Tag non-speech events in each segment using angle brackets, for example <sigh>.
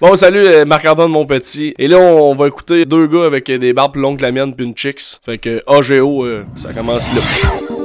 Bon, salut, euh, Marc-Antoine Monpetit. Et là, on va écouter deux gars avec euh, des barbes plus longues que la mienne puis une chicks. Fait que AGO, euh, ça commence là.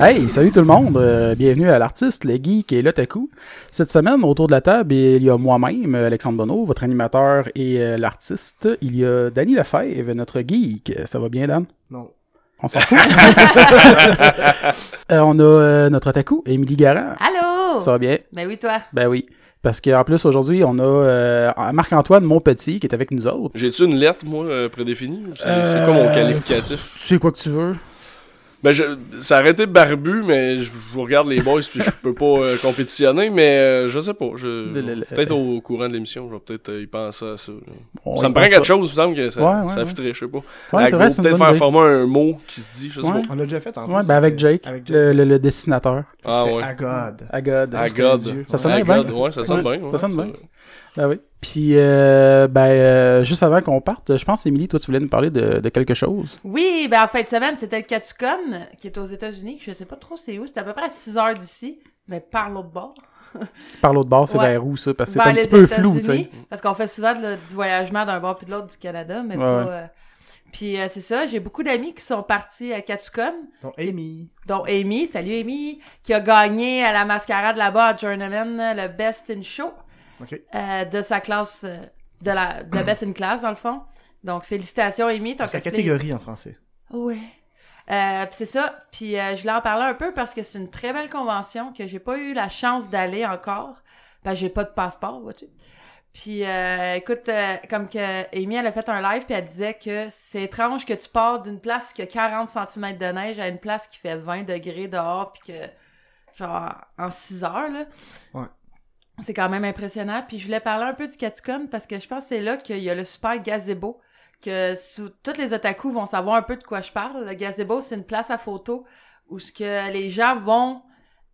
Hey, salut tout le monde, euh, bienvenue à l'artiste, le geek et l'otaku. Cette semaine, autour de la table, il y a moi-même, Alexandre Bonneau, votre animateur et euh, l'artiste. Il y a Danny Lefebvre, notre geek. Ça va bien, Dan? Non. On s'en fout. <laughs> Euh, on a euh, notre otaku, Émilie Garand. Allô? Ça va bien? Ben oui, toi. Ben oui. Parce qu'en plus, aujourd'hui, on a euh, Marc-Antoine Monpetit qui est avec nous autres. J'ai-tu une lettre, moi, prédéfinie? C'est c'est quoi mon qualificatif? Tu sais quoi que tu veux? Ben, je, ça aurait été barbu, mais je, vous regarde les boys puis je peux pas euh, compétitionner, mais euh, je sais pas. Je, Le- le- le- peut-être au courant de l'émission, je vais peut-être euh, y penser à ça. ça me prend quelque ça. chose, il me semble que ça, Ouais, ouais, ça ouais. fitterait, je sais pas. Ouais, peut-être faire idée. former un mot qui se dit, je sais Ouais. On l'a déjà fait en Ouais, plus, ben avec Jake, Avec Jake. Le, le- le dessinateur. Ah ouais. Agod. Agod. À C'était God. Dieu. Ça sonne À bien. God, Ouais, ça sonne bien. ça sonne bien. Ben oui. Puis, euh, ben, euh, juste avant qu'on parte, je pense, Émilie, toi, tu voulais nous parler de, de quelque chose. Oui, ben en fin de semaine, c'était le qui est aux États-Unis. Je sais pas trop c'est où. C'est à peu près à 6 heures d'ici. Mais par l'autre bord. <laughs> Par l'autre bord, c'est Ouais. vers où, ça? Parce que c'est un petit peu flou, tu sais. Parce qu'on fait souvent du voyagement d'un bord puis de l'autre du Canada, mais Ouais, pas... ouais. euh, Puis euh, c'est ça, j'ai beaucoup d'amis qui sont partis à Catcom, Donc, Amy. dont Amy, salut Amy, qui a gagné à la mascarade là-bas à Journeyman le Best in Show. Euh, de sa classe, euh, de la de Best in Class, dans le fond. Donc, félicitations, Amy. Ton C'est la cosplay- catégorie en français. Ouais. Euh, c'est ça. Puis euh, je voulais en parler un peu parce que c'est une très belle convention que j'ai pas eu la chance d'aller encore. Que j'ai pas de passeport, vois-tu. Puis euh, écoute, comme que Amy, elle a fait un live puis elle disait que c'est étrange que tu pars d'une place qui a 40 cm de neige à une place qui fait 20 degrés dehors puis que genre en 6 heures là. Ouais. C'est quand même impressionnant. Puis je voulais parler un peu du Catcom parce que je pense que c'est là qu'il y a le super gazebo que sous, toutes les otaku vont savoir un peu de quoi je parle. Le gazebo, c'est une place à photo où ce que les gens vont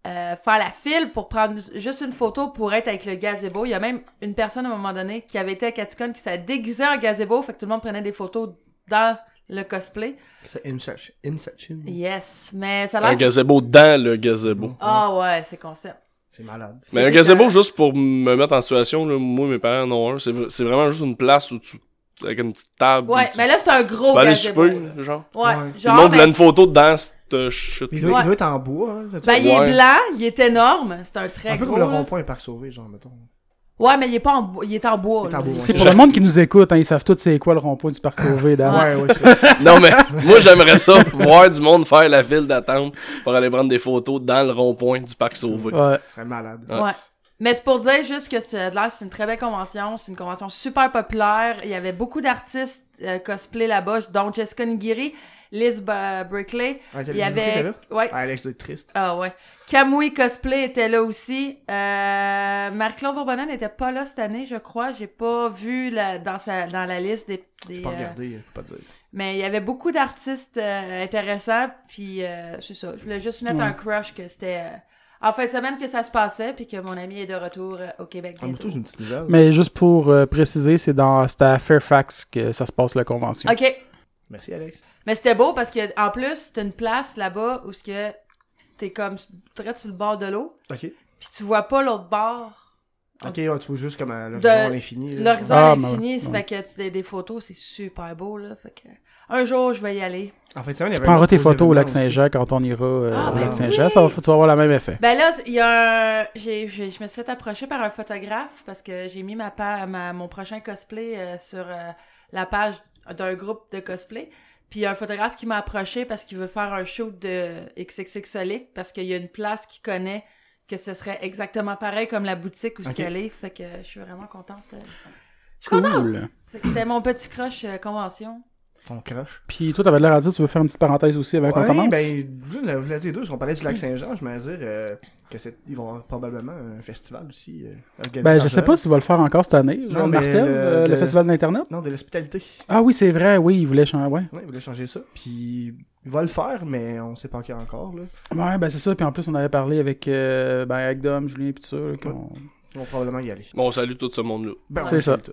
euh, faire la file pour prendre juste une photo pour être avec le gazebo. Il y a même une personne à un moment donné qui avait été à Catcon qui s'est déguisée en gazebo, fait que tout le monde prenait des photos dans le cosplay. C'est Inception. Inception. Yes, mais ça a Un l'air... gazebo dans le gazebo. Ah ouais, c'est concept. C'est malade. Mais un gazebo, juste pour me mettre en situation, là, moi, mes parents en ont un. C'est vraiment juste une place où tu. avec une petite table. Ouais, mais là, c'est un gros tu peux aller souper, genre. Ouais, genre... le monde voulait une photo dans cette shit. Il doit, il Ouais. doit être en bois. Hein, Ben, il est Ouais. blanc, il est énorme, c'est un très un peu gros. comme le rond-point Parc Sauvé, genre, mettons. Ouais, mais il est pas en bois, il est en bois. Il est en là. bois, ouais. C'est pour le monde qui nous écoute, hein, ils savent tous c'est quoi le rond-point du Parc Sauvé. <laughs> Ouais, ouais, c'est- <laughs> Non, mais moi, j'aimerais ça, voir du monde faire la file d'attente pour aller prendre des photos dans le rond-point du parc Sauvé. Ouais. ce serait malade. Ouais. Ouais. Mais c'est pour dire juste que c'est là, c'est une très belle convention. C'est une convention super populaire. Il y avait beaucoup d'artistes euh, cosplay là-bas, dont Jessica Nigiri, Liz Brickley. Ah, Il y avait. Ouais. Ah, Alex doit être triste. Ah ouais. Kamui Cosplay était là aussi. Euh, Marc-Claude Bourbonnais n'était pas là cette année, je crois. J'ai pas vu la, dans, sa, dans la liste des. des Je peux pas euh, regarder, je peux pas dire. mais il y avait beaucoup d'artistes euh, intéressants, puis euh, c'est ça. Je voulais juste mettre Ouais. un crush que c'était euh, en fin de semaine que ça se passait, puis que mon ami est de retour au Québec j'ai une petite nouvelle. Mais juste pour euh, préciser, c'est dans c'est à Fairfax que ça se passe la convention. Ok, Merci, Alex. mais c'était beau parce que en plus t'as une place là-bas où ce que t'es comme très sur le bord de l'eau, OK. puis tu vois pas l'autre bord. OK, ouais, tu vois juste comme De- l'horizon à l'infini. L'horizon Ah, à ben l'infini, ouais. fait que tu as des photos, c'est super beau là. Fait que un jour je vais y aller. En fait, il y Tu prendras tes photos au lac. Saint-Jean quand on ira euh, Ah, au ben lac Saint-Jean. oui. Ça va, tu vas avoir le même effet. Ben là, il y a un... je me suis fait approcher par un photographe parce que j'ai mis ma, pa- ma mon prochain cosplay euh, sur euh, la page d'un groupe de cosplay. Puis il y a un photographe qui m'a approché parce qu'il veut faire un shoot de XXX Solic parce qu'il y a une place qu'il connaît que ce serait exactement pareil comme la boutique où ce Ok. qu'elle est. Fait que je suis vraiment contente. euh. Je suis contente. Cool. C'était mon petit crush euh, convention. Ton crush. Puis toi, t'avais l'air à dire, tu veux faire une petite parenthèse aussi avant qu'on Ouais, commence? ben, je voulais dire deux, parce qu'on parlait du lac Saint-Jean, je me dire euh, que c'est, ils vont avoir probablement un festival aussi. euh, organisé Ben, je sais pas s'il va le faire encore cette année. Jean Non, mais Martel, le- euh, le, le- festival d'Internet. Non, de l'hospitalité. Ah oui, c'est vrai, oui, il voulait changer. Ouais. Ouais, ils voulaient changer ça. Puis, il va le faire, mais on sait pas encore encore, là. ouais, ben c'est ça. Puis en plus, on avait parlé avec, euh, ben, avec Dom, Julien, puis tout ça. là, qu'on- Ils vont probablement y aller. Bon, on salue tout ce monde-là. Ben, C'est ça. tout.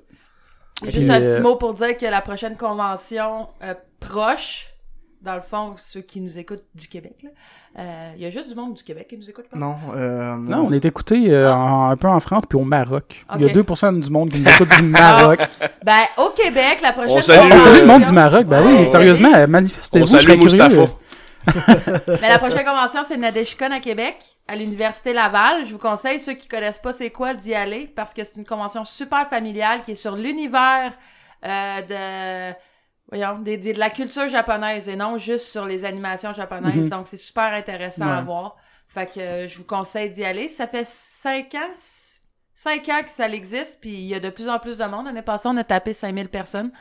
Juste Puis, un euh, petit mot pour dire que la prochaine convention euh, proche, dans le fond, ceux qui nous écoutent du Québec, là, euh, il y a juste du monde du Québec qui nous écoute, pense. Non, euh, Non, on est écouté euh, en- un peu en France puis au Maroc. Il y a Ok. 2% du monde qui nous écoute du <laughs> Maroc. Ben, au Québec, la prochaine On salue, On salue le monde du Maroc. Ben oui, sérieusement, On manifestez-vous. je salue curieux. <laughs> Mais la prochaine convention, c'est Nadeshikon à Québec, à l'Université Laval. Je vous conseille, ceux qui connaissent pas c'est quoi, d'y aller, parce que c'est une convention super familiale qui est sur l'univers euh, de... Voyons, des- des- de la culture japonaise et non juste sur les animations japonaises. Mhm. Donc, c'est super intéressant à voir. Fait que euh, je vous conseille d'y aller. Ça fait cinq ans, cinq ans que ça existe, puis il y a de plus en plus de monde. L'année passée, on a tapé 5000 personnes.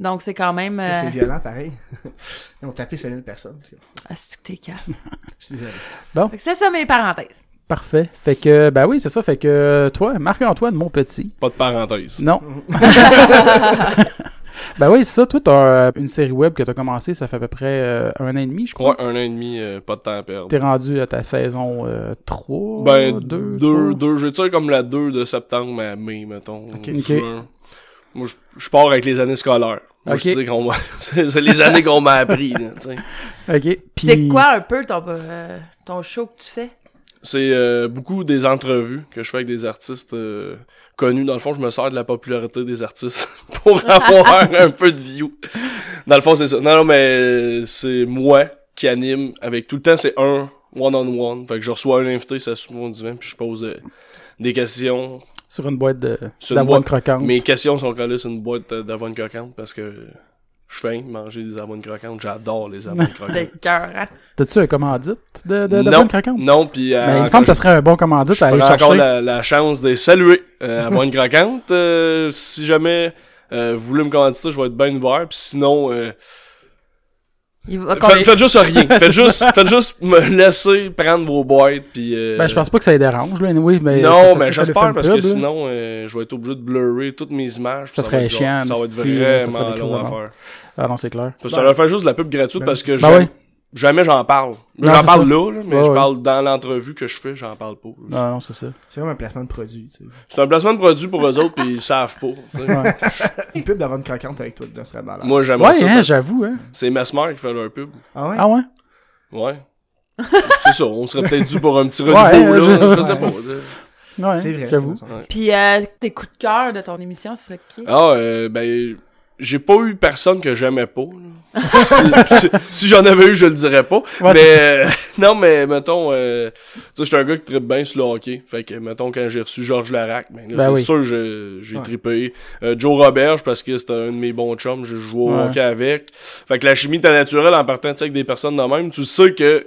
Donc, c'est quand même... C'est Euh... violent, pareil. <laughs> Ils ont tapé 5000 personnes. Ah, c'est que t'es calme. <laughs> Je suis désolé. Fait que c'est ça mes parenthèses. Parfait. Fait que, ben oui, c'est ça. Fait que toi, Marc-Antoine, mon petit. Pas de parenthèse. Non. <laughs> ben oui, c'est ça. Toi, t'as euh, une série web que t'as commencé, ça fait à peu près euh, un an et demi, je crois. Ouais, un an et demi, euh, pas de temps à perdre. T'es rendu à ta saison euh, 3, Ben, 2, deux, deux, j'ai tiré comme la 2 de septembre à mai, mettons. Ok. Ok. Moi, je- je pars avec les années scolaires. Moi, je sais qu'on m'a, <laughs> c'est les années qu'on m'a appris, là. OK. Puis C'est quoi un peu ton, euh, ton show que tu fais? C'est euh, beaucoup des entrevues que je fais avec des artistes euh, connus. Dans le fond, je me sers de la popularité des artistes <laughs> pour avoir <laughs> un peu de view. Dans le fond, c'est ça. Non, non, mais c'est moi qui anime avec tout le temps, c'est un one-on-one. Fait que je reçois un invité, ça se mon divan, puis je pose euh, des questions. Sur une boîte de d'avoine croquante. Mes questions sont collées sur une boîte euh, d'avoine croquante parce que je fais manger des avoines croquantes. J'adore les avoines croquantes. C'est cœur, hein? T'as-tu un commandite de, de, Non. d'avoine croquante? Non, puis euh, Mais il me semble que ça serait un bon commandite à aller chercher. encore la, la chance de saluer euh, Avoine croquante. Euh, si jamais euh, vous voulez me commanditer, je vais être bien ouvert. Puis sinon, euh, va faites, faites juste rien. <laughs> faites, juste, faites juste me laisser prendre vos boîtes. Puis, euh, Ben, je pense pas que ça les dérange, là, anyway, mais... non, ça- ça- mais ça fait j'espère parce pub, que là. sinon, euh, je vais être obligé de blurrer toutes mes images. Ça serait chiant, Ça va être ça serait vraiment long à faire. Ah non, c'est clair. Parce que ça leur fait juste de la pub gratuite Ben, parce que Ben oui. Jamais j'en parle. J'en parle ça. là, là, mais Ouais, je ouais. parle dans l'entrevue que je fais, j'en parle pas. là. Non, non, c'est ça. C'est comme un placement de produit, tu sais. C'est un placement de produit pour eux autres, puis ils savent pas. tu sais. Ouais, <laughs> Une pub d'avant une croquante avec toi dedans serait malade. Moi, j'aimerais ouais ça. hein, j'avoue, hein. C'est Mesmer qui fait leur pub. Ah ouais? Ah ouais? Ouais. C'est ça, on serait peut-être dû pour un petit renouveau, je- là. Je sais pas. Ouais, C'est vrai. j'avoue. Puis, euh, tes coups de cœur de ton émission, ce serait qui? Ah, euh, ben, j'ai pas eu personne que j'aimais pas. Si si- si j'en avais eu, je le dirais pas. Ouais, mais, euh, <laughs> non, mais, mettons, euh, tu sais, j'étais un gars qui tripe bien sur le hockey. Fait que, mettons, quand j'ai reçu Georges Larac, ben, là, Ben c'est oui. sûr que j'ai, j'ai Ouais. trippé. Euh, Joe Roberge, parce que c'était un de mes bons chums, j'ai joué au Ouais. hockey avec. Fait que la chimie était naturelle en partant, avec des personnes de même. Tu sais que,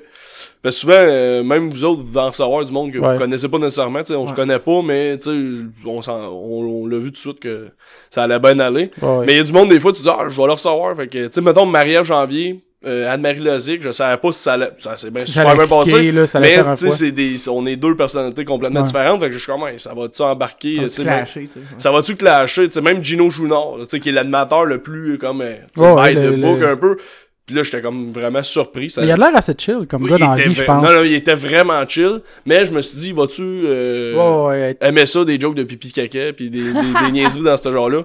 parce que souvent, euh, même vous autres, vous en recevoir du monde que Ouais. vous connaissez pas nécessairement, tu sais, on se connaît pas, mais, tu sais, on, s'en- on, on l'a vu tout de suite que ça allait bien aller. Ouais, Mais il y a du monde, des fois, tu dis, ah, je vais le recevoir. Fait que, tu sais, mettons, Marie-Ève Janvier, euh, Anne-Marie Lozic, je savais pas si ça allait, ça s'est bien Si ça super bien passé. là, ça Mais, tu c'est des, on est deux personnalités complètement Ouais. différentes. Fait que je suis comme, Hey, ça va-tu embarquer, Ça tu va sais, se même- clasher, tu sais. ça va-tu clasher, tu sais, même Gino là, tu sais, qui est l'animateur le plus, euh, comme, euh, tu sais, Ouais, le- book le- un peu. Puis là, j'étais comme vraiment surpris. Ça... Mais il a l'air assez chill comme Oui, gars il dans la était vie, je pense. Non, non, il était vraiment chill. Mais je me suis dit, vas-tu, euh, Ouais, ouais, être- aimer ça, des jokes de pipi caca, puis des, des, des <laughs> niaiseries dans ce genre-là,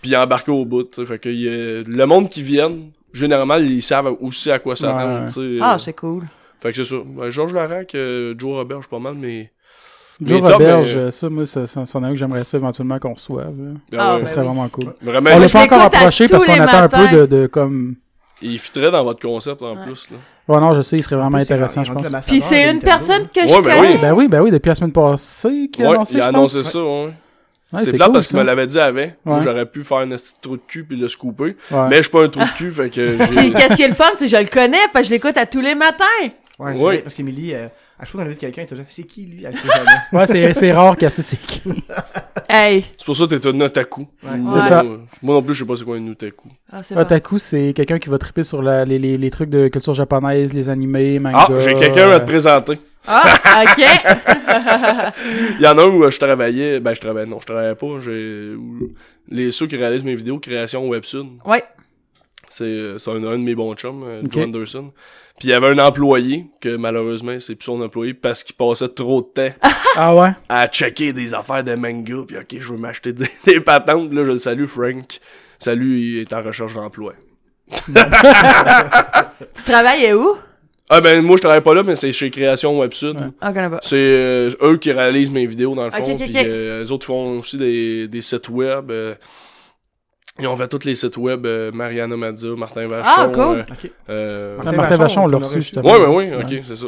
puis embarquer au bout, tu sais. Fait que il y a- le monde qui viennent, généralement, ils savent aussi à quoi s'attendre, Ouais. tu sais. Ah, Euh, c'est cool. fait que c'est ça. Ouais, Georges Larac, euh, Joe Robert, pas mal, mais... Joe Roberge, mais- ça, moi, ça- ça- c'en est un que j'aimerais ça éventuellement qu'on reçoive. Ben Ah, ouais, ben Ça serait oui. vraiment cool. Vraiment, On l'a pas encore approché parce qu'on attend un peu de, de comme... il fitterait dans votre concept, en Ouais. plus, là. Ouais, non, je sais, il serait vraiment intéressant, je pense. Puis c'est une personne que Ouais, je ben connais. oui. Ben oui, ben oui, depuis la semaine passée qu'il a Ouais, annoncé, il a annoncé ça, ouais. Ouais, c'est cool, parce qu'il me l'avait dit avant. Ouais. J'aurais pu faire un petit trou de cul puis le scooper. Ouais. Mais je suis pas un trou de cul, fait que <laughs> Puis qu'est-ce qui est le fun, c'est que je le connais parce que je l'écoute à tous les matins. Ouais, c'est Oui. vrai, parce qu'Émilie, euh, à chaque fois qu'on invite quelqu'un, elle te dit C'est qui lui? Elle sait jamais. <laughs> Ouais, c'est, c'est rare qu'elle sait c'est qui. <laughs> Hey. C'est pour ça que t'es un otaku. Ouais. C'est ça. Moi non plus, je sais pas c'est quoi un otaku. Ah, c'est bon. Otaku, c'est quelqu'un qui va triper sur la- les, les, les trucs de culture japonaise, les animés, manga. Ah, j'ai quelqu'un à te euh, présenter. Ah, ok. <laughs> Il y en a un où euh, je travaillais, ben je travaillais, non, je travaillais pas, j'ai, où les, ceux qui réalisent mes vidéos, création webtoon, ouais. C'est euh, c'est un, un de mes bons chums, euh, Ok. Joe Anderson. Puis il y avait un employé, que malheureusement, c'est plus son employé, parce qu'il passait trop de temps <laughs> Ah ouais? à checker des affaires de manga, puis ok, je veux m'acheter des, <laughs> des patentes, là, je le salue, Frank. Salut, il est en recherche d'emploi. Tu travailles où? Ah ben, moi, je travaille pas là, mais c'est chez Création Web Sud. Ouais. Ah. C'est euh, eux qui réalisent mes vidéos, dans le fond, puis euh, eux autres font aussi des, des sites web. euh, ils ont fait tous les sites web, euh, Mariana Mazza, Martin Vachon. Ah, cool. euh, Ok. euh, Ah, Martin Vachon, on l'a reçu, justement. Ouais, ouais, ouais, ok, c'est ça.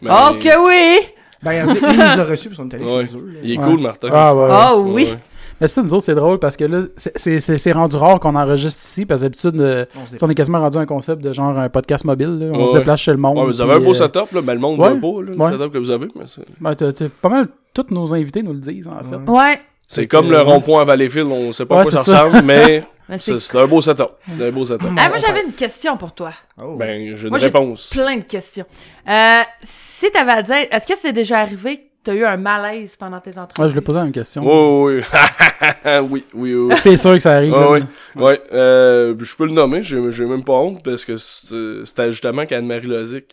Mais- Oh que oui! Ben, il nous a reçus parce qu'on est allé Ouais. chez eux. là. Il est Ouais. cool, Martin. Ah ouais. Oh oui! Ouais. Mais ça, nous autres, c'est drôle parce que là, c'est- c'est c'est- c'est rendu rare qu'on enregistre ici parce que d'habitude, euh, On est quasiment rendu un concept de genre un podcast mobile. là. On se déplace chez le monde. Ouais, mais vous avez un beau euh, setup, là, ben le monde ouais, pas, là, le ouais. setup que vous avez, mais ben, pas mal, tous nos invités nous le disent, en fait. Ouais. C'est comme le rond-point à Valleyfield, on sait pas Ouais, à quoi ça ça. ressemble, mais <laughs> Mais c'est... c'est c'est un beau setup. C'est un beau setup. Ah, moi, j'avais une question pour toi. Oh. Ben, j'ai une Moi, j'ai réponse. Plein de questions. Euh, si t'avais à dire, est-ce que c'est déjà arrivé que t'as eu un malaise pendant tes entrevues? Ouais, je lui ai posé la même question. Oui, oui, <laughs> oui. oui, oui, oui. C'est sûr que ça arrive. Ouais, là. ouais. Ouais, euh, je peux le nommer, j'ai j'ai même pas honte parce que c'était justement qu'Anne-Marie Lozic.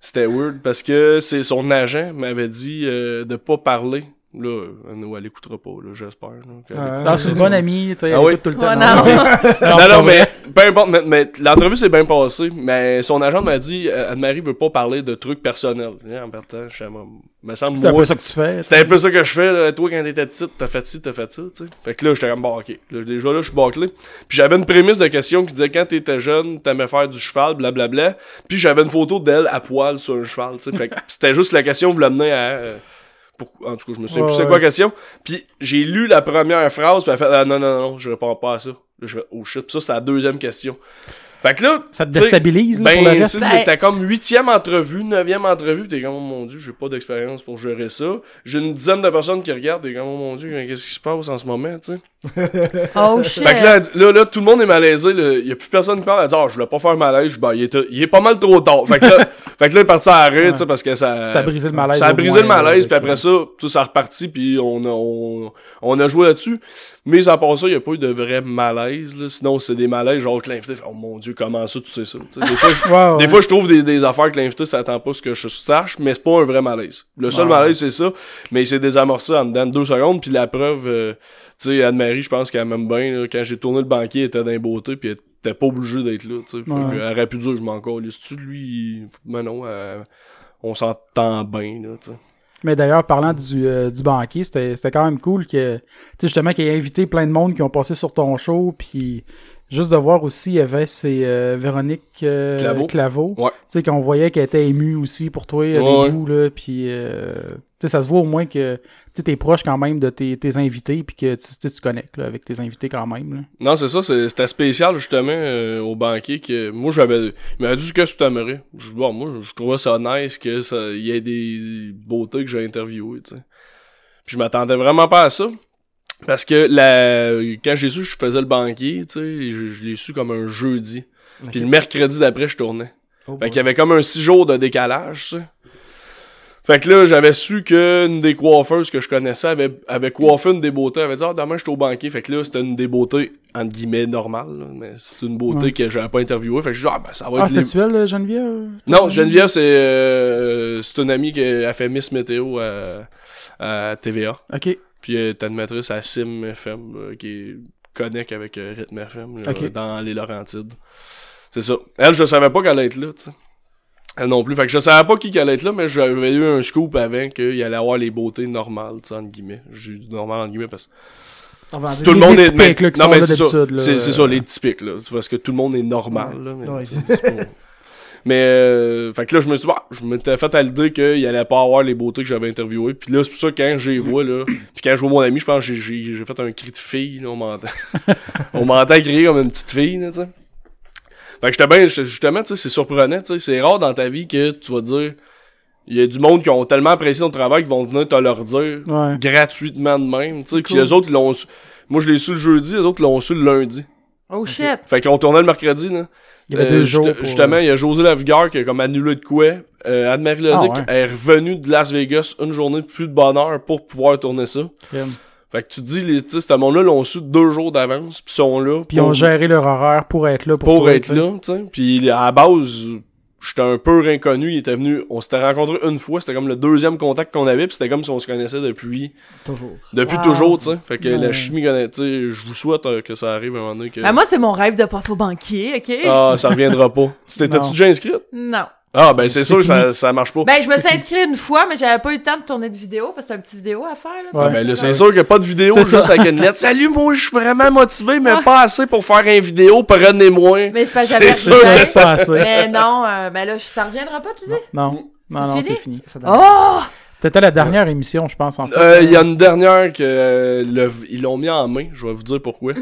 C'était weird parce que c'est son agent m'avait dit euh, de pas parler. Là, euh, nous, elle écoutera pas, là, j'espère. Ah. Ah, c'est une bonne amie, tu sais, Ah elle oui? écoute tout le temps. Ouais, Non, non. <laughs> non. Mais peu importe, mais, mais l'entrevue s'est bien passée, mais son agent m'a dit euh, Anne-Marie veut pas parler de trucs personnels. Là, en partant, je suis à moi, me semble C'est un peu ça que tu fais. C'était un peu ça que je fais, là. toi quand t'étais petite, t'as fait ci, t'as fait ça, tu sais. Fait que là, j'étais comme bon, ok. Là, déjà là, je suis bâclé. Puis j'avais une prémisse de question qui disait quand t'étais jeune, t'aimais faire du cheval, blablabla. Puis j'avais une photo d'elle à poil sur un cheval, tu sais. Fait que c'était juste la question voulait mener à. euh, pour- En tout cas, je me souviens plus c'est quoi la question. Puis j'ai lu la première phrase, puis elle a fait ah, non, non, non, je réponds pas à ça. Là, je fais oh shit, puis ça, c'était la deuxième question. Fait que là, Ça te déstabilise là, pour le ben, reste? tu sais, c'était comme huitième entrevue, neuvième entrevue, t'es comme, oh mon dieu, j'ai pas d'expérience pour gérer ça. J'ai une dizaine de personnes qui regardent, t'es comme, oh mon dieu, qu'est-ce qui se passe en ce moment, tu sais? <laughs> Oh shit! Fait que là, là, là, tout le monde est malaisé, là. y a plus personne qui parle, elle dit, ah, je voulais pas faire malaise, ben, il est, il est pas mal trop tard. Fait que là, <laughs> fait que là, il est parti à arrêt, tu sais, parce que ça... Ça a brisé le malaise Ça a brisé le malaise, puis après ça, tu sais, ça a reparti, puis on a, on, on a joué là-dessus. Mais à part ça, il y a pas eu de vrai malaise, là. Sinon, c'est des malaises, genre que l'invité fait, oh mon dieu, comment ça, tu sais ça? Tu sais, des fois, je- <laughs> Ouais, ouais. des fois, je trouve des, des affaires que l'invité s'attend pas à ce que je sache, mais c'est pas un vrai malaise. Le seul Ouais. malaise, c'est ça, mais il s'est désamorcé en dedans de deux secondes, puis la preuve, euh, tu sais, Anne-Marie, je pense qu'elle m'aime bien, là, quand j'ai tourné le banquier, elle était dans les beautés, puis elle était pas obligée d'être là, tu sais. Ouais. Elle aurait pu dire, je m'en tu lui, mais non, elle- on s'entend bien, là, tu sais. Mais d'ailleurs, parlant du, euh, du banquier, c'était c'était quand même cool que, tu sais, justement, qu'il ait invité plein de monde qui ont passé sur ton show, puis juste de voir aussi, il y avait c'est euh, Véronique euh, Claveau. Claveau. Ouais. Tu sais, qu'on voyait qu'elle était émue aussi pour toi, euh, Ouais, des bouts, là, puis, euh, tu sais, ça se voit au moins que, tu sais, t'es proche quand même de tes, tes invités, puis que tu, tu sais, tu connectes, là, avec tes invités quand même, là. Non, c'est ça, c'est- c'était spécial justement euh, au banquier que moi j'avais il m'a dit que tu t'aimerais. Je dis, bon moi je trouvais ça nice que ça il y ait des beautés que j'ai interviewées, tu sais. Puis je m'attendais vraiment pas à ça. Parce que la quand j'ai su que je faisais le banquier, tu sais, je, je l'ai su comme un jeudi. Puis le mercredi d'après je tournais. Oh, Fait qu'il y avait comme un six jours de décalage, tu sais. Fait que là, j'avais su que une des coiffeuses que je connaissais avait, avait coiffé une des beautés, elle avait dit, ah, demain, je suis au banquier. Fait que là, c'était une des beautés, entre guillemets, normale, là, mais c'est une beauté Ouais. que j'avais pas interviewée. Fait que je dis, ah, ben, ça va Ah, être les- c'est-tu elle, Geneviève? Non, Geneviève, c'est, euh, c'est une amie qui a fait Miss Météo à, à TVA. Ok. Puis elle est animatrice à Sim FM, qui est connect avec euh, Rhythm FM, là, Ok. dans les Laurentides. C'est ça. Elle, je savais pas qu'elle allait être là, tu sais. Elle non plus. Fait que je savais pas qui allait être là, mais j'avais eu un scoop avant qu'il allait avoir les beautés normales, tu sais, entre guillemets. J'ai dit normal, entre guillemets, parce que On va en dire- tout le monde est... typiques, là, qui non, sont mais là c'est ça. là. C'est ça, les typiques, là. Parce que tout le monde est normal, là. Mais, Ouais, c'est- c'est pas- <laughs> Mais, euh, fait que là, je me suis bah, je m'étais fait à l'idée qu'il allait pas avoir les beautés que j'avais interviewées. Puis là, c'est pour ça que quand j'ai vois, là, puis quand je vois mon ami, je pense que j'ai- j'ai j'ai fait un cri de fille, là, on m'entend. <laughs> on m'entend crier comme une petite fille, là, tu sais. Fait que j'étais bien, justement, tu sais, c'est surprenant, tu sais. C'est rare dans ta vie que tu vas dire, il y a du monde qui ont tellement apprécié ton travail qu'ils vont venir te leur dire Ouais. gratuitement de même, tu sais. Cool. les autres, ils l'ont su- Moi, je l'ai su le jeudi, les autres l'ont su le lundi. Oh shit! Fait qu'on tournait le mercredi, là. Il y avait Euh, deux juste- jours. pour- Justement, il y a José Lavigueur qui a comme annulé de quoi. Euh, Anne-Marie Lozic Ah ouais. est revenue de Las Vegas une journée plus de bonheur pour pouvoir tourner ça. Fait que tu te dis, les, tu sais, ce monde-là l'ont su deux jours d'avance, puis sont là. Puis ils ont géré leur horaire pour être là pour, pour toi, être là, tu sais. Puis à la base, j'étais un peu inconnu. Il était venu, on s'était rencontré une fois. C'était comme le deuxième contact qu'on avait. Puis c'était comme si on se connaissait depuis, Toujours. depuis Wow. toujours, tu sais. Fait que la chimie, connaît- tu sais, je vous souhaite euh, que ça arrive à un moment donné. Que... Ben, moi, c'est mon rêve de passer au banquier, ok? Ah, ça reviendra pas. Tu t'étais-tu déjà inscrite? Non. Ah, ben c'est sûr ça, ça marche pas. Ben, je me suis inscrite une fois, mais j'avais pas eu le temps de tourner de vidéo, parce que c'est un petit vidéo à faire, là. Ouais. Ben là, c'est sûr qu'il n'y a pas de vidéo, C'est juste ça. avec une lettre. Salut, moi, je suis vraiment motivé, mais Ah. pas assez pour faire une vidéo. Prenez-moi. Mais c'est parce que C'est j'avais sûr rien. que C'est pas assez. Mais non, euh, ben là, ça reviendra pas, tu dis? Non, non, non, C'est fini? Ça Oh! C'était la dernière émission, je pense, en fait. Euh, Il y a une dernière que euh, le- ils l'ont mis en main. Je vais vous dire pourquoi.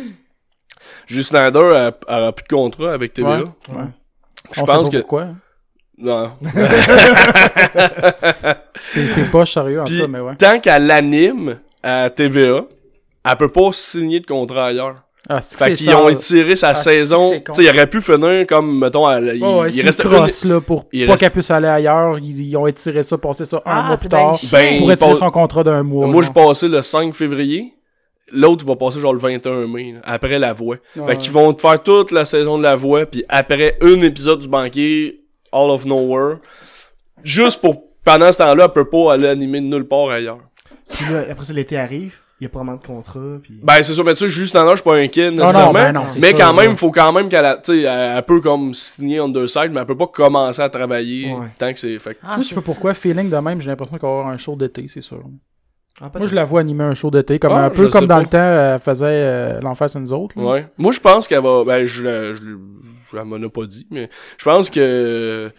Juste Snyder a, a plus de contrat avec TVA. Ouais, ouais. Je pense que pourquoi. Non. <laughs> C'est pas sérieux, en Puis- tout cas, mais ouais. tant qu'elle l'anime à TVA, elle peut pas signer de contrat ailleurs. Ah, Fait qu'ils ont étiré sa Ah, saison. Tu sais, il aurait pu finir comme mettons, à- il, Ouais, ouais, il c'est reste une une- là, pour il pas reste- qu'elle puisse aller ailleurs. Ils, ils ont étiré ça, passé ça un Ah, mois plus tard. Ben. Pour étirer passe- son contrat d'un mois. Moi, je passais le 5 février. L'autre va passer genre le 21 mai, là, après la voix. Ouais, fait qu'ils vont te faire toute la saison de la voix, puis après un épisode du banquier, All of Nowhere, juste pour, pendant ce temps-là, elle peut pas aller animer de nulle part ailleurs. Puis là, après ça, l'été arrive, il y a pas vraiment de contrat, puis... Ben, c'est sûr, mais tu sais, juste dans là, je suis pas inquiet, non, nécessairement. ben non, c'est mais sûr, quand même, ouais. faut quand même qu'elle, a- tu sais, elle, peut comme signer on the side, mais elle peut pas commencer à travailler Ouais. tant que c'est, fait Ah, Moi, je sais pas pourquoi, feeling de même, j'ai l'impression qu'il va avoir un show d'été, c'est sûr. Ah, Moi, je la vois animer un show d'été, comme Ah, un peu comme dans pas. le temps, elle faisait euh, L'Enfer sur nous autres. là. Ouais. Moi, je pense qu'elle va. Ben, je, je la m'en pas dit, mais je pense que.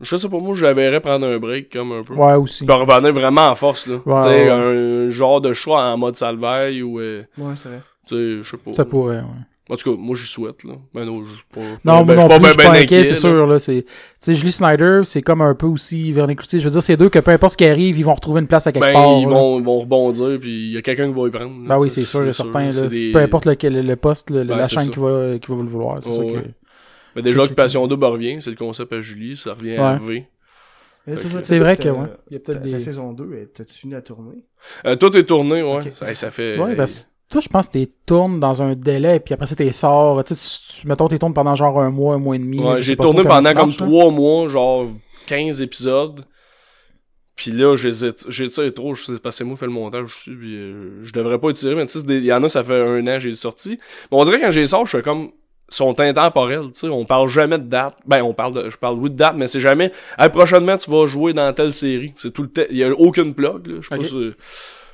Je sais pas, moi, je la verrais prendre un break, comme un peu. Ouais, aussi. Puis revenir vraiment en force, là. Ouais, tu sais, ouais. un genre de choix en mode salvaille ou. euh, Ouais, c'est vrai. tu sais, je sais pas. Ça pourrait, ouais. En tout cas, moi, j'y souhaite, là. Ben non, je suis pas. Non, ben, moi non je plus, je suis pas ben inquiet, c'est sûr. Là, c'est... Tu sais, Julie Snyder, c'est comme un peu aussi Vernick Cloutier. Je veux dire, c'est deux que peu importe ce qui arrive, ils vont retrouver une place à quelque Ben, part. ils vont, ils vont rebondir, puis il y a quelqu'un qui va y prendre. là, Ben oui, c'est sûr et certain. Là. des- Peu importe lequel, le poste, le- Ben, la chaîne qui va, qui va le vouloir. C'est Oh, que... Mais déjà, Occupation Double revient, c'est le concept à Julie, ça revient à. V. Toi, toi, C'est vrai que, ouais. Il y a peut-être des. saison 2, elle- t'as-tu fini à tourner? Euh, tout est tourné, ouais. Ok. Ça, ça fait. Ouais, parce que toi, je pense que t'es tournes dans un délai, puis après ça, t'es sors. Tu sais, tu- tu- mettons, t'es tournes pendant genre un mois, un mois et demi. Ouais, j'ai tourné pendant comme. 3 mois, genre 15 épisodes. Puis là, j'ai j'ai tiré trop, je sais pas, c'est moi qui fais le montage aussi, puis euh, je devrais pas étirer, mais tu sais, il y en a, ça fait un an que j'ai sorti. Mais on dirait que quand j'ai sors, je fais comme, sont intemporels, tu sais, on parle jamais de date. Ben, on parle de, je parle oui de date, mais c'est jamais, hey, prochainement, tu vas jouer dans telle série. C'est tout le temps, il y a aucune plug, là, je sais pas si,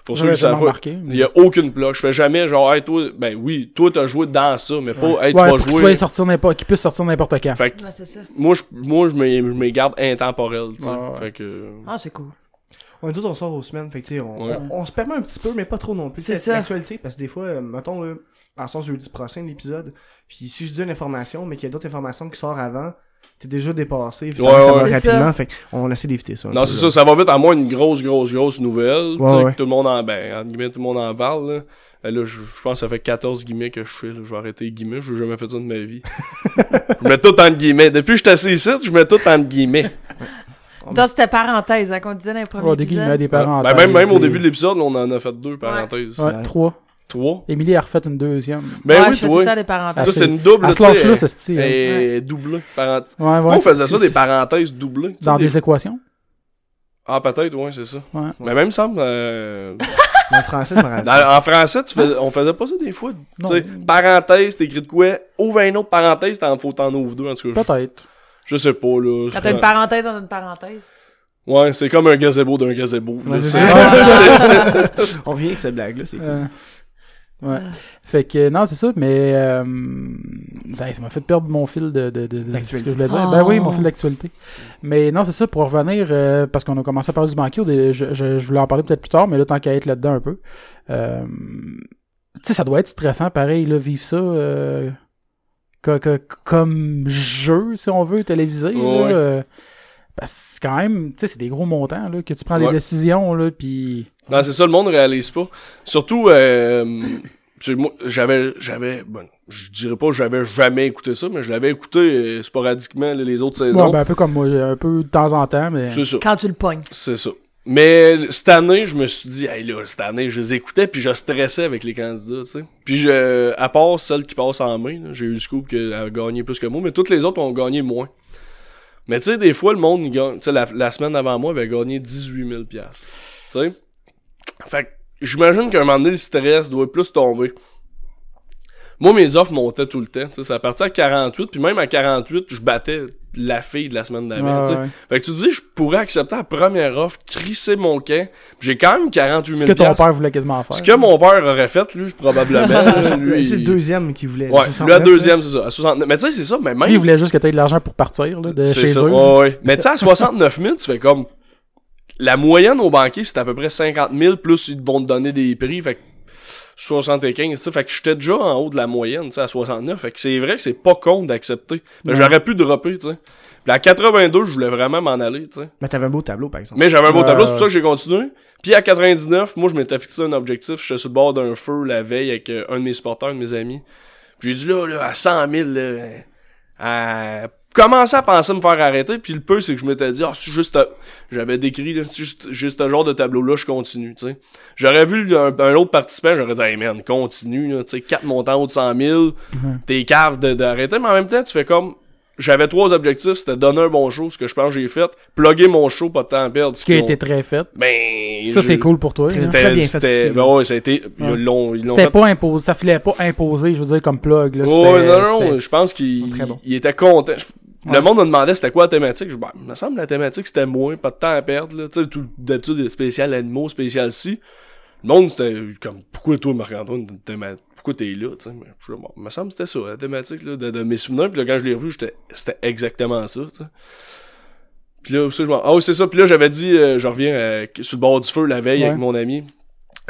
pour ceux qui savent mais- Il y a aucune plug. Je fais jamais genre, hey, toi, ben oui, toi, t'as joué dans ça, mais pas, hey, tu Ouais, vas pour qu'il jouer. sortir n'importe, qu'il puisse sortir n'importe quand. Fait que, Ouais, ça. moi, je, moi, je me, je me garde intemporel, tu sais. Ouais, ouais. Fait que, Ah, c'est cool. Ouais, nous autres, on sort aux semaines, fait que, on, Ouais. on, on se permet un petit peu, mais pas trop non plus. C'est l'actualité, parce que des fois, euh, mettons, là, en sens jeudi prochain, l'épisode, puis si je dis une information, mais qu'il y a d'autres informations qui sortent avant, t'es déjà dépassé, Ouais, ça ouais. va C'est rapidement, ça. fait qu'on essaie d'éviter ça. Non, c'est ça, ça va vite, à moins une grosse, grosse, grosse nouvelle, tu Ouais, que tout le monde en, ben, entre guillemets, tout le monde en parle, là. Euh, Là, je, je pense que ça fait 14 guillemets que je fais, là. Je vais arrêter les guillemets, je jamais fait ça de ma vie. <laughs> je mets tout entre guillemets. Depuis que je suis assis ici, je mets tout entre guillemets. <laughs> Toi, c'était parenthèse, hein, qu'on disait dans les premiers des guillemets, épisodes. des parents. Ben, même, même au début de l'épisode, on en a fait deux parenthèses. Ouais, Ouais. trois. Trois? Émilie a refait une deuxième. Ben ouais, oui, je fais tout le toi. des parenthèses. Toi, c'est- une double, Elle tu se lâche sais. là, ce style. hein. Et parenthèse. Ouais, ouais. Pourquoi on faisait ça, c'est- des parenthèses doublées? tu sais, Dans des- des équations. Ah, peut-être, ouais, c'est ça. Ouais. Mais même, semble, euh, <laughs> En français, je me rappelle. Dans- en français, tu fais- on faisait pas ça des fois. Tu sais, parenthèse, t'écris de quoi? Ouvre un autre parenthèse, t'en faut t'en ouvres deux, en tout cas. Peut-être. Je, sais pas, là. Quand t'as une parenthèse dans une parenthèse. Ouais, c'est comme un gazebo d'un gazebo. Ouais, là, c'est c'est- ça. <laughs> c'est- On vient avec cette blague-là, c'est cool. Euh, ouais. Fait que, non, c'est ça, mais euh, ça ça m'a fait perdre mon fil de, de, de, de ce que D'actualité. je voulais dire. Oh. Ben oui, mon fil d'actualité. Mais non, c'est ça, pour revenir, euh, parce qu'on a commencé à parler du banquier, je, je, je voulais en parler peut-être plus tard, mais là, tant qu'à être là-dedans un peu. Euh, tu sais, ça doit être stressant, pareil, là, vivre ça co- co- comme jeu, si on veut, télévisé. là, Ouais. euh, parce que c'est quand même, tu sais, c'est des gros montants, là, que tu prends des décisions, là, puis... Non, c'est ça, le monde réalise pas. Surtout, euh, tu sais, moi, j'avais, j'avais, bon, je dirais pas que j'avais jamais écouté ça, mais je l'avais écouté euh, sporadiquement là, les autres saisons. Ouais, ben, un peu comme moi, un peu de temps en temps, mais... c'est ça. Quand tu le pognes. C'est ça. Mais cette année, je me suis dit, hey là, cette année, je les écoutais, puis je stressais avec les candidats, tu sais. Puis je, à part celle qui passe en main, j'ai eu le scoop qu'elle a gagné plus que moi, mais toutes les autres ont gagné moins. Mais tu sais, des fois, le monde, tu sais, la, semaine avant moi, avait gagné 18 000 piastres. Tu sais. Fait que, j'imagine qu'à un moment donné, le stress doit plus tomber. Moi, mes offres montaient tout le temps. tu sais, Ça partait à 48, puis même à 48, je battais la fille de la semaine d'avant. Ouais. Fait que tu dis, je pourrais accepter la première offre, crisser mon camp, j'ai quand même 48 Ce 000 que ton père voulait quasiment faire. Ce que mon père aurait fait, lui, probablement. <laughs> lui, C'est le deuxième qui voulait. Ouais, le lui, 69, à là. deuxième, c'est ça. À 69. Mais tu sais, c'est ça, mais même. Lui, il voulait juste que tu aies de l'argent pour partir là, de chez ça, eux. ouais, ouais. Mais tu sais, à 69 000, tu fais comme. La moyenne au banquier, c'est à peu près 50 000, plus ils vont te donner des prix, fait que 75, tu fait que j'étais déjà en haut de la moyenne, tu sais, à 69, fait que c'est vrai que c'est pas con d'accepter. Mais Ouais. j'aurais pu dropper, tu sais. Puis à 82, je voulais vraiment m'en aller, tu sais. Mais t'avais un beau tableau, par exemple. Mais j'avais un beau tableau, c'est ouais. pour ça que j'ai continué. Puis à 99, moi, je m'étais fixé un objectif. J'étais sur le bord d'un feu la veille avec euh, un de mes supporters, un de mes amis. Puis J'ai dit là, là, à 100 000, là, à commencer à penser à me faire arrêter. Puis le peu, c'est que je m'étais dit, ah, c'est juste, euh, j'avais décrit, c'est juste, juste ce genre de tableau-là, je continue, tu sais. J'aurais vu un, un autre participant, j'aurais dit, hey man, continue, tu sais, 4 montants haut de 100 000, t'es cave d'arrêter. Mais en même temps, tu fais comme, j'avais trois objectifs, c'était donner un bon show, ce que je pense que j'ai fait, plugger mon show, pas de temps à perdre. Ce qui a été très fait. Ben, Ça, je- c'est cool pour toi. Hein. C'était, bien fait ben ouais, ça a été, Ouais. C'était pas imposé, ça filait pas imposé, je veux dire, comme plug. Là. Non, non, je pense qu'il bon. était content. Ouais. Le monde me demandait c'était quoi la thématique. Je ben, il me semble que la thématique c'était moins, pas de temps à perdre, là. Tu sais, tout, d'habitude, spécial animaux, spécial ci. Le monde, c'était comme, pourquoi toi, Marc-Antoine, pourquoi t'es là, tu sais? Mais, je bon, il me semble que c'était ça, la thématique, là, de, de mes souvenirs. Puis là, quand je l'ai revu, j'étais, c'était exactement ça, tu sais. Puis là, aussi, je m'en- ah oui, c'est ça. Puis là, j'avais dit, euh, je reviens euh, sur le bord du feu la veille Ouais. avec mon ami.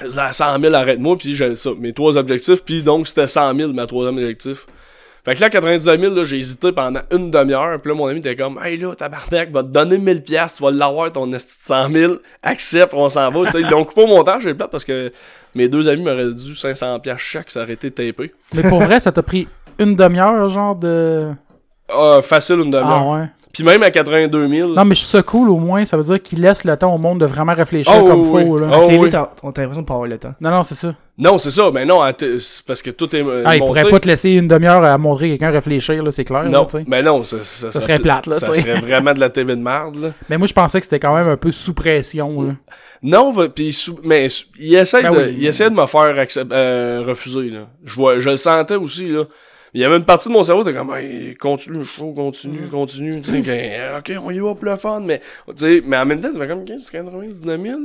Je dis, à 100 000, arrête-moi. Puis j'avais ça, mes trois objectifs. Puis donc, c'était 100 000, ma troisième objectif. Fait que là, 99 000, là, j'ai hésité pendant une demi-heure. Puis là, mon ami était comme, hey là, tabarnak, va te donner 1000 piastres, tu vas l'avoir, ton esti de 100 000. Accepte, on s'en va. Ça, ils l'ont coupé au montage, j'ai plate parce que mes deux amis m'auraient dû 500 piastres chaque, ça aurait été tapé. Mais pour vrai, ça t'a pris une demi-heure, genre de. Ah, facile une demi-heure. Ah ouais. Puis même à 82 000. Non, mais je trouve ça cool au moins. Ça veut dire qu'il laisse le temps au monde de vraiment réfléchir Ah, comme oui, faut. Là. Ah, À télé, oui. t'as- on t'a l'impression de pas avoir le temps. Non, non, c'est ça. Non, c'est ça, mais non, t- c'est parce que tout est euh, Ah, il pourrait pas te laisser une demi-heure à montrer quelqu'un réfléchir, là, c'est clair. Non, mais non, ça, ça, Ça serait plate, là, Ça serait vraiment de la TV de merde, là. Mais moi, je pensais que c'était quand même un peu sous pression. Là. Non, bah, pis sou- mais il essaie Ben de, oui. il essaie de me faire euh, refuser, là. Je vois, je le sentais aussi, là. Il y avait une partie de mon cerveau qui était comme, hey, continue le show, Mm. continue, continue, tu sais, que, euh, ok, on y va pour le fun, mais, tu sais, mais en même temps, ça fait comme 15, 99 000.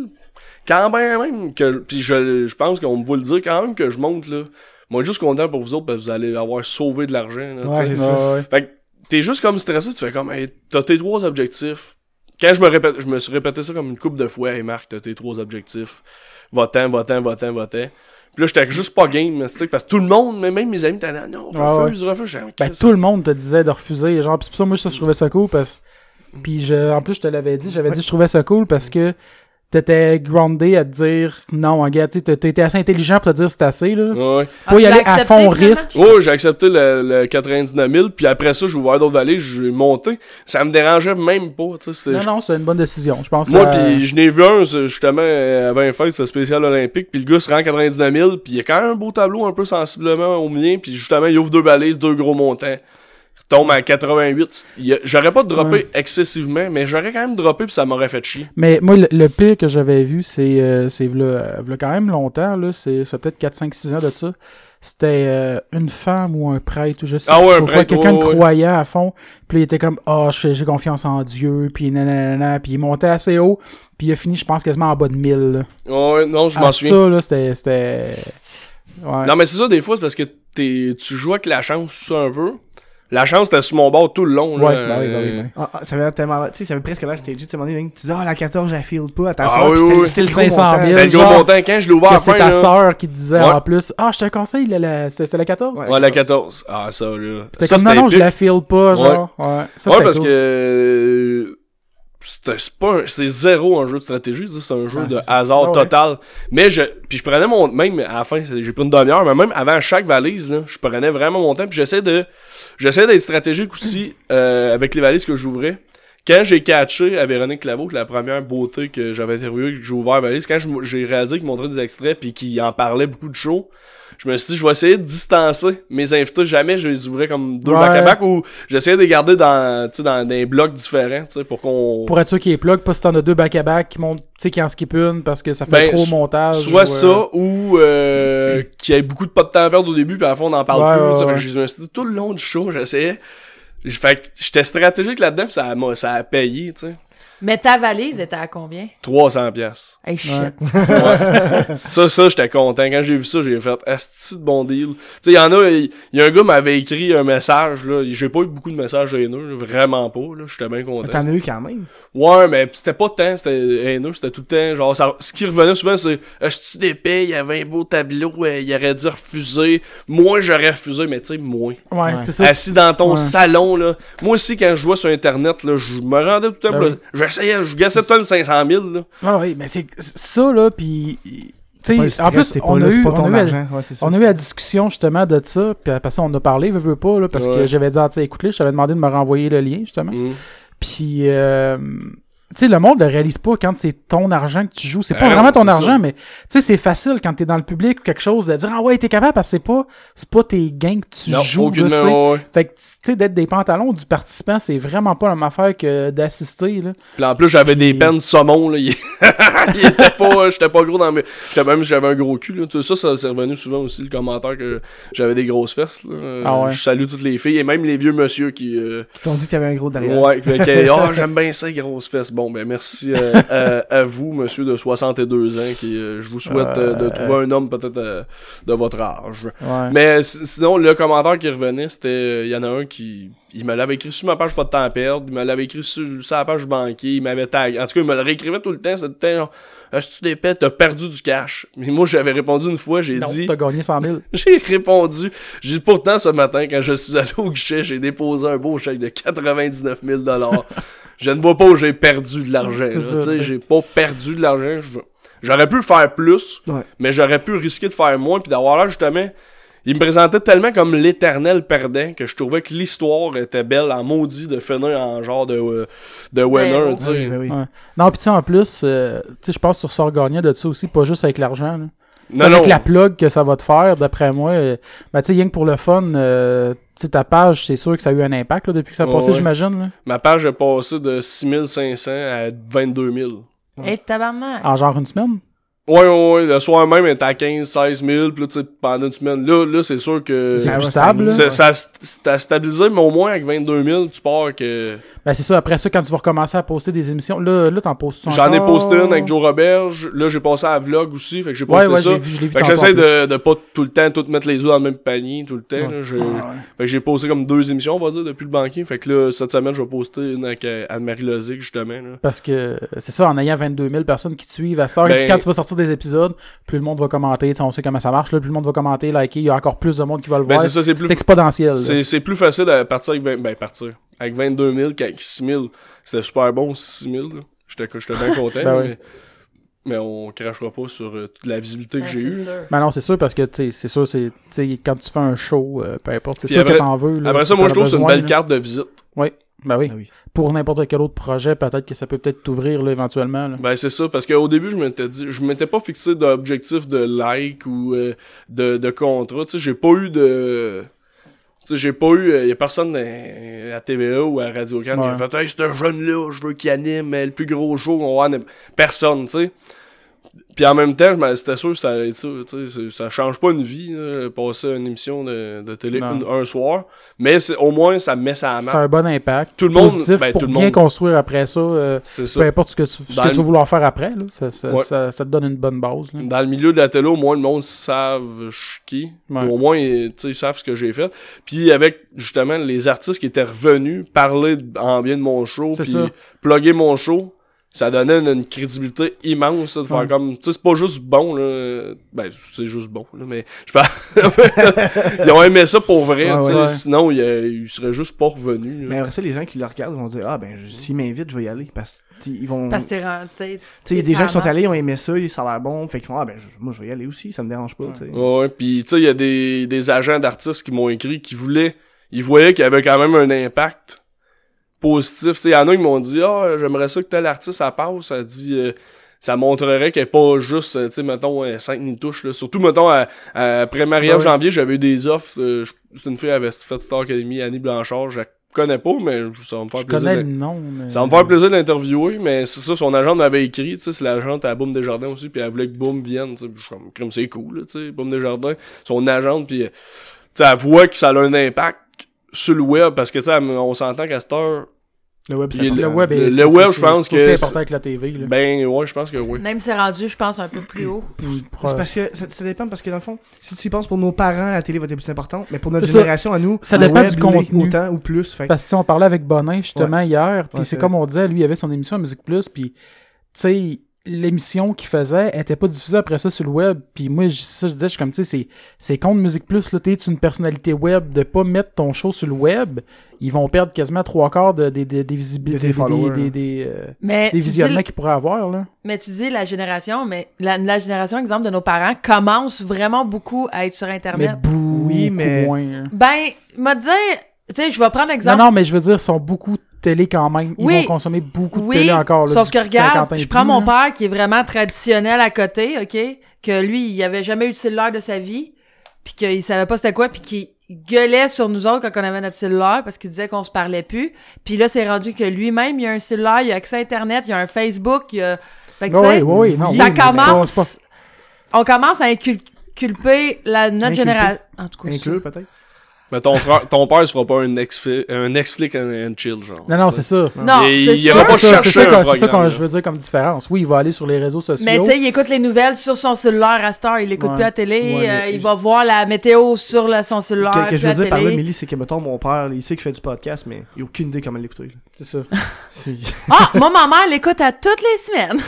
Quand bien même que, pis je, je pense qu'on va le dire quand même que je monte, là. Moi, juste content pour vous autres, parce que vous allez avoir sauvé de l'argent, là, tu Ouais, ça. Ouais. Fait que t'es juste comme stressé, tu fais comme, hey, t'as tes trois objectifs. Quand je me répète, je me suis répété ça comme une coupe de fois, hey Marc, t'as tes trois objectifs. Va-t'en, va-t'en, va-t'en, va-t'en. Puis là, j'étais juste pas game, tu sais, parce que tout le monde, même mes amis, étaient là, non, Ah refuse, refuse. J'étais comme, Ben, Qu'est-ce tout le monde te disait de refuser. Genre, pis c'est pour ça, moi, ça, je trouvais ça cool parce. Puis je, en plus, je te l'avais dit, j'avais dit, je trouvais ça cool parce que t'étais groundé à te dire, non, regarde, tu sais, t'as t'as été assez intelligent pour te dire c'est assez, là. Ouais, ouais. Ah, y l'as aller à fond risque. Oh, j'ai accepté le, le 99 000, puis après ça, j'ai ouvert d'autres vallées, j'ai monté. Ça me dérangeait même pas, tu sais. c'était- Non, non, c'était une bonne décision, je pense. Moi, euh, puis je n'ai vu un, c'est justement, euh, avant une fête, c'est spécial olympique, puis le gars se rend 99 000, puis il a quand même un beau tableau un peu sensiblement au mien, puis justement, il ouvre deux balises, deux gros montants. Tombe à 88. Il a- J'aurais pas droppé Ouais. excessivement, mais j'aurais quand même droppé, puis ça m'aurait fait chier. Mais moi, le, le pire que j'avais vu, c'est euh, c'est v'là, euh, v'là quand même longtemps, là. C'est peut-être 4, 5, 6 ans de ça. C'était euh, une femme ou un prêtre, ou je sais Ah ouais, pas un quoi, prêtre, quelqu'un ouais, croyant à fond. Puis il était comme, ah, j'ai j'ai confiance en Dieu, puis nanana, puis il montait assez haut, puis il a fini, je pense, quasiment en bas de 1000. là. Ouais, non, je m'en Ah, souviens. ça, là, c'était... c'était... Ouais. Non, mais c'est ça, des fois, c'est parce que t'es, tu joues avec la chance, ça un peu. La chance, était sur mon bord tout le long, là. Ouais, bah oui, bah oui, bah oui. Ah, ah, ça avait tellement. Tu sais, ça avait presque l'air stagé. Tu sais, tu dis, ah, la 14, elle file pas. Attention, Ah oui, oui, c'était- oui. c'était le C'était le gros 500 montant. 000. C'était le gros montant. Quand je l'ai ouvert c'est ta là, sœur qui te disait Ouais. en plus, ah, je te conseille, la, la- c'était la 14? Ouais. Ouais, la 14. Ah, ça, là. C'était Ça, comme, non, non, je la file pas, genre. Ouais, ça, ouais, parce cool. que euh, c'est c'est pas un- c'est zéro un jeu de stratégie, c'est un jeu Ah, de hasard Ah ouais. total. Mais je puis je prenais mon même à la fin j'ai pris une demi-heure, mais même avant chaque valise là, je prenais vraiment mon temps puis j'essaie de j'essaie d'être stratégique aussi euh, avec les valises que j'ouvrais. quand j'ai catché à Véronique Claveau que la première beauté que j'avais interviewée, que j'ai ouvert la valise, quand j'ai réalisé qu'il montrait des extraits puis qu'il en parlait beaucoup de show, je me suis dit, je vais essayer de distancer mes invités. Jamais je les ouvrais comme deux Ouais. back à back ou j'essayais de les garder dans, tu sais, dans des blocs différents, tu sais, pour qu'on... Pour être sûr qu'il est plug, pas si t'en as deux back-à-back qui montent, tu sais, qui en skip une parce que ça fait Ben, trop montage. Soit ou, euh, ça, ou euh, <clears throat> qu'il y ait beaucoup de pas de temps à perdre au début, puis à la fin, on n'en parle Ouais, plus. ouais, tu sais. Fait que je me suis dit, tout le long du show, j'essayais. Fait que j'étais stratégique là-dedans, ça, m'a- ça a payé, tu sais. Mais ta valise était à combien? 300 pièces. Hey, shit. Ouais. <laughs> ça, ça, j'étais content. Quand j'ai vu ça, j'ai fait, asti de bon deal. Tu sais, il y en a, il y, a un gars qui m'avait écrit un message, là. J'ai pas eu beaucoup de messages haineux, là, vraiment pas, là. J'étais bien content. T'en as eu quand même? Ouais, mais c'était pas tant, c'était haineux, c'était tout le temps, genre, ça, ce qui revenait souvent, c'est, est-ce que tu d'épais, il y avait un beau tableau, euh, il aurait dû refuser. Moi, j'aurais refusé, mais tu sais, moi. Ouais, Ouais. c'est ça. Assis dans ton Ouais. salon, là. Moi aussi, quand je jouais sur Internet, là, je me rendais tout le temps, Ben là, j'essayais, je gassais tout le temps le 500 000, là. Ah oui, mais c'est ça, là, puis... En plus, on a, c'est eu, pas on, ton a eu à, argent. Ouais, c'est ça. on a eu la discussion justement de ça, puis après ça, on a parlé, veux, veux pas, là, parce que j'avais dit, ah, écoute-les, je t'avais demandé de me renvoyer le lien, justement. Mm. Puis, euh, tu sais, le monde ne réalise pas quand c'est ton argent que tu joues. C'est pas Ah non, vraiment ton argent, ça. mais tu sais, c'est facile quand t'es dans le public ou quelque chose de dire, ah ouais, t'es capable, parce que c'est pas, c'est pas tes gains que tu Non, joues. là, ouais. Fait que, tu sais, d'être des pantalons du participant, c'est vraiment pas la même affaire que d'assister, là. Puis en plus, j'avais des peines saumon, là. Il, <laughs> il était pas, j'étais pas gros dans mes, j'étais même, j'avais un gros cul, là. Ça, ça c'est revenu souvent aussi, le commentaire que j'avais des grosses fesses, là. Euh, Ah ouais. Je salue toutes les filles et même les vieux monsieur qui, euh, Ils t'ont dit que t'avais un gros derrière. Ouais, qui- <laughs> ah, j'aime bien ça, grosses fesses. Bon, ben merci euh, à, <laughs> à vous, monsieur de 62 ans, qui euh, je vous souhaite euh, de Euh, trouver un homme peut-être euh, de votre âge. Ouais. Mais si- sinon, le commentaire qui revenait, c'était, il y en a un qui, il me l'avait écrit sur ma page pas de temps à perdre, il me l'avait écrit sur, sur la page banquier, il m'avait tag. En tout cas, il me le réécrivait tout le temps, c'était Est-ce que tu d'épais, t'as perdu du cash. Mais moi, j'avais répondu une fois, j'ai dit, t'as gagné 100 000. <laughs> j'ai répondu. J'ai dit, pourtant, ce matin, quand je suis allé au guichet, j'ai déposé un beau chèque de 99 000 <laughs> Je ne vois pas où j'ai perdu de l'argent. J'ai pas perdu de l'argent. J'aurais pu faire plus, Ouais. mais j'aurais pu risquer de faire moins, puis d'avoir là, justement... Il me présentait tellement comme l'éternel perdant que je trouvais que l'histoire était belle en maudit de finir en genre de, euh, de winner, Ben, tu sais. Ouais, ben oui. Ouais. Non, pis tu sais, en plus, euh, tu sais, je pense que tu ressors gagnant de ça aussi, pas juste avec l'argent, là. Non, avec non. la plug que ça va te faire, d'après moi, euh, ben, tu sais, rien que pour le fun, euh, tu sais, ta page, c'est sûr que ça a eu un impact, là, depuis que ça a Ouais, passé, ouais. j'imagine, là. Ma page est passée de 6500 à 22 000. Hey, tabarnak. En genre une semaine. Ouais, ouais, ouais, le soir même, elle était à 15, 16 000, puis là, tu sais, pendant une semaine, là, là, c'est sûr que... C'est Ça stable, là. ça Ça, ça, ça stabilisé, mais au moins, avec 22 000, tu pars que... Ben, c'est ça, après ça, quand tu vas recommencer à poster des émissions, là, là t'en postes J'en ai encore? posté une avec Joe Roberge, là, j'ai passé à vlog aussi, fait que j'ai Ouais, posté ouais, ça. j'ai vu, je l'ai vu Fait que j'essaie de, de pas tout le temps, tout mettre les œufs dans le même panier, tout le temps, Ouais. là, j'ai- Ouais, ouais. Fait que j'ai posté comme deux émissions, on va dire, depuis le banquier, fait que là, cette semaine, je vais poster une avec euh, Anne-Marie Lozic, justement, là. Parce que c'est ça, en ayant 22 000 personnes qui te suivent à cette heure, Ben- quand tu vas sortir des épisodes, plus le monde va commenter, on sait comment ça marche, là, plus le monde va commenter, liker, il y a encore plus de monde qui va le Ben, voir. c'est ça, c'est plus C'est exponentiel. C'est, c'est plus facile à partir avec 20, ben, partir. Avec 22 000 qu'avec 6 000. C'était super bon, 6 000, là. J'étais, j'étais bien content, <laughs> Ben oui. mais, mais on crachera pas sur euh, toute la visibilité que Ouais, j'ai eue. Ben non, c'est sûr, parce que, c'est sûr, c'est, quand tu fais un show, euh, peu importe, c'est sûr après- que t'en veux. là, Après ça, moi, je trouve que c'est une belle là. carte de visite. Ben oui. Ah oui. Pour n'importe quel autre projet, peut-être que ça peut peut-être t'ouvrir, là, éventuellement, là. Ben, c'est ça, parce qu'au début, je m'étais dit, je m'étais pas fixé d'objectif de like ou euh, de, de contrat. Tu sais, j'ai pas eu de. Tu sais, j'ai pas eu. Il y a personne à à TVA ou à Radio-Can qui a Ouais. fait Hey, c'est un jeune-là, je veux qu'il anime euh, le plus gros show qu'on va avoir. Personne, tu sais. Puis en même temps, c'était sûr que ça allait être ça. Ça change pas une vie, là, passer une émission de, de télé un, soir. Mais au moins, ça me met ça à Ça map. a un bon impact. Tout le monde. Positif ben, pour tout le bien monde. construire après ça, euh, peu ça. importe ce que tu, ce Dans que le- tu vas vouloir faire après, là. Ça, ça, Ouais. ça, ça te donne une bonne base, là. Dans le milieu de la télé, au moins, le monde savent je suis qui. Ouais. Au moins, sais, ils savent ce que j'ai fait. Puis avec, justement, les artistes qui étaient revenus parler en bien de mon show, puis ça. plugger mon show, ça donnait une, une crédibilité immense, ça, de faire comme... Tu sais, c'est pas juste bon, là. Ben, c'est juste bon, là, mais je parle... <laughs> ils ont aimé ça pour vrai, Ouais, ouais. Sinon, ils, ils seraient juste pas revenus. là. Mais après ça, les gens qui le regardent vont dire Ah, ben, s'ils m'invitent, je vais y aller. Parce qu'ils vont. Parce que t'es. Tu sais, il y a des gens qui sont allés, ils ont aimé ça, ça a l'air bon. Fait qu'ils font Ah, ben, moi, je vais y aller aussi, ça me dérange pas. tu sais. Ouais, ouais. Puis, tu sais, il y a des, des agents d'artistes qui m'ont écrit qui voulaient... Ils voyaient qu'il y avait quand même un impact. Positif. Tu sais, y en a qui m'ont dit, ah, j'aimerais ça que tel artiste, ça passe. Ça dit, euh, ça montrerait qu'elle est pas juste, euh, tu sais, mettons, 5 ni touches, là. Surtout, mettons, à- à- après Marie-Ève Ouais. janvier, j'avais eu des offres. euh, c'est une fille qui avait fait Star Academy, Annie Blanchard. Je la connais pas, mais ça va me faire Je plaisir. connais le nom. mais- Ça va me faire plaisir de l'interviewer, mais c'est ça, son agent m'avait écrit, tu sais, c'est l'agente à Boom Desjardins aussi, puis elle voulait que Boom vienne, tu sais, puis je suis comme, c'est cool, là, tu sais, Boom Desjardins, son agente, puis, euh, tu sais, elle voit que ça a un impact sur le web, parce que, tu sais, on s'entend qu'à cette heure, Le web, c'est le Le important. web, est- Le- web, je pense c'est aussi que important c'est- avec la TV. Là. ben, ouais, je pense que oui. Même si c'est rendu, je pense, un peu plus haut. C'est parce que ça, ça dépend parce que dans le fond, si tu y penses pour nos parents, la télé va être plus importante, mais pour notre ça. génération à nous, Ça dépend web du contenu. autant ou plus. Fait que- Parce que tu sais, on parlait avec Bonin justement hier, puis Ouais, c'est c'est comme on disait, lui il avait son émission à Musique Plus, puis tu sais l'émission qu'il faisait était pas diffusée après ça sur le web, puis moi je, ça je disais je suis comme tu sais c'est c'est contre Musique Plus là, t'es une personnalité web de pas mettre ton show sur le web, ils vont perdre quasiment trois quarts de, des des des visibilités, De des, des, des, euh, Mais des visionnements qu'ils pourraient avoir là. mais tu dis la génération, mais la, la génération, exemple, de nos parents commence vraiment beaucoup à être sur Mais Internet. beaucoup Oui, mais- moins. hein. Ben, m'a dire, tu sais, je vais prendre Non exemple. non, mais je veux dire ils sont beaucoup de télé quand même, ils Oui. vont consommer beaucoup de Oui, télé encore là, sauf que regarde, 50 ans et je prends plus, mon là. père qui est vraiment traditionnel à côté, OK? Que lui, il avait jamais eu de cellulaire de sa vie, puis qu'il savait pas c'était quoi, puis qu'il gueulait sur nous autres quand on avait notre cellulaire parce qu'il disait qu'on se parlait plus. Puis là, c'est rendu que lui-même, il a un cellulaire, il a accès à Internet, il a un Facebook, il a... Fait que, tu Oui, oui, oui, non, ça commence... pas- On commence à inculper la, notre génération... En tout cas, ça. Inclure peut-être. Mais ton frère, ton père, il se fera pas un ex-flic, un ex-flic and, and chill, genre. Non, non, c'est ça. Non, c'est ça, chercher c'est ça un qu'on- c'est ça programme, que je veux dire comme différence. Oui, il va aller sur les réseaux sociaux. Mais tu sais, il écoute les nouvelles sur son cellulaire à Star, il écoute Ouais. plus à télé, Ouais, euh, il je- va voir la météo sur son cellulaire, Que, que plus je veux dire par là. Milly, c'est que, mettons, mon père, il sait qu'il fait du podcast, mais il a aucune idée comment l'écouter. c'est ça. <laughs> Ah, moi, ma mère l'écoute à toutes les semaines.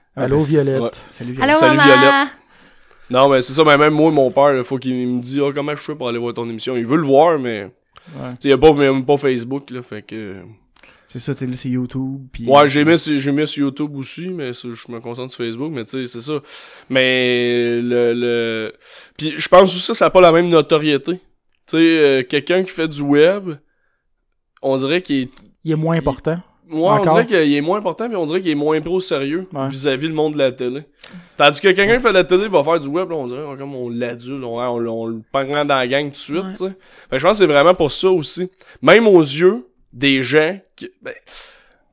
<laughs> Allô, Violette. Ouais. Salut, Allô, Salut, maman. Violette. Non, mais c'est ça, mais même moi, mon père, il faut qu'il me dise, ah, comment je fais pour aller voir ton émission? Il veut le voir, mais, tu Ouais. sais, il y a pas, même pas Facebook, là, fait que. C'est ça, tu sais, là, c'est YouTube. Puis... Ouais, j'ai mis, sur- j'ai mis sur YouTube aussi, mais ça, je me concentre sur Facebook, mais tu sais, c'est ça. Mais le, le... Puis je pense aussi que ça n'a pas la même notoriété. Tu sais, euh, quelqu'un qui fait du web, on dirait qu'il est... Il est moins important. Moi, on dirait qu'il est moins important, mais on dirait qu'il est moins pro sérieux Ouais. vis-à-vis le monde de la télé. Tandis que quelqu'un qui fait de la télé va faire du web, là, on dirait comme on l'adule, on, on, on le prend dans la gang tout de suite, Ouais. tu sais. Fait que je pense que c'est vraiment pour ça aussi. Même aux yeux des gens qui, ben,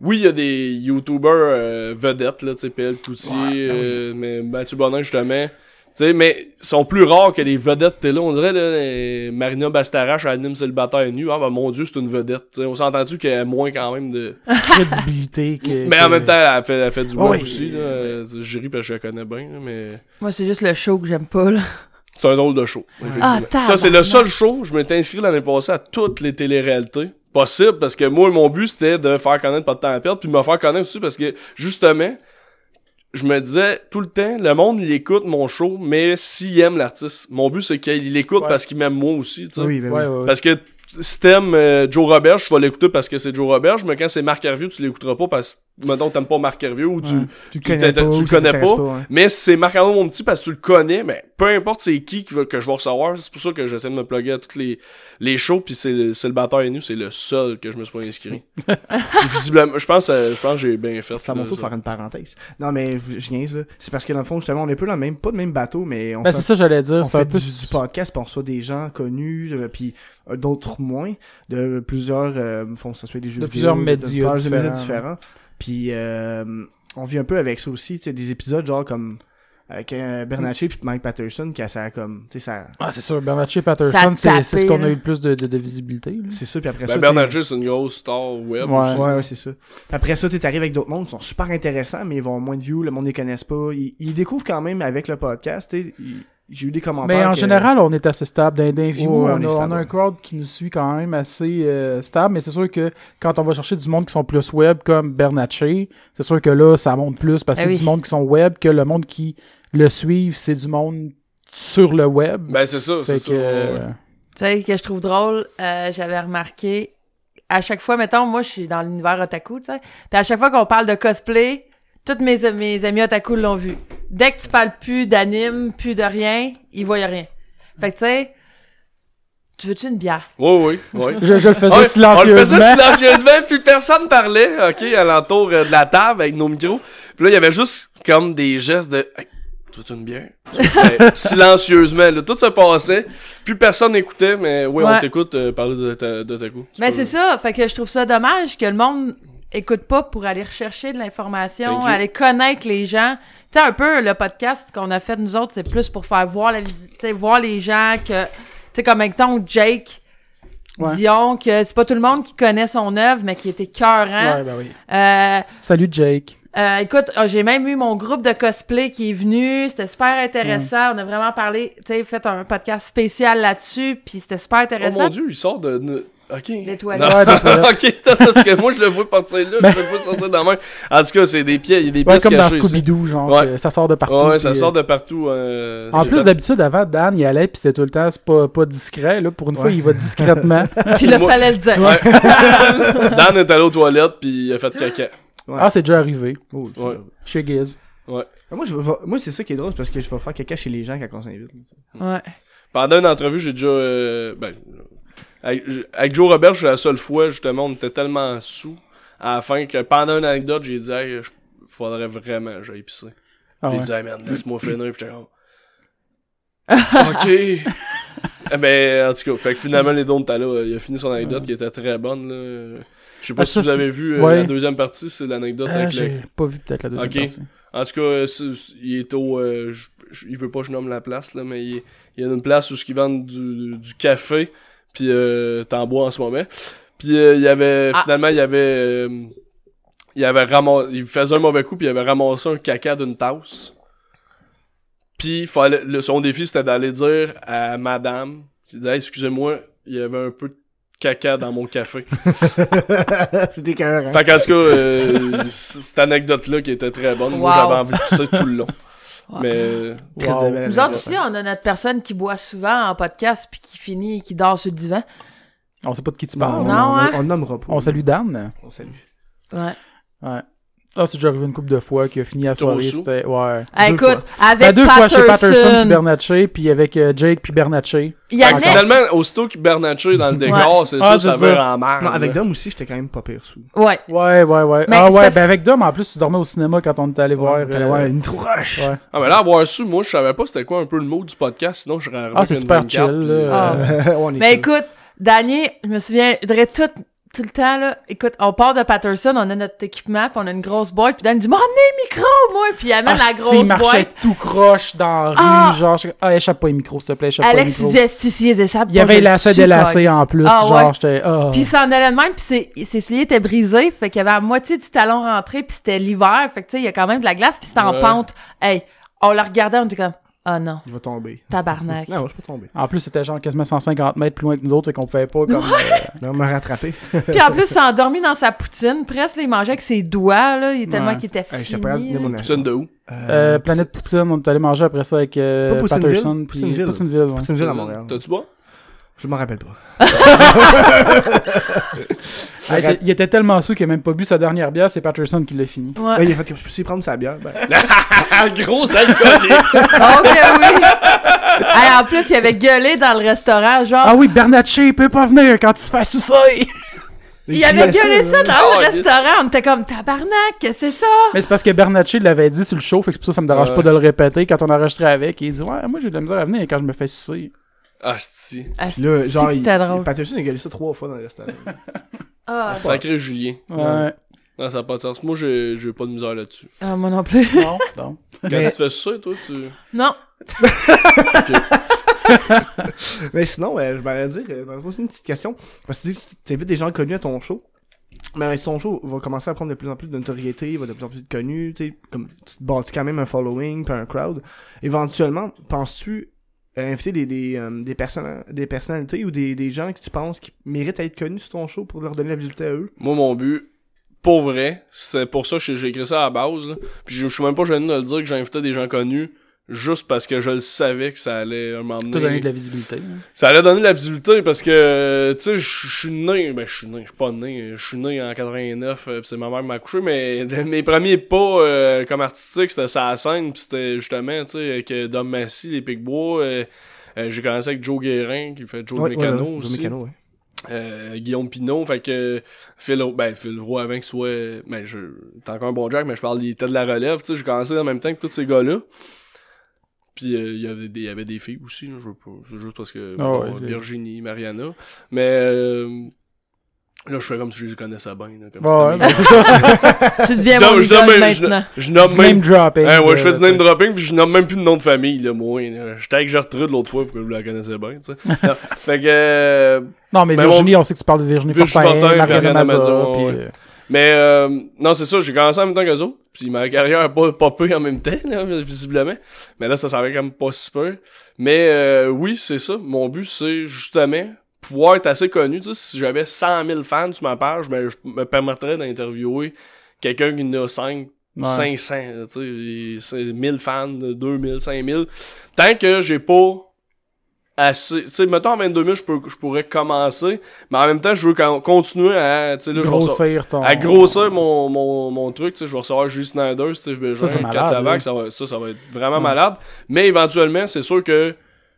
oui, il y a des youtubers euh, vedettes, là, tu sais, PL Coutier, Ouais, ben oui. euh, mais Mathieu Bonin, justement. Tu sais, mais ils sont plus rares que les vedettes télé. On dirait, là, Marina Bastarache anime célibataire nu. Ah, ben, mon dieu, c'est une vedette. on s'est entendu qu'elle a moins quand même de. <laughs> Crédibilité. Que, Mais que- en même temps, elle fait, elle fait du oui. aussi. Là. Euh, Je ris parce que je la connais bien, mais Moi, c'est juste le show que j'aime pas, là. c'est un drôle de show. effectivement. Ah, ça, c'est le seul show. Je m'étais inscrit l'année passée à toutes les téléréalités possibles parce que moi, mon but, c'était de faire connaître pas de temps à perdre puis de me faire connaître aussi parce que, justement, je me disais tout le temps, le monde, il écoute mon show, mais s'il aime l'artiste. Mon but, c'est qu'il l'écoute Ouais. parce qu'il m'aime moi aussi, tu sais. Oui, ben Ouais, oui. ouais, ouais. Parce que si t'aimes euh, Joe Roberge, tu vas l'écouter parce que c'est Joe Roberge, mais quand c'est Marc Hervieux, tu l'écouteras pas parce que, mettons, t'aimes pas Marc Hervieux ou tu... Ouais. Tu le tu connais pas. tu le connais pas. ouais. Mais si c'est Marc-André mon petit parce que tu le connais, mais peu importe c'est qui que, que je vais recevoir, c'est pour ça que j'essaie de me plugger à toutes les, les shows, puis c'est c'est le batteur et nous, c'est le seul que je me suis pas inscrit. <laughs> Visiblement, je pense, euh, je pense que j'ai bien fait. C'est à mon tour de ça. faire une parenthèse. Non, mais je, je niaise, là. C'est parce que dans le fond, justement, on est peu dans le même, pas le même bateau, mais on Ben, fait, c'est ça, j'allais dire. on C'est un fait peu. du, du podcast, puis on reçoit des gens connus, euh, puis euh, moins, de plusieurs, euh, font ça se fait des jeux De vidéo, plusieurs de- médias de plusieurs médias différents. différents. Puis euh, on vit un peu avec ça aussi, tu sais, des épisodes genre comme avec euh, Bernatchez puis Mike Patterson, qui a ça comme, tu sais, ça, Ah, c'est sûr. Bernatchez Patterson, c'est c'est ce qu'on a eu le plus de, de, de visibilité. c'est ça, puis après Ben, ça, J, c'est une grosse star web. Ouais. aussi. Ouais, ouais, c'est ça. Puis Après ça, tu arrives avec d'autres mondes qui sont super intéressants, mais ils vont avoir moins de views, le monde les connaisse pas. Ils, ils découvrent quand même avec le podcast, tu sais. J'ai eu des commentaires. Mais en que- général, on est assez stable. Dans, dans les views, Ouais, on a, stable, on a un crowd qui nous suit quand même assez euh, stable. Mais c'est sûr que quand on va chercher du monde qui sont plus web, comme Bernatchez, c'est sûr que là, ça monte plus parce que Ah c'est oui. du monde qui sont web, que le monde qui le suivent, c'est du monde sur le web. Ben, c'est ça, c'est que, ça. euh, ouais. Tu sais, que je trouve drôle, euh, j'avais remarqué, à chaque fois, mettons, moi, je suis dans l'univers otaku, tu sais, puis à chaque fois qu'on parle de cosplay, toutes mes, mes amis otaku l'ont vu. Dès que tu parles plus d'anime, plus de rien, ils voient rien. Fait que, tu sais, Tu veux-tu une bière? Oui, oui, oui. Je, je le faisais Ouais, silencieusement. On le faisait silencieusement, puis personne parlait, ok, alentour euh, de la table avec nos micros. Puis là, il y avait juste comme des gestes de hey, tu veux une bière? Hey, <laughs> silencieusement, là, tout se passait. Plus personne n'écoutait, mais oui, Ouais. on t'écoute euh, parler de ta, de ta coup. Mais peux- c'est ça, fait que je trouve ça dommage que le monde écoute pas pour aller rechercher de l'information, Thank you. aller connaître les gens. Tu sais, un peu, le podcast qu'on a fait nous autres, c'est plus pour faire voir la visite, voir les gens que, tu sais, comme exemple Jake Ouais. Dion, que c'est pas tout le monde qui connaît son œuvre, mais qui était cœurant. Ouais, ben oui. Euh, Salut Jake. euh, écoute, euh, j'ai même eu mon groupe de cosplay qui est venu, c'était super intéressant, on a vraiment parlé, tu sais, fait un podcast spécial là-dessus, puis c'était super Oh intéressant. mon dieu, il sort de. Ok. Des toilettes. Non. Ouais, des <laughs> toilettes. ok, parce que moi je le vois partir là, Ben- je le vois sortir dans la main. En tout cas, c'est des pieds, il y a des Ouais, pièces comme dans cachées ici. Scooby-Doo, genre, Ouais. ça sort de partout. Ouais, ça puis, sort euh, de partout. euh, En plus, d'habitude, avant, Dan, il allait, puis c'était tout le temps, c'est pas, pas discret, là. Pour une fois, Ouais. il va discrètement. <laughs> Puis là, Moi- fallait le dire. Ouais. <laughs> Dan est allé aux toilettes puis il a fait caca. Ouais. Ah, c'est déjà arrivé. Oh, Ouais. Chez Giz. Ah, Moi, je vais- moi c'est ça qui est drôle, c'est parce que je vais faire caca chez les gens quand on s'invite. Ouais. Pendant une entrevue, j'ai déjà. euh, ben, avec, avec Joe Robert, c'est la seule fois, justement, on était tellement sous à la fin que pendant une anecdote, j'ai dit, hey, je- faudrait vraiment j'aille pisser. Ah ouais. il dit, hey man, laisse-moi <clears throat> finir. Puis j'étais comme, ok. <laughs> Eh ben, en tout cas, fait que finalement, les dons de là, il a fini son anecdote qui était très bonne, là. Je sais pas Ah, si ça, vous avez vu euh, ouais. la deuxième partie, c'est l'anecdote Ah, avec le. j'ai pas vu peut-être la deuxième Ok. partie. En tout cas, euh, il est au. euh, je- je- il veut pas que je nomme la place, là, mais il, il y a une place où ils vendent du, du café, puis euh, t'en bois en ce moment. Puis euh, il y avait. Ah. Finalement, il y avait. euh, il avait ramassé. Il faisait un mauvais coup, puis il avait ramassé un caca d'une tasse. Puis fallait, le, son défi, c'était d'aller dire à madame, qui disait, Hey, excusez-moi, il y avait un peu de caca dans mon café. <laughs> C'était carré. Fait qu'en tout cas, euh, cette anecdote-là qui était très bonne, moi Wow. j'avais envie de pisser tout le long. <laughs> Ouais. Mais Wow. Nous autres aussi, on a notre personne qui boit souvent en podcast puis qui finit et qui dort sur le divan. On sait pas de qui tu Non, parles. on, Non, on, hein? on nommera pas. On salue Dan. On salue. Ouais. Ouais. Ah, c'est déjà arrivé une couple de fois qu'il a fini la Trop soirée. C'était. Ouais. Ah, Deux écoute, avec Ben, deux fois chez Patterson Patterson, puis Bernatchez, puis avec euh, Jake puis Bernatchez. il y avait... finalement, aussitôt que Bernatchez dans le décor, c'est Ah, sûr ça ça. en marre. Non, avec. Dom aussi, j'étais quand même pas pire sous. Ouais. Ouais, ouais, ouais. Mais ah ouais, ben avec Dom, en plus, tu dormais au cinéma quand on était allé voir. T'allais euh, voir une trou rush. Ouais. Ah, mais là, avoir su, moi, je savais pas c'était quoi un peu le mot du podcast, sinon je serais arrivé Ah, c'est super 24, chill, <laughs> Mais écoute, Daniel, je me souviendrai tout, tout le temps, là. Écoute, on part de Patterson, on a notre équipement, puis on a une grosse boîte, puis Dan dit, m'en le micro, moi! Puis il amène Ah, la grosse il marchait boîte. tout croche dans la rue, Ah! genre, je- ah, échappe pas les micros, s'il te plaît, échappe pas les Alex, il micros. disait, si, si, ils échappent Il y avait lacet délacé en plus, Ah, genre, ouais. j'étais, ah. Puis il s'en allait de même, puis ses, ses souliers étaient brisés, fait qu'il y avait la moitié du talon rentré, puis c'était l'hiver, fait que tu sais, il y a quand même de la glace, puis c'était en Ouais. pente. Hey, on le regardait, on était comme, oh non, Il va tomber. tabarnak. Non, je peux tomber. En plus, c'était genre quasiment 150 mètres plus loin que nous autres, et qu'on pouvait pas, comme, <laughs> euh, Non, me rattraper. puis en plus, il s'est endormi dans sa poutine, presque, là, il mangeait avec ses doigts, là, il, tellement Ouais. qu'il était fini. Mon Poutine de où? euh, Planète Poutine, on est allé manger après ça avec euh, Pas Poutineville? Patterson, puis Poutineville. Poutineville, ouais. Poutineville à Montréal. T'as-tu bois? Je m'en rappelle pas. Il était- il était tellement sous qu'il a même pas bu sa dernière bière, c'est Patterson qui l'a fini. Ouais. il a fait que je peux prendre sa bière. Ben, <laughs> gros alcoolique! <laughs> Oh que oui! En plus, il avait gueulé dans le restaurant, genre, Ah oui, Bernatchez, il peut pas venir quand il se fait sucer! il avait gueulé ça dans le ouais. restaurant, on était comme, tabarnak, qu'est-ce que c'est ça? Mais c'est parce que Bernatchez l'avait dit sur le show, fait que c'est pour ça que ça me dérange Ouais. pas de le répéter quand on enregistrait avec. Il dit Ouais, moi j'ai de la misère à venir quand je me fais sucer. Ah, c'ti. Ah, là, c'est genre, il, drôle. Patterson a ça trois fois dans le restaurant. <laughs> Ah, Sacré Julien. Ouais. Non, ça n'a pas de sens. Moi, j'ai j'ai pas de misère là-dessus. ah, moi non plus. non, non. Quand Mais- tu te fais ça, toi, tu. Non. <laughs> Mais sinon, euh, je m'allais dire, je m'allais poser une petite question. Parce que tu dis que tu invites des gens connus à ton show. Mais son show va commencer à prendre de plus en plus de notoriété, il va de plus en plus être connu, tu sais, comme tu te bâtis quand même un following, puis un crowd. Éventuellement, penses-tu inviter des, des, euh, des, des personnalités ou des, des gens que tu penses qui méritent à être connus sur ton show pour leur donner la visibilité à eux? Moi, mon but, pour vrai, c'est pour ça que j'ai écrit ça à la base. Puis je suis même pas gêné de le dire que j'invitais des gens connus. Juste parce que je le savais que ça allait m'emmener. T'as donné de la visibilité. hein? Ça allait donner de la visibilité parce que, tu sais, je suis né, ben je suis né, je suis pas né, je suis né en 89, euh, pis c'est ma mère qui m'a accouché, mais mes premiers pas euh, comme artistique, c'était ça la scène, pis c'était justement, tu sais, avec euh, Dom Massy, les Picbois, euh, Euh, j'ai commencé avec Joe Guérin, qui fait Joe Ouais, Mécano ouais, ouais, aussi. Joe Mécano, ouais. Euh, Guillaume Pinot, fait que Phil, ben, Phil Roy avant qu'il soit, ben, je, t'es encore un bon Jack, mais je parle, il était de la relève, tu sais, j'ai commencé en même temps que tous ces gars-là. Puis euh, il y avait des, il y avait des filles aussi, là, je veux pas, c'est juste parce que, Ah bon, ouais, c'est- Virginie, Mariana. Mais, euh, là, je fais comme si je les connaissais bien, là, comme Ouais, c'est ça. <laughs> Tu deviens Je mon nomme- je nomme- maintenant. Je nomme Du même name dropping. Hein, ouais, je fais du name dropping puis je nomme même plus de nom de famille, là, moi. J'étais avec Gertrude l'autre fois, parce que vous la connaissez bien, tu sais. <laughs> Non, fait que, euh, Non, mais Ben, Virginie, on sait que tu parles de Virginie Virginie Fortin, Fortin, Mariana Mariana Mazza, Mazza, puis... mais, euh, non, c'est ça, j'ai commencé en même temps qu'eux autres. Puis ma carrière a pas popé en même temps, <laughs> là, visiblement. Mais là, ça quand même pas si peu. Mais, euh, oui, c'est ça. Mon but, c'est justement pouvoir être assez connu. Tu sais, si j'avais 100 000 fans sur ma page, ben, je me permettrais d'interviewer quelqu'un qui en a 5 ouais. 500, là, tu sais, c'est 1000 fans, 2000, 5000. Tant que j'ai pas assez, tu sais, mettons en 22 000, je, peux, je pourrais commencer, mais en même temps, je veux con- continuer à, là, Grossir ton... à grossir mon, mon, mon truc, tu sais, je vais recevoir Julie Snyder, Steve Bégin, Ça, malade, Lavac, là. ça va, ça, ça va être vraiment Ouais. malade. Mais éventuellement, c'est sûr que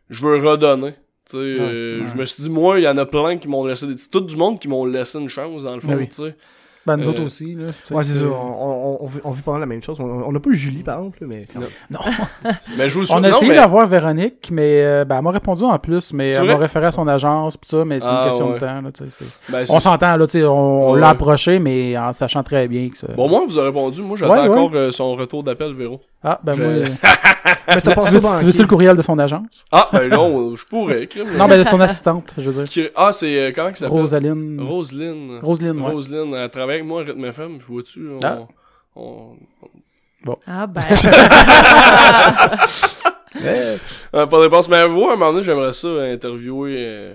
je veux redonner. Tu sais, euh, ouais. je me suis dit, moi, il y en a plein qui m'ont laissé des... Tout du monde qui m'ont laissé une chance, dans le fond, Ben oui. tu sais. Ben, nous Euh, autres aussi, là. Ouais, c'est euh, ça. On, on, on, vit- on vit pas mal la même chose. On, on a pas eu Julie, par exemple, mais. Non. <laughs> Mais je vous le On a essayé mais- d'avoir Véronique, mais euh, ben, elle m'a répondu en plus, mais elle m'a référé à son agence, pis ça, mais c'est Ah, une question ouais. de temps, là, tu sais. c'est- ben, On s'entend, là, tu sais, on, on Ouais, l'a approché, mais en sachant très bien que ça... Bon, moi, on vous a répondu. Moi, j'attends Ouais, ouais. encore euh, son retour d'appel, Véro. Ah, ben Je- moi... <laughs> Mais t'as tu veux, tu veux-tu le courriel de son agence? Ah, ben non, je pourrais. crime. Non, ben de son assistante, je veux dire. Ah, c'est... euh, comment il s'appelle? Rosaline. Roselyne. Roselyne, ouais. Roselyne, elle travaille avec moi à Rythme FM, vois-tu? On... Ah. on- Ah ben. <laughs> Eh, Euh, pas de réponse, mais vous, à un moment donné, j'aimerais ça interviewer... euh,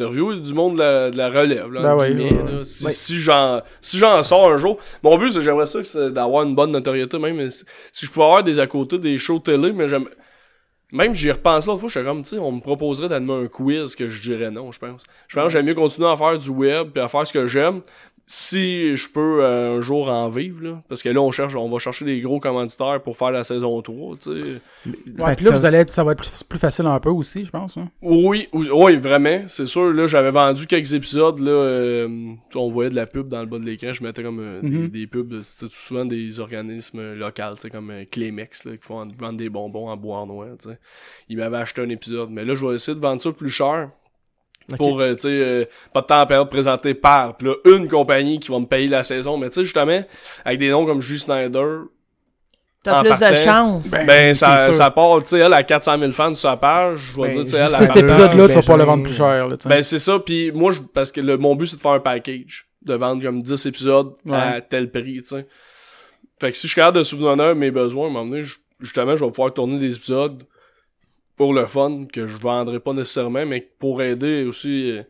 Interviewer du monde de la, de la relève, là, Ben en ouais, guillemets, ouais, là. Si, j'en si sors un jour, mon but, c'est j'aimerais ça c'est d'avoir une bonne notoriété, même si, si je pouvais avoir des à côté, des shows télé, mais j'aime... Même j'y repense l'autre fois, j'étais comme, tu sais, on me proposerait d'animer un quiz que je dirais non, je pense. Je pense que j'aime mieux continuer à faire du web puis à faire ce que j'aime. Si je peux euh, un jour en vivre, là. Parce que là, on cherche, on va chercher des gros commanditaires pour faire la saison 3, tu sais. ouais, Ben, puis là, vous allez être, ça va être plus, plus facile un peu aussi, je pense. hein. Oui, oui, vraiment, c'est sûr. Là, j'avais vendu quelques épisodes. Là, euh, tu sais, on voyait de la pub dans le bas de l'écran. Je mettais comme euh, Mhm. des, des pubs. C'était souvent des organismes euh, locaux, tu sais, comme euh, Clémex, là, qui font vendre des bonbons en bois noir. Tu sais. Ils m'avaient acheté un épisode. Mais là, je vais essayer de vendre ça plus cher. Pour, euh, tu sais, euh, pas de temps à perdre, présenté par, pis là, une compagnie qui va me payer la saison. Mais tu sais, justement, avec des noms comme Julie Snyder, T'as plus de chance. Ben, ben, ça, ça part, tu sais, elle a 400 000 fans sur sa page. Je vais Ben, dire, tu sais, elle a cet épisode-là, tu vas pas le vendre plus cher, là, tu sais. ben c'est ça, puis moi je parce que le, mon but c'est de faire un package, de vendre comme 10 épisodes à tel prix, tu sais. Fait que si je suis capable de subvenir mes besoins, à un moment donné, je- justement, je vais pouvoir tourner des épisodes pour le fun que je vendrai pas nécessairement, mais pour aider aussi euh,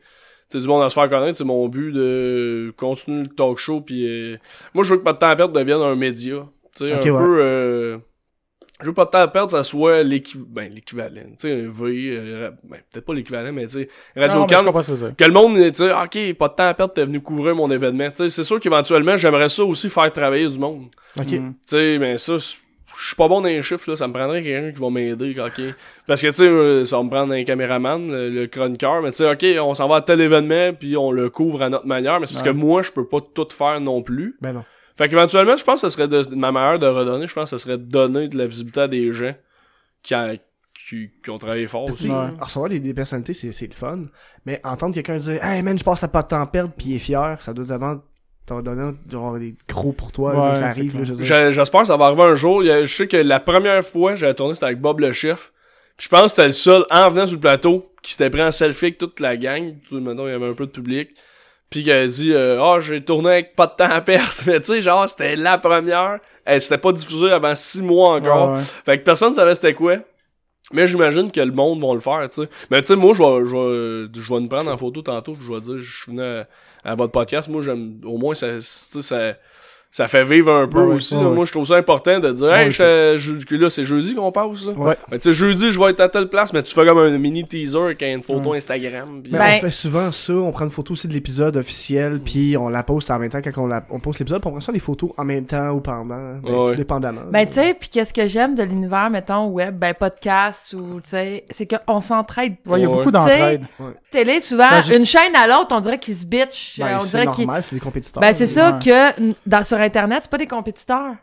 tu sais, du monde à se faire connaître, c'est mon but de continuer le talk show puis euh, moi je veux que pas de temps à perdre devienne un média, tu sais Ok, un ouais. peu euh, je veux pas de temps à perdre, ça soit l'équivalent, ben, l'équivalent, tu sais, un V, euh, ben, peut-être pas l'équivalent, mais tu sais, Radio Can, que le monde, tu sais, ok, pas de temps à perdre, t'es venu couvrir mon événement. Tu sais, c'est sûr qu'éventuellement, j'aimerais ça aussi faire travailler du monde. Ok. Mm. Tu sais, mais ça, c'est- je suis pas bon dans les chiffres, là, ça me prendrait quelqu'un qui va m'aider, ok. Parce que, tu sais, euh, ça va me prendre un caméraman, le, le chroniqueur, mais tu sais, ok, on s'en va à tel événement, puis on le couvre à notre manière, mais c'est parce Ouais. que moi, je peux pas tout faire non plus. Ben non. Fait qu'éventuellement, je pense que ce serait de, ma manière de redonner, je pense que ce serait de donner de la visibilité à des gens qui, a- qui, qui ont travaillé fort aussi. Ouais. Recevoir des, des personnalités, c'est, c'est le fun. Mais entendre quelqu'un dire Hey man, je passe à pas de temps à perdre, puis il est fier, ça doit vraiment. Ça va donner genre des gros pour toi, Ouais, que ça arrive, je J'espère que ça va arriver un jour. Je sais que la première fois que j'avais tourné, c'était avec Bob le chef. Puis je pense que c'était le seul, en venant sur le plateau, qui s'était pris en selfie avec toute la gang. Tout, maintenant, il y avait un peu de public. Puis qui a dit euh, Ah, j'ai tourné avec pas de temps à perdre. <laughs> Mais tu sais, genre, c'était la première. Elle s'était pas diffusée avant six mois encore. Ouais, ouais. Fait que personne savait c'était quoi. Mais j'imagine que le monde va le faire, tu sais. Mais tu sais, moi, je vais, je vais, je vais nous prendre en photo tantôt, puis je vais dire, je suis venu à, à votre podcast. Moi, j'aime, au moins, ça, ça, ça fait vivre un peu Ouais, ouais, aussi. ouais, là. ouais. Moi, je trouve ça important de dire, Ouais, hey, je- je- que là, c'est jeudi qu'on passe, là. Ouais. Mais tu sais, jeudi, je vais être à telle place, mais tu fais comme un mini teaser avec une photo Instagram. puis- Mais Ben- on fait souvent ça, on prend une photo aussi de l'épisode officiel, puis on la poste en même temps quand on, la, on poste l'épisode, on prend ça des photos en même temps ou pendant, ben, dépendamment. Ben, tu sais, puis qu'est-ce que j'aime de l'univers, mettons, web, ben, podcast ou, tu sais, c'est qu'on s'entraide. Ouais, il y a beaucoup d'entraide. Télé, souvent, Ben, juste- une chaîne à l'autre, on dirait qu'ils se bitchent. Ben, on c'est dirait qu'ils. normal, c'est des compétiteurs. Ben, c'est ça que, dans, sur Internet, c'est pas des compétiteurs.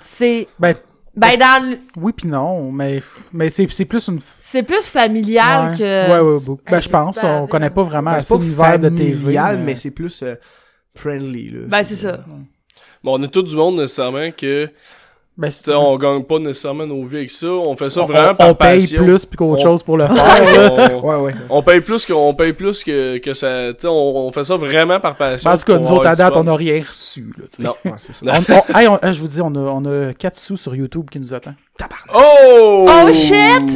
C'est. Ben, Ben, dans le- oui puis non, mais, mais c'est c'est plus une... C'est plus familial ouais. que. Ouais, ouais, beaucoup. Ben, je pense, Ben, on connaît pas vraiment Ben, assez l'univers de TV. familial, mais, mais- c'est plus euh, friendly, là. Ben, c'est ça. Bon, on est tout du monde nécessairement que, Ben, sais, on gagne pas nécessairement nos vies avec ça. On fait ça on, vraiment on par paye passion. plus puis qu'autre On- chose pour le <laughs> faire. là. on, Ouais, ouais. on paye plus que, on paye plus que, que ça, tu sais, on, on fait ça vraiment par passion. Ben, en tout cas, nous autres, à date, on n'a rien reçu. Là, tu sais. Non. Ouais, c'est ça. On- on- hey, on- je vous dis, on a, on a 4 sous sur YouTube qui nous attend. Oh! Oh, shit!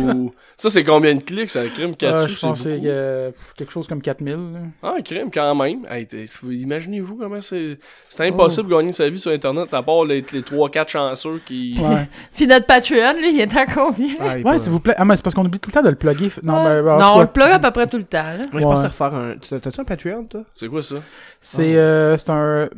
Ça, c'est combien de clics, ça, crime? 4 Euh, je c'est pense que c'est beaucoup. euh, quelque chose comme 4000. là. Ah, crime, quand même. Hey, Imaginez-vous comment c'est... C'est impossible de gagner sa vie sur Internet, à part les, les 3-4 chanceux qui... Ouais, <laughs> Puis notre Patreon, lui, il est à combien? Ah, ouais s'il vous plaît. Ah, mais c'est parce qu'on oublie tout le temps de le plugger. Non, Ouais. mais, non, on le plug à peu près tout le temps. là. Moi, je pense Ouais. à refaire un. tu- T'as-tu un Patreon, toi? C'est quoi ça? C'est euh, c'est un,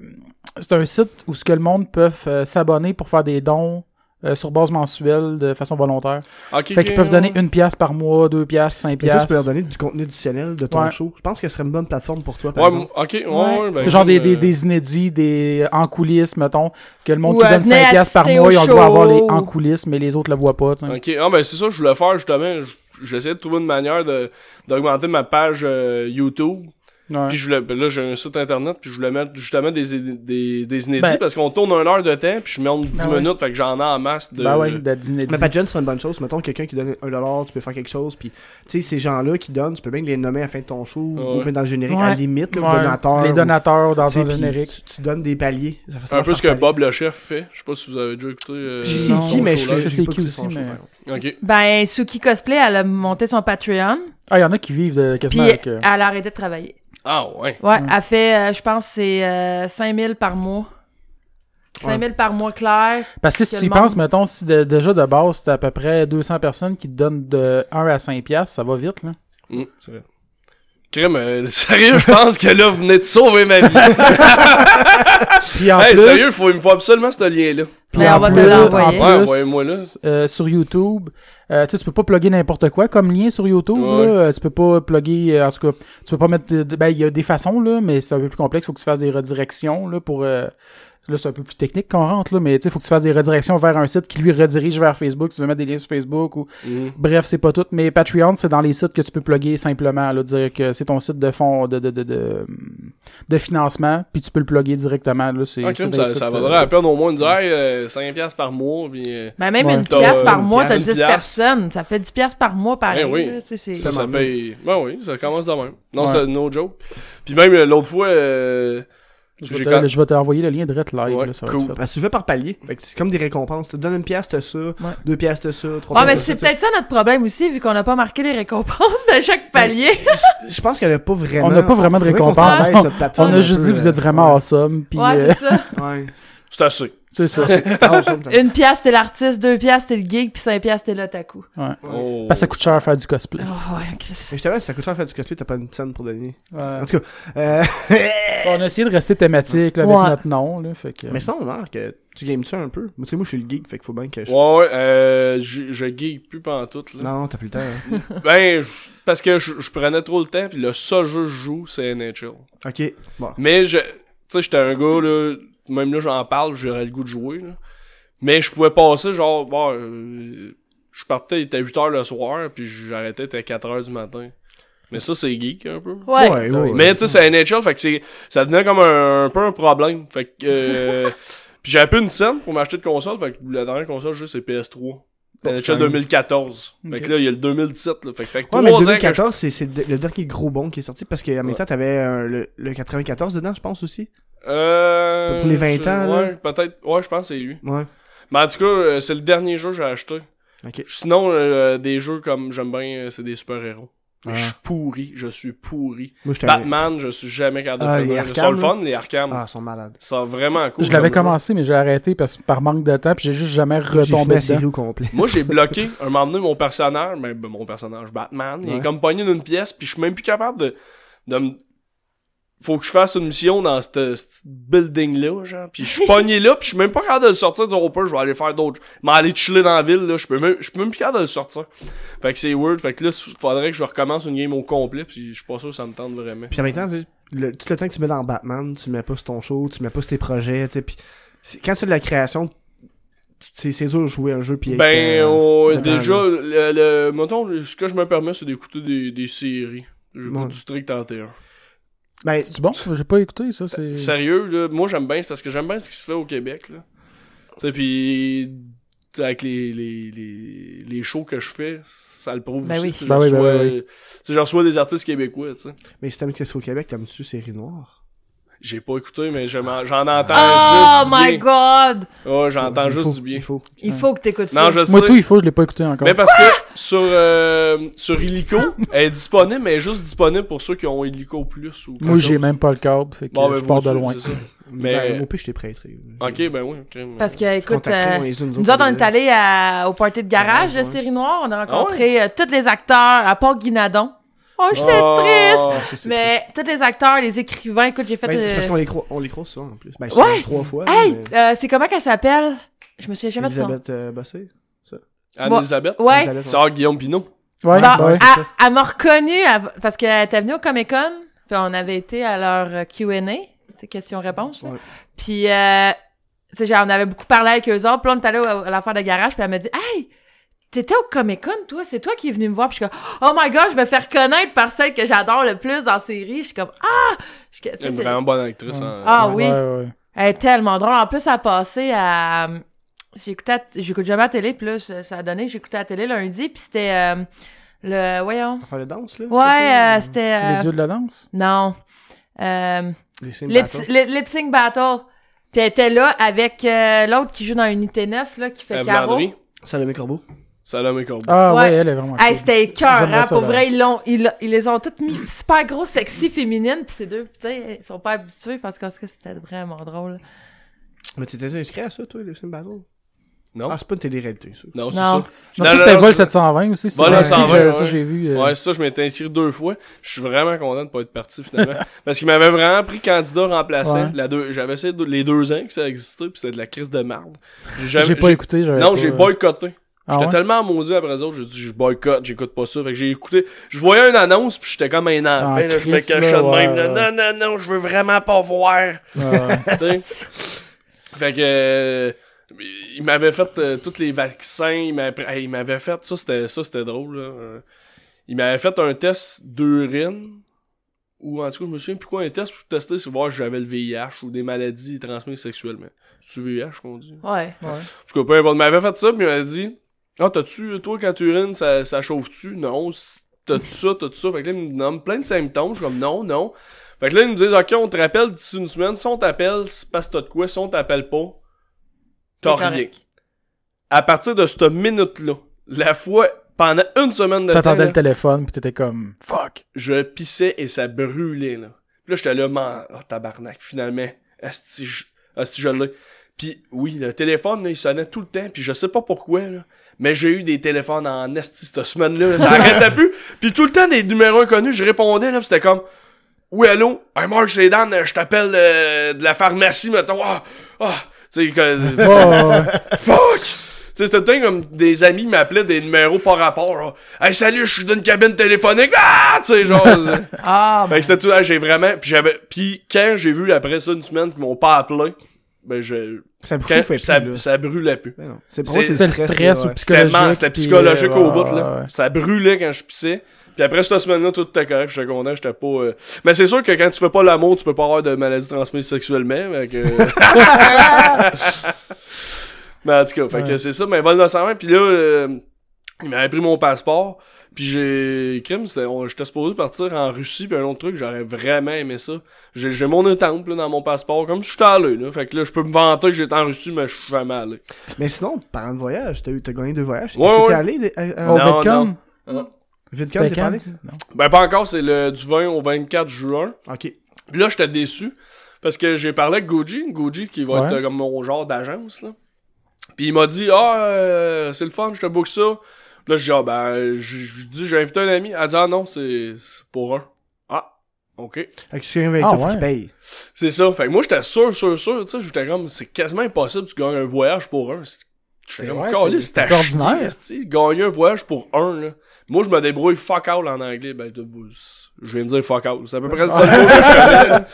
c'est un site où ce que le monde peut euh, s'abonner pour faire des dons euh, sur base mensuelle de façon volontaire. Ok, Fait qu'ils peuvent donner une pièce par mois, deux pièces, cinq Et toi, tu peux pièces. leur donner du contenu additionnel de ton Ouais. show. Je pense que ce serait une bonne plateforme pour toi, par Ouais, exemple. ok, ouais, ben, C'est genre des, des, euh, des inédits, des en coulisses, mettons, que le monde qui donne 5 pièces par mois, ils ont le droit d'avoir les en coulisses, mais les autres le voient pas. tu sais. Ok, ah ben c'est ça que je voulais faire justement. J- J'essayais de trouver une manière de d'augmenter ma page euh, YouTube. Ouais. Puis je voulais, ben là j'ai un site internet puis je voulais mettre justement des, des, des inédits Ben- parce qu'on tourne une heure de temps puis je monte 10 Ben ouais. minutes fait que j'en ai en masse de... Ben ouais, d'inédits. Mais Patreon, c'est une bonne chose. Mettons quelqu'un qui donne un dollar, tu peux faire quelque chose. Puis, tu sais, ces gens-là qui donnent, tu peux bien les nommer à la fin de ton show ou mettre dans le générique Ouais. à la limite, là, Ouais, donateur. Les ou- donateurs dans puis générique. Tu, tu donnes des paliers. Ça fait ça un peu ce que palier. Bob le chef fait. Je sais pas si vous avez déjà écouté. euh, Je sais qui, mais je sais qui aussi. Ben, Suki Cosplay, elle a monté son Patreon, Ah, il y en a qui vivent de, quasiment puis avec. euh, elle a arrêté de travailler. Ah ouais. Ouais, elle fait, euh, je pense, c'est euh, 5000 par mois. 5000 par mois clair. Parce que si tu y monde- penses, mettons, si de- déjà de base, t'as à peu près 200 personnes qui te donnent de 1 à 5 piastres, ça va vite, là. C'est vrai. Crème, euh, <laughs> sérieux, je pense que là, vous venez de sauver ma vie. Puis en hey, plus, sérieux, faut, il me faut absolument ce lien-là. puis Mais en on va te plus- l'envoyer. en Ouais, plus, envoyez-moi là. euh, sur YouTube, euh, tu sais, tu peux pas plugger n'importe quoi comme lien sur YouTube, Ouais. là. Euh, Tu peux pas plugger, euh, en tout cas, tu peux pas mettre, de- de- ben, il y a des façons, là, mais c'est un peu plus complexe, faut que tu fasses des redirections, là, pour, euh, Là, c'est un peu plus technique qu'on rentre, là, mais tu sais, faut que tu fasses des redirections vers un site qui lui redirige vers Facebook. Si tu veux mettre des liens sur Facebook ou. Mhm. Bref, c'est pas tout. Mais Patreon, c'est dans les sites que tu peux plugger simplement. Là, dire que c'est ton site de fond de, de, de, de, de financement, puis tu peux le plugger directement. Là, c'est, ça, sites, ça euh, vaudrait la peine au moins de dire euh, 5$ piastres par mois, puis euh, Ben, même Ouais. une T'as, pièce euh, par une mois, t'as pièce, 10 une pièce. personnes. Ça fait 10 pièces par mois, pareil. Eh oui. là, ça, ça paye. Ben oui, ça commence de même. Non, Ouais. c'est no joke. Puis même euh, l'autre fois, euh, Je vais, te, quand- je vais t'envoyer le lien direct live. Ouais, là, ça va cool. Parce que tu fais par palier. Fait que c'est comme des récompenses. Tu te donnes une pièce, t'as ça. Deux pièces, t'as ça. Trois Ouais, mais pièces, c'est peut-être ça notre problème aussi, vu qu'on n'a pas marqué les récompenses de chaque palier. Je pense qu'elle a pas vraiment. On n'a pas vraiment de Faudrait qu'on récompense. travaille On- cette plateforme On a juste peu, dit vous euh, êtes vraiment ouais. awesome. Puis, Ouais, euh, c'est ça. <laughs> Ouais. c'est assez. C'est ça. <laughs> Une pièce, t'es l'artiste, deux pièces, t'es le geek, puis cinq pièces, t'es l'otaku. Ouais. Oh. Parce que ça coûte cher faire du cosplay. Oh, ouais, Chris. Mais je t'avais, si ça coûte cher à faire du cosplay, t'as pas une scène pour donner. Ouais. En tout cas, euh... <laughs> On a essayé de rester thématique là, avec Ouais. notre nom. Là, fait que, mais sinon, Marc, euh, tu games ça un peu. Moi, tu sais, moi, je suis le geek, fait qu'il faut bien que je. Ouais, ouais, euh, je, je geek plus pendant tout, là. Non, t'as plus le temps. hein. <laughs> Ben, je- parce que je, je prenais trop le temps, puis le seul jeu que je joue, c'est NHL. ok, bon. Mais je, tu sais, j'étais un gars, là, même là, j'en parle, j'aurais le goût de jouer, là. Mais je pouvais passer, genre, bon, euh, je partais, il était 8h le soir, puis j'arrêtais, il était 4h du matin. Mais ça, c'est geek, un peu. Ouais. ouais, ouais. Mais tu sais, c'est NHL, fait que c'est, ça devenait comme un, un peu un problème. Fait que, euh, <laughs> puis j'avais plus une scène pour m'acheter de console, fait que la dernière console j'ai, c'est PS3. NHL putain. 2014. Fait Ok. que là, il y a le 2017, là. Fait que, fait que Ouais, mais trois ans que 2014, c'est, c'est le dernier gros bon qui est sorti parce qu'en même Ouais. temps, t'avais euh, le, le 94 dedans, je pense aussi. Euh. Pour les 20 je- ans, là. Ouais, peut-être. Ouais, je pense que c'est lui. Ouais. Mais en tout cas, euh, c'est le dernier jeu que j'ai acheté. Ok. Sinon, euh, des jeux comme j'aime bien, euh, c'est des super-héros. Mais Je suis pourri, je suis pourri. Moi, Batman, je suis jamais capable de Ah, faire les ça. Arkham, C'est le fun, les Arkham. Ah, ils sont malades. C'est vraiment cool. Je l'avais commencé, mais j'ai arrêté parce que par manque de temps, puis j'ai juste jamais retombé la série dedans. au complet. Moi, j'ai <laughs> bloqué un moment donné mon personnage, mais ben, mon personnage Batman, il est comme pogné d'une pièce, puis je suis même plus capable de, de me... Faut que je fasse une mission dans ce building-là, genre. Puis je suis pogné là, puis je suis même pas capable de le sortir, dire, oh, je vais aller faire d'autres. Mais aller chiller dans la ville, là, je peux même, je peux même plus capable de le sortir. Fait que c'est weird. Fait que là, faudrait que je recommence une game au complet, puis je suis pas sûr que ça me tente vraiment. Puis en même temps, tu sais, le- tout le temps que tu mets dans Batman, tu mets pas sur ton show, tu mets pas sur tes projets, tu sais, puis c'est- quand fais de la création, c'est c'est dur de jouer un jeu puis Ben, oh, déjà, là. le, le, mettons, ce que je me permets, c'est d'écouter des, des séries. J'ai pas Ouais. du strict en T1. Ben, C'est bon? J'ai pas écouté ça. C'est. Sérieux, là, moi j'aime bien, c'est parce que j'aime bien ce qui se fait au Québec, là. Tu sais, sais, avec les, les, les, les shows que je fais, ça le prouve Ben aussi. oui. tu sais, Ben je oui, ben oui, tu sais, je reçois des artistes québécois, tu sais. mais si t'aimes qu'est-ce au Québec, t'aimes-tu Série Noire? J'ai pas écouté, mais je m'en- j'en entends Oh juste du my bien. god! Ouais, j'entends Il juste faut- du bien. Il faut. Il faut que t'écoutes ça. Non, je Moi, sais. tout, il faut, je l'ai pas écouté encore. Mais parce que sur, euh, sur Illico, elle est disponible, mais elle est juste disponible pour ceux qui ont Illico Plus ou Moi, j'ai même pas le câble, fait que Bon, ben, je pars de loin. c'est ça. <laughs> Mais... Ben, au pire, je t'ai prêté. Ok, ben oui, ok. Parce que, écoute, euh, on les a, nous autres, on est allés à- au party de garage Ouais, de ouais. Série Noire. On a rencontré euh, tous les acteurs, à part Guinadon. Oh, je suis Oh. triste! Ça, c'est Mais tous les acteurs, les écrivains, écoute, j'ai fait... Ben, c'est euh, parce qu'on les croit, on les croit ça en plus. Ben, Ouais. c'est trois fois. Hey! mais- euh, c'est comment qu'elle s'appelle? Je me souviens jamais de son... Elisabeth euh, Bossé. Anne-Elisabeth, Ouais. Elisabeth, ouais. sœur Guillaume Pinot. Ouais, Bon, ouais. c'est elle, ça. elle m'a reconnue parce qu'elle était venue au Comic Con, puis on avait été à leur euh, Q&A, c'est question-réponse. là. Ouais. Puis, euh, tu sais, genre, on avait beaucoup parlé avec eux autres, puis là, on est allé à l'affaire de garage, puis elle m'a dit « Hey, t'étais au Comic Con, toi? C'est toi qui es venu me voir? » Puis je suis comme « Oh my God, je me fais reconnaître par celle que j'adore le plus dans la série. » Je suis comme « Ah! » Je- C'est une c'est- vraiment bonne actrice. Ouais. hein. Ah oui. Ouais, ouais. Elle est tellement drôle. En plus, elle a passé à... J'écoutais, à- j'écoute jamais la télé, puis là, ça a donné que j'écoutais la télé lundi, puis c'était euh, le... Voyons. Faire le danse, là? Ouais, euh, c'était... Les euh, dieux de la danse? Non. Euh, lip, Battle. lip, lip sync battle. Puis elle était là avec euh, l'autre qui joue dans Unité 9, là, qui fait Caro. Salomé Corbeau. Salomé Corbeau. Ah ouais, Ouais. elle est vraiment Hey, c'était cœur, hein, pour vrai, ils, l'ont, ils, ils les ont toutes mis super gros, sexy, féminines, puis ces deux, tu sais, ils sont pas habitués, parce cas, c'était vraiment drôle. Mais t'étais inscrit à ça, toi, les Sim Battle? Non? Ah, c'est pas une télé-réalité, ça. Non, c'est Non. ça. Non, c'était Vol 720 aussi. Vol vrai, 720, j'ai- ouais. Ça, j'ai vu. euh, Ouais, ça, je m'étais inscrit deux fois. Je suis vraiment content de pas être parti finalement. <laughs> Parce qu'il m'avait vraiment pris candidat remplaçant. Ouais. La deux, j'avais essayé de- les deux ans que ça existait, puis c'était de la crise de merde. J'ai jamais- J'ai pas écouté. Non, pas- j'ai boycotté. Ah J'étais ouais? tellement maudit après ça, j'ai dit je boycotte, j'écoute pas ça. Fait que j'ai écouté. Je voyais une annonce puis j'étais comme un enfant, Ah, là, je me cachais de même. ouais, là, ouais. Non, non, non, je veux vraiment pas voir. Ouais. <laughs> tu sais? fait que euh, il m'avait fait euh, tous les vaccins, il m'avait hey, il m'avait fait ça c'était ça c'était drôle là. Euh, Il m'avait fait un test d'urine ou en tout cas je me souviens plus quoi un test pour tester c'est voir si j'avais le VIH ou des maladies transmises sexuellement. C'est VIH qu'on dit? Ouais. Ouais. En tout cas, peu importe, il m'avait fait ça, puis il m'avait dit Ah, t'as-tu, toi, quand tu urines, ça, ça chauffe-tu? Non, t'as-tu ça, t'as-tu ça? Fait que là, il me nomme plein de symptômes. Je suis comme Non, non. Fait que là, ils me disent Ok, on te rappelle d'ici une semaine. Si on t'appelle, c'est parce que t'as de quoi. Si on t'appelle pas, t'as rien. correct. À partir de cette minute-là, la fois, pendant une semaine de temps, T'attendais là, le téléphone, pis t'étais comme fuck. je pissais et ça brûlait, là. Puis là, j'étais là, man, oh, tabarnak, finalement, asti, je, asti, je l'ai. Puis oui, le téléphone, là, il sonnait tout le temps, puis je sais pas pourquoi, là. Mais j'ai eu des téléphones en esti cette semaine-là, là, ça arrêtait <laughs> plus. Puis tout le temps, des numéros inconnus, je répondais, là, pis c'était comme, oui, allô? Hey, Marc, c'est Dan, je t'appelle euh, de la pharmacie, mettons. Ah, ah, tu sais. <laughs> Fuck! Tu sais, c'était tout le temps comme des amis m'appelaient des numéros par rapport. Là. Hey, salut, je suis d'une cabine téléphonique. Ah! Tu sais, genre. <laughs> euh, Ah, fait que c'était tout. ah, j'ai vraiment. Puis j'avais. Puis quand j'ai vu après ça une semaine qu'ils m'ont pas appelé, ben je. Ça Quand, plus, ça, ça brûlait plus. Ben. C'est pour C'est- le stress. ou psychologique. c'était puis, psychologique euh, au bout, ouais, là. ouais. Ça brûlait quand je pissais. Puis après cette semaine-là, tout était correct, j'étais content, j'étais pas... euh, Mais c'est sûr que quand tu fais pas l'amour, tu peux pas avoir de maladie transmise sexuellement, fait que... <laughs> <laughs> mais en tout cas, fait que Ouais. c'est ça, mais vol 920, puis là, euh, il m'avait pris mon passeport, puis j'ai... Crime, J'étais supposé partir en Russie, puis un autre truc, j'aurais vraiment aimé ça. J'ai mon étampe, là, dans mon passeport, comme si j'étais allé, là. Fait que là, je peux me vanter que j'étais en Russie, mais je suis jamais allé. Mais sinon, parlant de voyage, t'as eu- t'as gagné deux voyages. Ouais, Est-ce que t'es ouais. allé à- à- Au Non, VidCon? non. VidCon, C'était t'es quand? parlé? Non. Ben, pas encore, c'est le du 20 au 24 juin. Ok. Puis là, j'étais déçu. Parce que j'ai parlé avec Goji, Goji qui va Ouais. être euh, comme mon genre d'agence, là. Puis il m'a dit, ah, euh, c'est le fun, je te book ça. Là, j'ai dit, ah, ben, je je dis, j'ai invité un ami. Elle a dit, ah non, c'est c'est pour un. Ah, ok. Fait que avec Ah, ouais. qu'il paye. C'est ça. Fait que moi, j'étais sûr, sûr, sûr, tu sais, j'étais comme, c'est quasiment impossible, tu gagnes un voyage pour un. J'étais comme, c'est- ordinaire. gagner un voyage pour un, là. Moi, je me débrouille fuck all en anglais. Ben, de- je viens de dire fuck all. C'est à peu près le seul <laughs> mot que je connais. <laughs> là.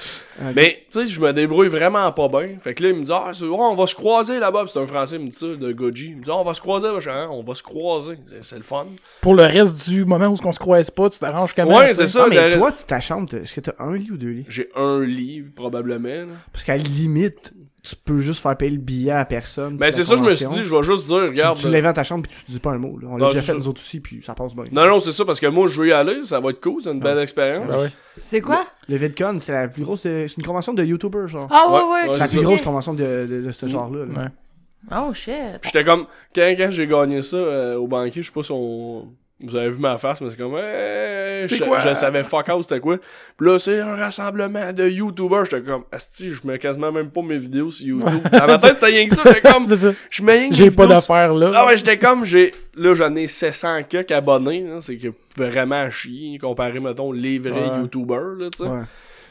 Mais, tu sais, je me débrouille vraiment pas bien. Fait que là, il me dit, ah, c'est- ouais, on va se croiser là-bas. C'est un français, il me dit ça, de Goji. Il me dit, ah, on va se croiser, là. Ah, on va se croiser. C'est- le fun. Pour le reste du moment où on se croise pas, tu t'arranges quand même. Ouais, c'est ça. Ah, mais toi, ta chambre, est-ce que t'as un lit ou deux lits? J'ai un lit, probablement, là. Parce qu'à la limite, tu peux juste faire payer le billet à personne. Ben, puis c'est ça, je me suis dit, je vais juste dire, Tu- regarde. Tu, l'inventes ta chambre puis tu dis pas un mot. Là. On l'a déjà fait ça. nous autres aussi puis ça passe bien. Non, non, c'est ça, parce que moi, je veux y aller. Ça va être cool. C'est une belle expérience. Ben ouais. C'est quoi? Le VidCon, c'est la plus grosse. C'est une convention de YouTubers, genre. Ah ouais, Ouais, ouais. la plus ça. grosse convention de, de, de ce genre-là. là. Ouais. Oh shit. J'étais comme, quand, quand j'ai gagné ça euh, au banquier, je sais pas si on... Vous avez vu ma face, mais c'est comme, hey, je, quoi? je savais fuck out c'était quoi. Puis là, c'est un rassemblement de YouTubers. J'étais comme, asti, je mets quasiment même pas mes vidéos sur YouTube. Dans ma tête, c'était rien que ça. J'étais comme, <laughs> ça. je mets rien que J'ai pas d'affaires là. Ah ouais, j'étais comme, j'ai, là, j'en ai 700 quelques abonnés, c'est que vraiment chier, comparé, mettons, les vrais Ouais. YouTubers, là, tu sais. Ouais.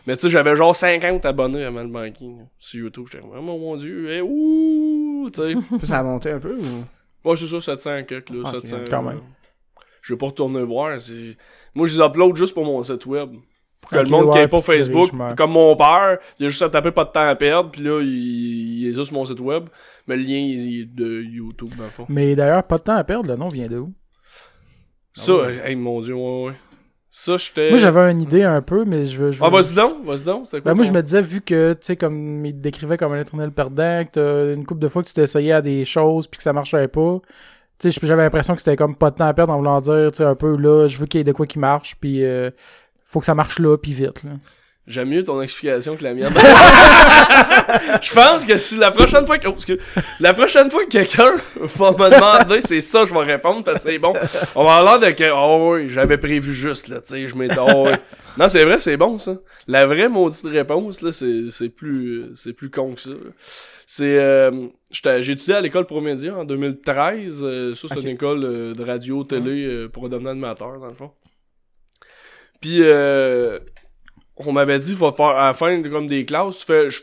Mais tu sais, j'avais genre 50 abonnés avant le banking, là, sur YouTube. J'étais comme, oh mon dieu, eh, ouh, tu sais. <laughs> Ça a monté un peu ou? Ouais, c'est ça, 700 quelques, là, Ok, 700. quand même. Je vais pas retourner voir. Moi, je les upload juste pour mon site web. Pour que le monde qui ouais, ait pas Facebook, comme mon père, il a juste à taper pas de temps à perdre, puis là, il, il est juste sur mon site web. Mais le lien, il est de YouTube, dans le fond. Mais d'ailleurs, pas de temps à perdre, le nom vient de où? Ça, ouais. hey, mon dieu, ouais, ouais. Ça, j'étais. Moi, j'avais une idée un peu, mais je veux. je Ah, veux- vas-y donc, vas-y donc, quoi? Ben, moi, je me disais, vu que, tu sais, comme il te décrivait comme un éternel perdant, que une couple de fois que tu t'es essayé à des choses puis que ça marchait pas, j'avais l'impression que c'était comme pas de temps à perdre en voulant dire, tu sais, un peu, là, je veux qu'il y ait de quoi qui marche, puis euh, faut que ça marche là, puis vite, là. J'aime mieux ton explication que la mienne. <laughs> je pense que si la prochaine fois que, oh, excuse. la prochaine fois que quelqu'un va me demander, c'est ça, je vais répondre parce que c'est bon. On va l'air de que, oh oui, j'avais prévu juste, là, tu sais, je m'étais, oh oui. Non, c'est vrai, c'est bon, ça. La vraie maudite réponse, là, c'est, c'est plus, c'est plus con que ça. C'est, euh, j'étais- j'ai étudié à l'école Promédia en 2013. euh, ça, c'est une école euh, de radio, télé, euh, pour devenir animateur, dans le fond. Puis, euh, on m'avait dit, faut faire, à la fin de, comme des classes, tu fais, je-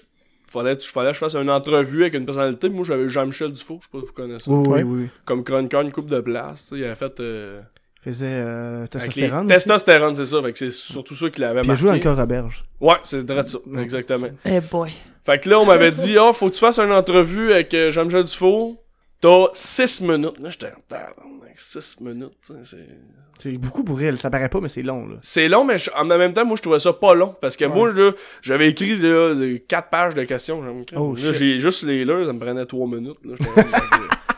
fallait, tu- fallait que je fasse une entrevue avec une personnalité. Moi, j'avais Jean-Michel Dufault, je sais pas si vous connaissez. Oui, oui, oui. Comme chroniqueur, une coupe de place, il avait fait, euh, Il faisait euh, testostérone. Testostérone, c'est ça. Fait que c'est surtout ça qu'il avait Puis il a joué dans le corps Roberge. Ouais, c'est vrai ça, exactement. Eh boy. Fait que là, on m'avait dit, ah, faut que tu fasses une entrevue avec euh, Jean-Michel Dufault. T'as 6 minutes. Là, j'étais, tabarnak, 6 minutes, c'est... C'est beaucoup pour elle. Ça paraît pas, mais c'est long, là. C'est long, mais je- en même temps, moi, je trouvais ça pas long. Parce que moi, là, j'avais écrit là, les 4 pages de questions. Oh, là, j'ai juste les là, ça me prenait 3 minutes. Là. <laughs>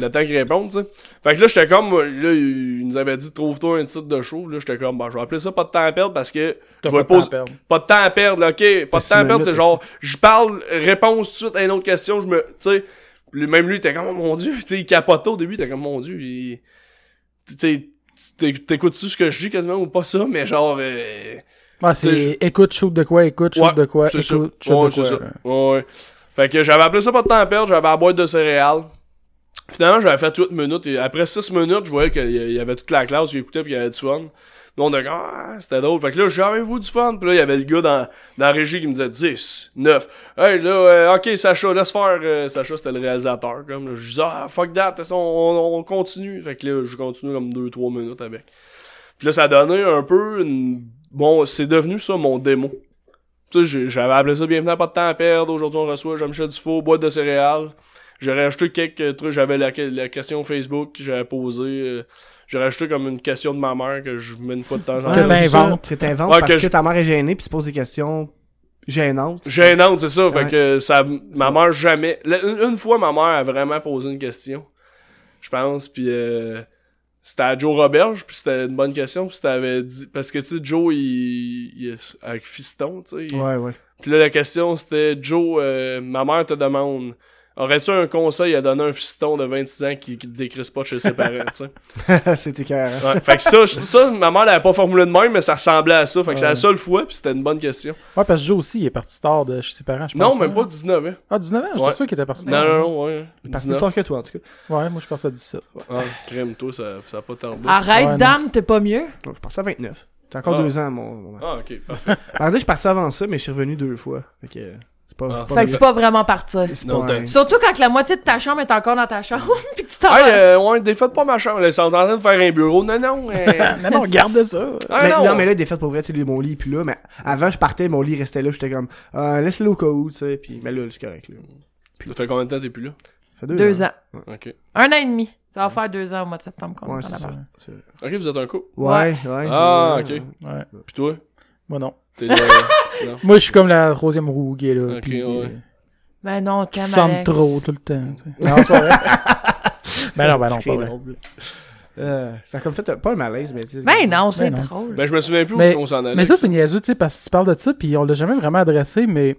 le temps qu'ils répondent, tu sais. Fait que là, j'étais comme, là, il nous avait dit, trouve-toi un titre de show. Là, j'étais comme, bah, je vais appeler ça pas de temps à perdre parce que T'as je pas de temps à perdre. pas de temps à perdre, là, ok. Pas de temps à perdre, c'est genre, je parle, réponse tout de suite à une autre question, je me, tu sais. Même lui, il était comme, oh mon dieu, <laughs> tu sais, il capotait au début, il était comme, mon dieu, il. T'écoutes-tu ce que je dis quasiment ou pas ça, mais genre. euh, Ah, C'est- écoute, shoot de quoi, écoute, shoot Ouais, de quoi, ça. écoute, shoot Ouais, de quoi. ça. ouais. Fait que j'avais appelé ça pas de temps à perdre, j'avais la boîte de céréales. Finalement, j'avais fait 8 minutes et après 6 minutes, je voyais qu'il y avait toute la classe qui écoutait pis il y avait du fun. Là, on a dit, ah, c'était drôle. Fait que là, j'avais-vous du fun? Pis là, il y avait le gars dans, dans la régie qui me disait 10, 9. Hey, là, euh, ok, Sacha, laisse faire. euh, Sacha, c'était le réalisateur, comme. Je dis, ah, fuck that, façon, on, on continue. Fait que là, je continue comme 2-3 minutes avec. Puis là, ça donnait un peu une... Bon, c'est devenu ça, mon démo. Tu sais, j'avais appelé ça Bienvenue à pas de temps à perdre. Aujourd'hui, on reçoit Jean-Michel Dufault, boîte de céréales. J'ai rajouté quelques trucs. J'avais la, la question Facebook que j'avais posée. euh, j'ai rajouté comme une question de ma mère que je mets une fois de temps en Que temps. t'inventes. Que t'inventes Ouais, parce que que, ta mère est gênée puis se pose des questions gênantes. Gênante, c'est ça. Fait que ça, ma mère jamais. la- une, une fois, ma mère a vraiment posé une question. Je pense, puis euh, c'était à Joe Roberge, puis c'était une bonne question, puis t'avais dit parce que tu sais Joe il, il est avec Fiston, tu sais. il- Ouais, ouais. Puis là la question c'était Joe, euh, ma mère te demande Aurais-tu un conseil à donner à un fiston de 26 ans qui, qui te décrisse pas de chez ses parents, tu sais? <laughs> C'était carré. Ouais, fait que ça, ça, ma mère l'avait pas formulé de même, mais ça ressemblait à ça. Fait que c'est la seule fois, puis c'était une bonne question. Ouais, parce que Joe aussi, il est parti tard de chez ses parents, je pense. Non, même hein? pas 19 ans. Ah, 19 ans? J'étais Ouais. sûr qu'il était parti Non, tard. non, non, ouais. Parce que plus 19. tard que toi, en tout cas. Ouais, moi, je pense à 17. ouais. Ah, crème, toi, ça, ça a pas tardé. Arrête, Ouais, non. dame, t'es pas mieux? Non, je suis à 29. T'as encore Ah. deux ans, mon. mon... Ah, ok, parfait. <laughs> Alors, je suis parti avant ça, mais je suis revenu deux fois. Fait que. C'est pas. Ah. c'est Fait que pas c'est pas vraiment partir. Non, pas un- Surtout quand la moitié de ta chambre est encore dans ta chambre, pis que <laughs> tu t'en Hey, vas. euh, ouais, défaites pas ma chambre. Ils sont en train de faire un bureau. Non, non. <laughs> euh, Non, non, garde ça. ah, mais, non. non, mais là, des fêtes pour vrai, tu sais, mon lit, puis là, mais avant, je partais, mon lit restait là, j'étais comme, euh, laisse-le au cas où, tu sais, puis, mais là, c'est correct, là. Ça fait combien de temps t'es plus là? Ça fait Deux ans. Ok. Un an et demi. Ça va faire deux ans au mois de septembre qu'on Ouais, est ça. Ok, vous êtes un couple? Ouais, ouais. Ah, ok. Ouais. Puis toi? Moi, non. <laughs> Moi, je suis comme la troisième roue qui est là. Puis, ouais. euh, Ben non, sente Alex. trop tout le temps. tu sais. Non, c'est pas vrai. <laughs> ben non, ben non, C'est pas vrai. Euh, ça a comme fait pas un malaise, mais tu sais, Ben non, c'est Ben non. drôle. Ben, je me souviens plus où Mais- est-ce qu'on s'en allait. Mais ça, c'est niaiseux, tu sais, parce que tu parles de ça, puis on l'a jamais vraiment adressé, mais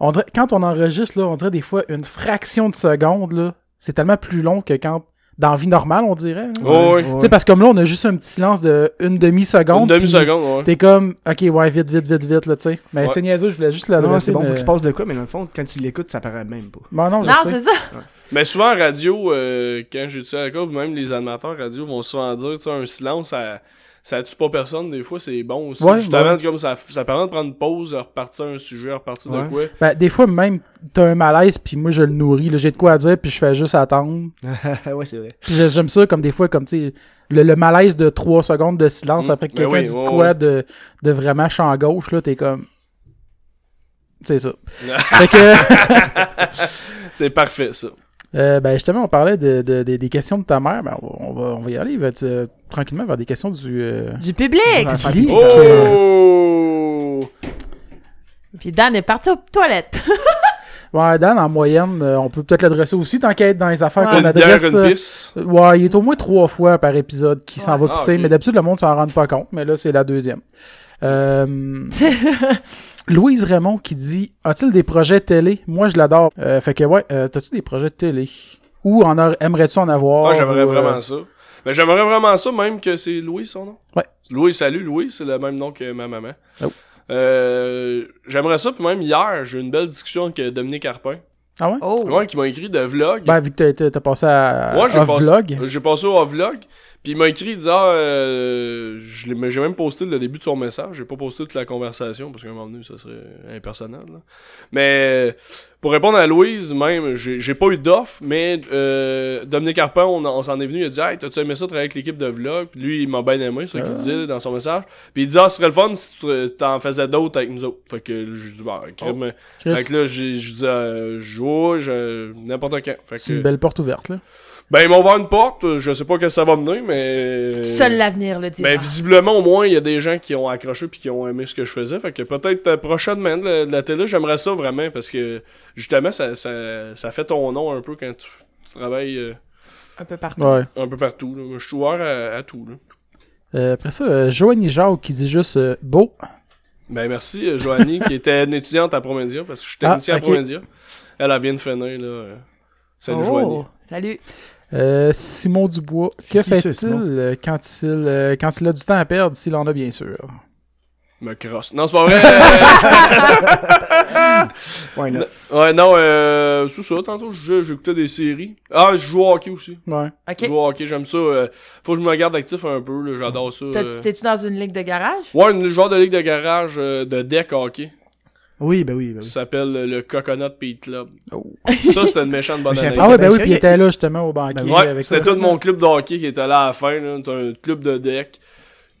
on dirait, quand on enregistre, là, on dirait des fois une fraction de seconde, là, c'est tellement plus long que quand, dans la vie normale, on dirait. Oh, oui. Tu sais, parce que comme là, on a juste un petit silence de une demi-seconde. Une demi-seconde, ouais. T'es comme, ok, ouais, vite, vite, vite, vite, là, tu sais. Mais Ouais. c'est niaiseux, je voulais juste Non, l'adresser. c'est bon, mais... faut qu'il se passe de quoi, mais dans le fond, quand tu l'écoutes, ça paraît même pas. Bon, non, Non, c'est ça. Mais souvent, en radio, euh, quand j'ai étudié à l'école, même les animateurs radio vont souvent dire, tu sais, un silence, ça, ça tue pas personne. Des fois, c'est bon aussi. Ouais, Justement, ouais. comme ça, ça permet de prendre une pause, de repartir un sujet, repartir de Ouais. quoi. Ben, des fois, même, t'as un malaise, puis moi, je le nourris, là, j'ai de quoi à dire, puis je fais juste attendre. <laughs> ouais, c'est vrai. J'aime ça comme des fois, comme, tu sais, le, le malaise de 3 secondes de silence Mm. après que Ben quelqu'un oui, dit ouais, quoi ouais. de, de vraiment champ gauche, là, t'es comme... C'est ça. <laughs> fait que, C'est parfait, ça. Euh, ben, justement, on parlait de, de- de- des questions de ta mère, ben, on va, on va, y aller, va être, euh, tranquillement vers des questions du... euh, Du public. Oh! Puis Dan est parti aux toilettes. <laughs> Ouais, Dan, en moyenne, euh, on peut peut-être l'adresser aussi, tant qu'à être dans les affaires Ouais. qu'on adresse... euh. Ouais, il est au moins trois fois par épisode qui s'en Ouais. va Ah, pisser, mais d'habitude le monde s'en rend pas compte, mais là c'est la deuxième. Euh, <laughs> Louise Raymond qui dit A-t-il des projets télé? Moi je l'adore. Euh, fait que ouais, euh, t'as-tu des projets de télé? Ou en a- aimerais-tu en avoir Ah, j'aimerais ou, euh, vraiment ça. Mais j'aimerais vraiment ça, même que c'est Louis son nom. Ouais. Louis, salut, Louis, c'est le même nom que ma maman. Oh. Euh, j'aimerais ça, puis même hier, j'ai eu une belle discussion avec Dominique Harpin. Ah ouais? Oh. Ouais, qui m'a écrit de vlog. Ben, vu que t'as- t'as t'as passé à, Ouais, j'ai à passé- vlog. J'ai passé au vlog. Puis il m'a écrit, il disait, ah, euh, je j'ai même posté le début de son message. J'ai pas posté toute la conversation parce qu'à un moment donné, ça serait impersonnel. là. Mais pour répondre à Louise, même, j'ai pas eu d'offre, mais euh, Dominique Harpin, on, on s'en est venu, il a dit, hey, t'as-tu aimé ça travailler avec l'équipe de vlog? Puis lui, il m'a bien aimé, c'est ça qu'il disait dans son message. Puis il dit, ah, ce serait le fun si tu t'en faisais d'autres avec nous autres. Fait que j'ai dit, bah, crème. Chris, Fait que là, j'ai dit, euh, je joue, je- n'importe quand. C'est une belle porte ouverte là. Ben, ils m'ont ouvert une porte, je sais pas que ça va mener, mais. Seul l'avenir le dira. Ben, visiblement, au moins, il y a des gens qui ont accroché puis qui ont aimé ce que je faisais. Fait que peut-être euh, prochainement, de la, de la télé, j'aimerais ça vraiment parce que, justement, ça, ça, ça fait ton nom un peu quand tu, tu travailles euh, Un peu partout. Ouais. un peu partout. là. Je suis ouvert à, à tout. Là. Euh, après ça, euh, Joanie Jacques qui dit juste euh, beau. Ben, merci, euh, Joanie, qui était une étudiante à Promédia parce que je suis Ah, technicien ok. à Promédia. Elle, elle vient de finir, là. euh. Salut, Oh. Joanie. Salut. Euh, Simon Dubois, que fait-il euh, quand il euh, quand il a du temps à perdre, s'il en a bien sûr? Me crosse. Non, c'est pas vrai. <laughs> Ouais, là. ouais, non, euh, c'est ça. Tantôt, je j'écoutais des séries. Ah, je joue au hockey aussi. Ouais. Je Ok. joue au hockey, j'aime ça. euh, faut que je me garde actif un peu, j'adore ça. Euh. T'es-tu dans une ligue de garage? Ouais, une genre de ligue de garage euh, de deck hockey. Oui, ben oui, ben Ça oui. s'appelle euh, le Coconut Pete Club. Oh. Ça, c'était une méchante bonne <laughs> Mais année. Ah ouais, ben oui, puis il était là justement au banquier Ben Ouais, avec c'était ça. tout mon club de hockey qui était là à la fin. là. C'était un club de deck.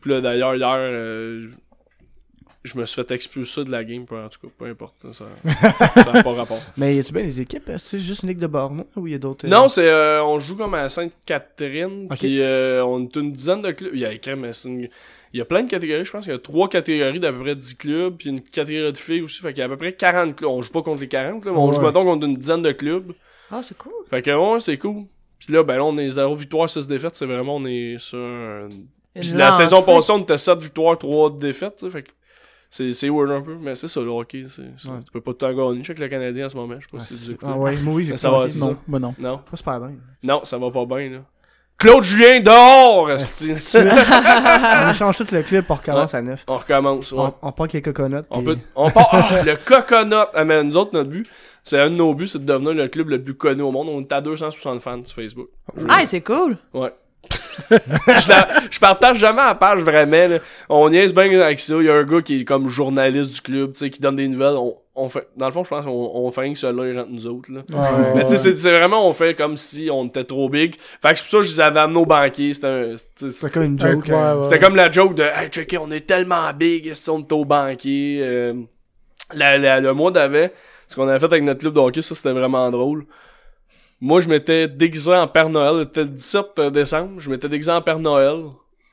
Puis là, d'ailleurs, hier, euh, je me suis fait expulser de la game. En tout cas, peu importe. Ça <laughs> ça n'a pas rapport. Mais y a-tu bien les équipes? Est-ce que c'est juste une ligue de Borno ou y a d'autres? euh, Non, c'est euh, on joue comme à Sainte-Catherine. Ok. Puis euh, on est une dizaine de clubs. Il y a quand même, c'est une- il y a plein de catégories. Je pense qu'il y a trois catégories d'à peu près 10 clubs. Puis une catégorie de filles aussi. Fait qu'il y a à peu près 40 clubs. On joue pas contre les 40, là, mais on Ouais. joue mettons contre une dizaine de clubs. Oh, c'est cool. Fait que ouais, c'est cool. Puis là, ben là, on est 0 victoire, 6 défaites. C'est vraiment, on est sur un... Puis la saison passée, on était 7 victoires, 3 défaites. tu sais, Fait que C'est, c'est weird un peu, mais c'est ça, le hockey. C'est, Ouais. Tu peux pas tout temps gagner. Je sais que le Canadien en ce moment, je sais pas Ah, si tu c'est- écoutes. ah ouais, moi oui, j'ai ça va, Non, ça. moi non. Non, Pas super bien. non, ça va pas bien, là. Claude Julien dehors! <laughs> on change tout le club pour commence à neuf. on recommence, ouais. On, on part avec les coconuts. On puis- peut, on part, ah, le coconut. Ah, mais nous autres, notre but, c'est un de nos buts, c'est de devenir le club le plus connu au monde. On est à 260 fans sur Facebook. Ah, c'est cool. Ouais. <laughs> je, la- je partage jamais la page vraiment. là. On niaise bien avec ça. Il y a un gars qui est comme journaliste du club, tu sais, qui donne des nouvelles. On, on fait, dans le fond, je pense qu'on on fait rien que celui-là entre nous autres. Là. Ouais, Mais tu sais, c'est- vraiment, on fait comme si on était trop big. Fait que c'est pour ça que je les avais amenés au banquier. C'était comme une joke. ouais, euh, ouais. c'était comme la joke de Hey, checker, on est tellement big, si on est au banquier. Euh, la- la- le mois d'avant, ce qu'on avait fait avec notre club de hockey, ça c'était vraiment drôle. Moi, je m'étais déguisé en Père Noël. C'était le 17 décembre. Je m'étais déguisé en Père Noël.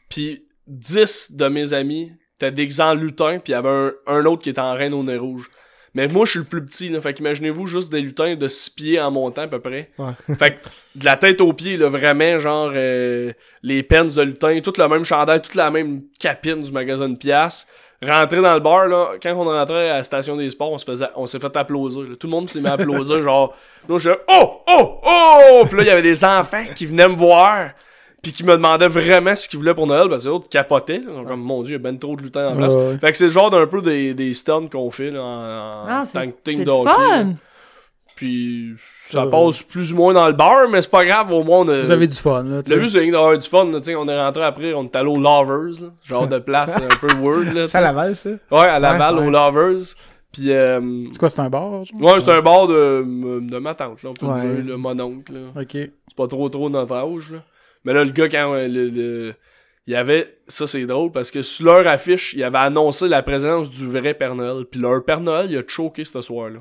Puis 10 de mes amis étaient déguisés en lutin. Puis il y avait un, un autre qui était en reine au nez rouge. Mais moi, je suis le plus petit. Là, fait qu'imaginez-vous juste des lutins de 6 pieds en montant à peu près. Ouais. <laughs> Fait que de la tête aux pieds, là, vraiment, genre, euh, les pens de lutin, tout le même chandail, toute la même capine du magasin de pièces. Rentrer dans le bar, là, quand on rentrait à la station des sports, on se faisait, on s'est fait applaudir, là. Tout le monde s'est mis à applaudir, <laughs> genre, là, je oh, oh, oh! Puis là, il y avait des enfants qui venaient me voir, puis qui me demandaient vraiment ce qu'ils voulaient pour Noël, parce que les autres capotaient, là. Donc, comme, mon dieu, il y a ben trop de lutins en place. Ouais. Fait que c'est le genre d'un peu des, des stuns qu'on fait, là, en, en Ah, tant c'est que c'est team le de hockey, là. fun. Puis ça passe plus ou moins dans le bar, mais c'est pas grave, au moins on a... Vous avez du fun, là. Le but c'est d'avoir du fun, là, tu sais, on est rentré après, on est allé au Lovers, là, genre de place un peu weird, là, C'est à. Laval, ça? Ouais, à Laval, Ouais, ouais. au Lovers. Puis, euh, C'est quoi, c'est un bar? genre? ouais, c'est un bar de, de ma tante, là, on peut Ouais. dire, le mon oncle, là. Ok. C'est pas trop trop notre âge, là. Mais là, le gars, quand le, le- il y avait, ça c'est drôle, parce que sur leur affiche, il avait annoncé la présence du vrai Père Noël. Puis leur Père Noël, il a choqué ce soir-là.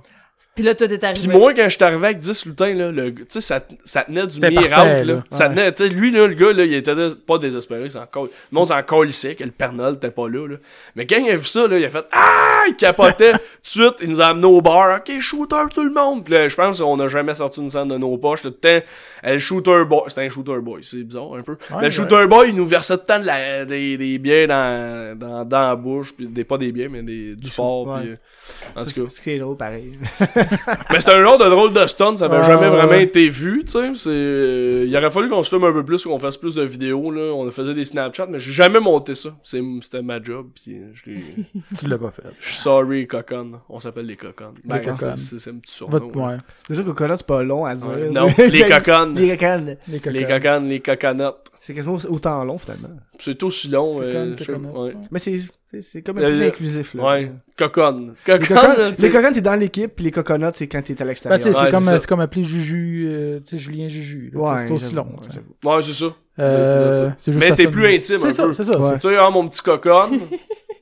Puis là, toi, t'es Pis arrivé. moi, quand je suis arrivé avec 10 lutins, là, le, tu sais, ça, ça tenait du miracle, parfait, là. Ça tenait, tu sais, lui, là, le gars, là, il était pas désespéré, c'est encore, le monde s'en colissait, que le Père Noël était pas là, là. Mais quand il a vu ça, là, il a fait, ah, il capotait. <laughs> Tout de suite, il nous a amené au bar, ok, shooter tout le monde. Pis là, je pense qu'on a jamais sorti une scène de nos poches, tout le temps, le shooter boy, c'était un shooter boy, c'est bizarre, un peu. mais le ouais. shooter boy, il nous versait tout le temps de la, des, des bières dans, dans, dans la bouche, pis des, pas des bières, mais des, du fort, ouais. pis, euh, en tout cas. C'est est drôle, pareil. <laughs> <laughs> Mais c'est un genre de drôle de stun, ça avait Ah, jamais vraiment ouais. été vu, tu sais. C'est, euh, il aurait fallu qu'on se filme un peu plus, qu'on fasse plus de vidéos, là. On faisait des Snapchat, mais j'ai jamais monté ça. C'est, c'était ma job, pis je l'ai, <laughs> Tu l'as pas fait. je suis sorry, cocon. On s'appelle les cocons. Ben, coconnes. c'est, un petit surnom. Votre, ouais. Déjà, coconut, c'est pas long à dire. Ouais. Non, <laughs> les coconnes. Les coconnes. Les cocottes. Les coconnes, les coconuts. C'est quasiment autant long, finalement. C'est aussi long, euh, ouais. Mais c'est c'est- c'est comme Le- un peu plus inclusif, là. Ouais. Coconne. Les Coconne, coconnes, les t'es dans l'équipe, puis les coconuts, c'est quand t'es à l'extérieur. Ouais, c'est comme, c'est comme appeler Juju, euh, tu sais, Julien Juju. Ouais, c'est aussi long. ouais, j'avoue. Ouais, c'est ça. Euh, juste Mais t'es plus intime, C'est un ça, peu. c'est ça. Ouais. Tu sais, ah, mon petit coconne.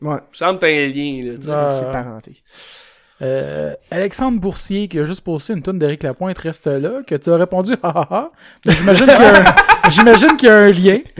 Ouais, Ça me t'as un lien, là, c'est parenté. Euh, Alexandre Boursier qui a juste posté une tonne d'Éric Lapointe reste là, que tu as répondu ha ha ha. J'imagine qu'il y a un, <laughs> j'imagine qu'il y a un lien. <laughs>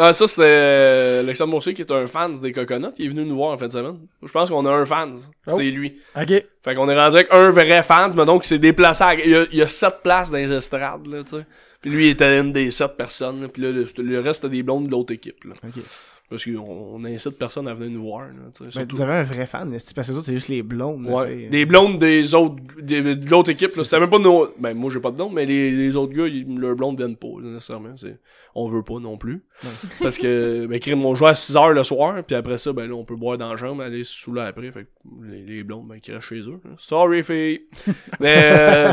Ah, ça, c'était euh, Alexandre Boursier qui est un fan des coconuts. Il est venu nous voir en fin de semaine. Je pense qu'on a un fan. C'est Oh. lui. Ok. Fait qu'on est rendu avec un vrai fan, mais donc il s'est déplacé. à- Il, y a, il y a sept places dans les estrades, là, tu sais. Puis lui, il était une des sept personnes. Là, puis là, le, le reste, c'était des blondes de l'autre équipe. Là. Ok. Parce qu'on on incite personne à venir nous voir. Là, Ben, surtout. vous avez un vrai fan, mais c'est parce que les autres, c'est juste les blondes. là, Ouais. Des blondes des autres, des- de l'autre équipe, là. C'était même pas nos, ben, moi, j'ai pas de blonde, mais les, les autres gars, ils, leurs blondes viennent pas, là, nécessairement. C'est, on veut pas non plus. <laughs> Parce que, ben, crime, on joue à 6 heures le soir, puis après ça, ben, là, on peut boire dans la jambe, aller se saouler après. Fait que les, les blondes, ben, qui restent chez eux. là. Sorry, filles. <laughs> mais, euh,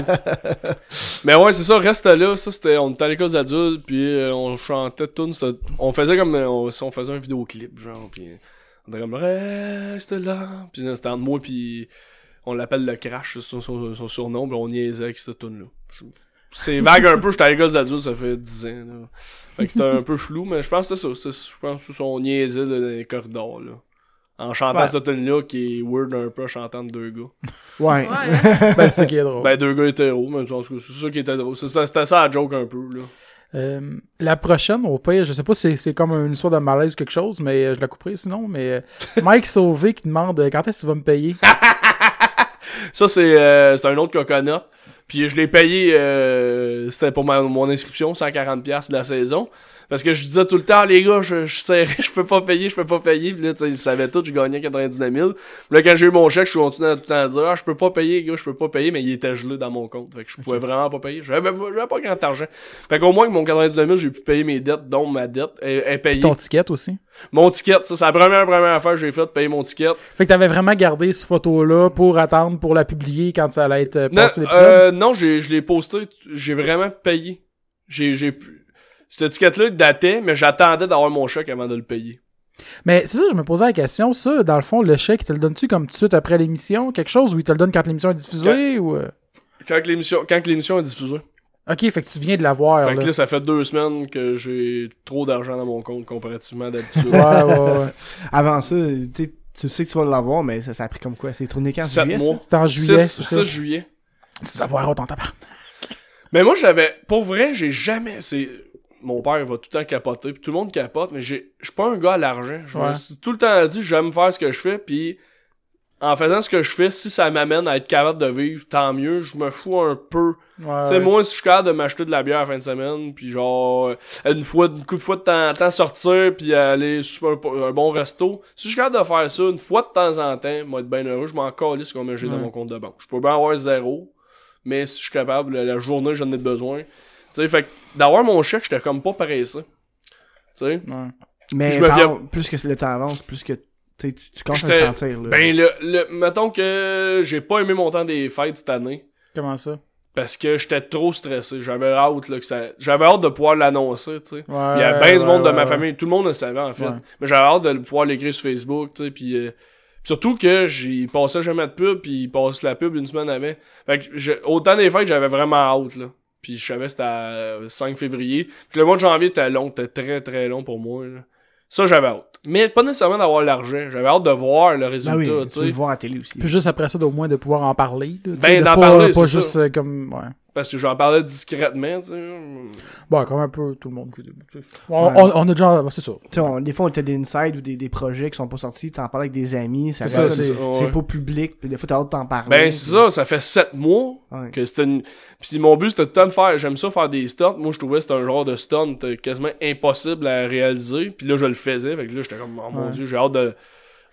mais ouais, c'est ça, reste là. Ça, c'était, on était à l'école adultes, puis euh, on chantait tout. On faisait comme, euh, on, si on faisait un vidéoclip, genre, puis on était comme, reste là. Puis là, c'était entre moi, puis on l'appelle le crash, c'est son, son, son surnom, puis on niaisait avec cette tune là C'est vague un peu, j'étais à l'école adultes, ça fait 10 ans, là. Fait que c'était un peu flou, mais je pense que c'est ça. Je pense que c'est son niaisait dans les corridors, là. En chantant Ouais. cette tune là qui est weird un peu en chantant de deux gars. Ouais. Ouais, hein? <laughs> Ben, c'est ça qui est drôle. Ben, deux gars hétéros, mais en tout cas, c'est ça qui était drôle. C'était ça la joke un peu, là. Euh, la prochaine, au pire, je sais pas si c'est- c'est comme une histoire de malaise ou quelque chose, mais euh, je la couperai sinon. Mais euh, <laughs> Mike Sauvé qui demande euh, quand est-ce que tu vas me payer? <laughs> Ça, c'est euh, c'est un autre coconut. Puis je l'ai payé, euh, c'était pour ma, mon inscription, 140$ de la saison. Parce que je disais tout le temps, les gars, je, je serré, <laughs> je peux pas payer, je peux pas payer. Puis là, tu sais, ils savaient tout, je gagnais 99 000. Puis là, quand j'ai eu mon chèque, je continuais à tout le temps à dire, ah, je peux pas payer, gars, je peux pas payer, mais il était gelé dans mon compte. Fait que je pouvais vraiment pas payer. J'avais, j'avais pas grand argent. Fait qu'au moins que mon 99 000, j'ai pu payer mes dettes, dont ma dette est, est payée. Puis ton ticket aussi? Mon ticket, ça, c'est la première, première affaire que j'ai faite, payer mon ticket. Fait que t'avais vraiment gardé cette photo-là pour attendre pour la publier quand ça allait être Non, passé l'épisode? euh, non, j'ai, je l'ai posté, j'ai vraiment payé. J'ai, j'ai pu. Cette étiquette-là datait, mais j'attendais d'avoir mon chèque avant de le payer. Mais c'est ça, je me posais la question. Ça, dans le fond, le chèque, il te le donnes-tu comme tout de suite après l'émission? Quelque chose ou il te le donne quand l'émission est diffusée? Ou... euh? Quand que l'émission, quand que l'émission est diffusée. Ok, fait que tu viens de l'avoir. Fait que là. là, ça fait deux semaines que j'ai trop d'argent dans mon compte comparativement d'habitude. <laughs> Ouais, ouais, ouais. Avant ça, tu tu sais que tu vas l'avoir, mais ça, ça a pris comme quoi? C'est tourné quand? Juillet, mois. C'était en juillet. 6, c'est ça. juillet. Tu dois avoir autant ta part. Mais moi, j'avais, pour vrai, j'ai jamais, c'est, mon père il va tout le temps capoter, puis tout le monde capote, mais j'ai, je suis pas un gars à l'argent. Je me suis tout le temps dit, j'aime faire ce que je fais, puis en faisant ce que je fais, si ça m'amène à être capable de vivre, tant mieux. Je me fous un peu. Ouais, Tu sais, moi, si je suis capable de m'acheter de la bière à la fin de semaine, puis genre, euh, une fois, une coup de fois de temps en temps sortir, puis aller sur un, un bon resto, si je suis capable de faire ça une fois de temps en temps, moi, être bien heureux, je m'en calisse combien j'ai dans Ouais. mon compte de banque. Je peux bien avoir zéro, mais si je suis capable, la, journée, j'en ai besoin. Tu sais, fait d'avoir mon chèque, j'étais comme pas paresseux. Tu sais? Ouais. Mais Je me par- viens- plus que le temps avance, plus que tu, tu, commences à le sentir. Là. Ben, le, le, mettons que j'ai pas aimé mon temps des fêtes cette année. Comment ça? Parce que j'étais trop stressé. J'avais hâte, là, que ça. J'avais hâte de pouvoir l'annoncer, tu sais. Ouais, Il y a bien du ouais, monde de ma ouais. famille, tout le monde le savait en fait. Ouais. Mais j'avais hâte de le pouvoir l'écrire sur Facebook, tu sais, puis euh, surtout que j'y passais jamais de pub, puis il passe la pub une semaine avant. Fait que je- au temps des fêtes, j'avais vraiment hâte là. Puis je savais que c'était à euh, 5 février. Puis le mois de janvier était long, c'était très très long pour moi. Là. Ça j'avais hâte. Mais pas nécessairement d'avoir l'argent, j'avais hâte de voir le résultat, Ben oui, tu sais. le voir à la télé aussi. Puis juste après ça, au moins de pouvoir en parler. là, Ben, de d'en pas, parler, pas juste ça. euh, comme. Ouais. Parce que j'en parlais discrètement, tu sais. Bon, comme un peu tout le monde. qui- tu sais. On, Ouais. on, on a déjà. C'est ça. On- des fois, on a des insides ou des, des projets qui sont pas sortis, t'en parles avec des amis, C'est ouais. pas public, puis des fois, t'as hâte d'en parler. Ben c'est ça, ça fait 7 mois Ouais. que c'était une puis mon but c'était tout le temps de faire j'aime ça faire des stunts moi je trouvais que c'était un genre de stunt euh, quasiment impossible à réaliser puis là je le faisais fait que là j'étais comme oh mon Ouais. dieu j'ai hâte de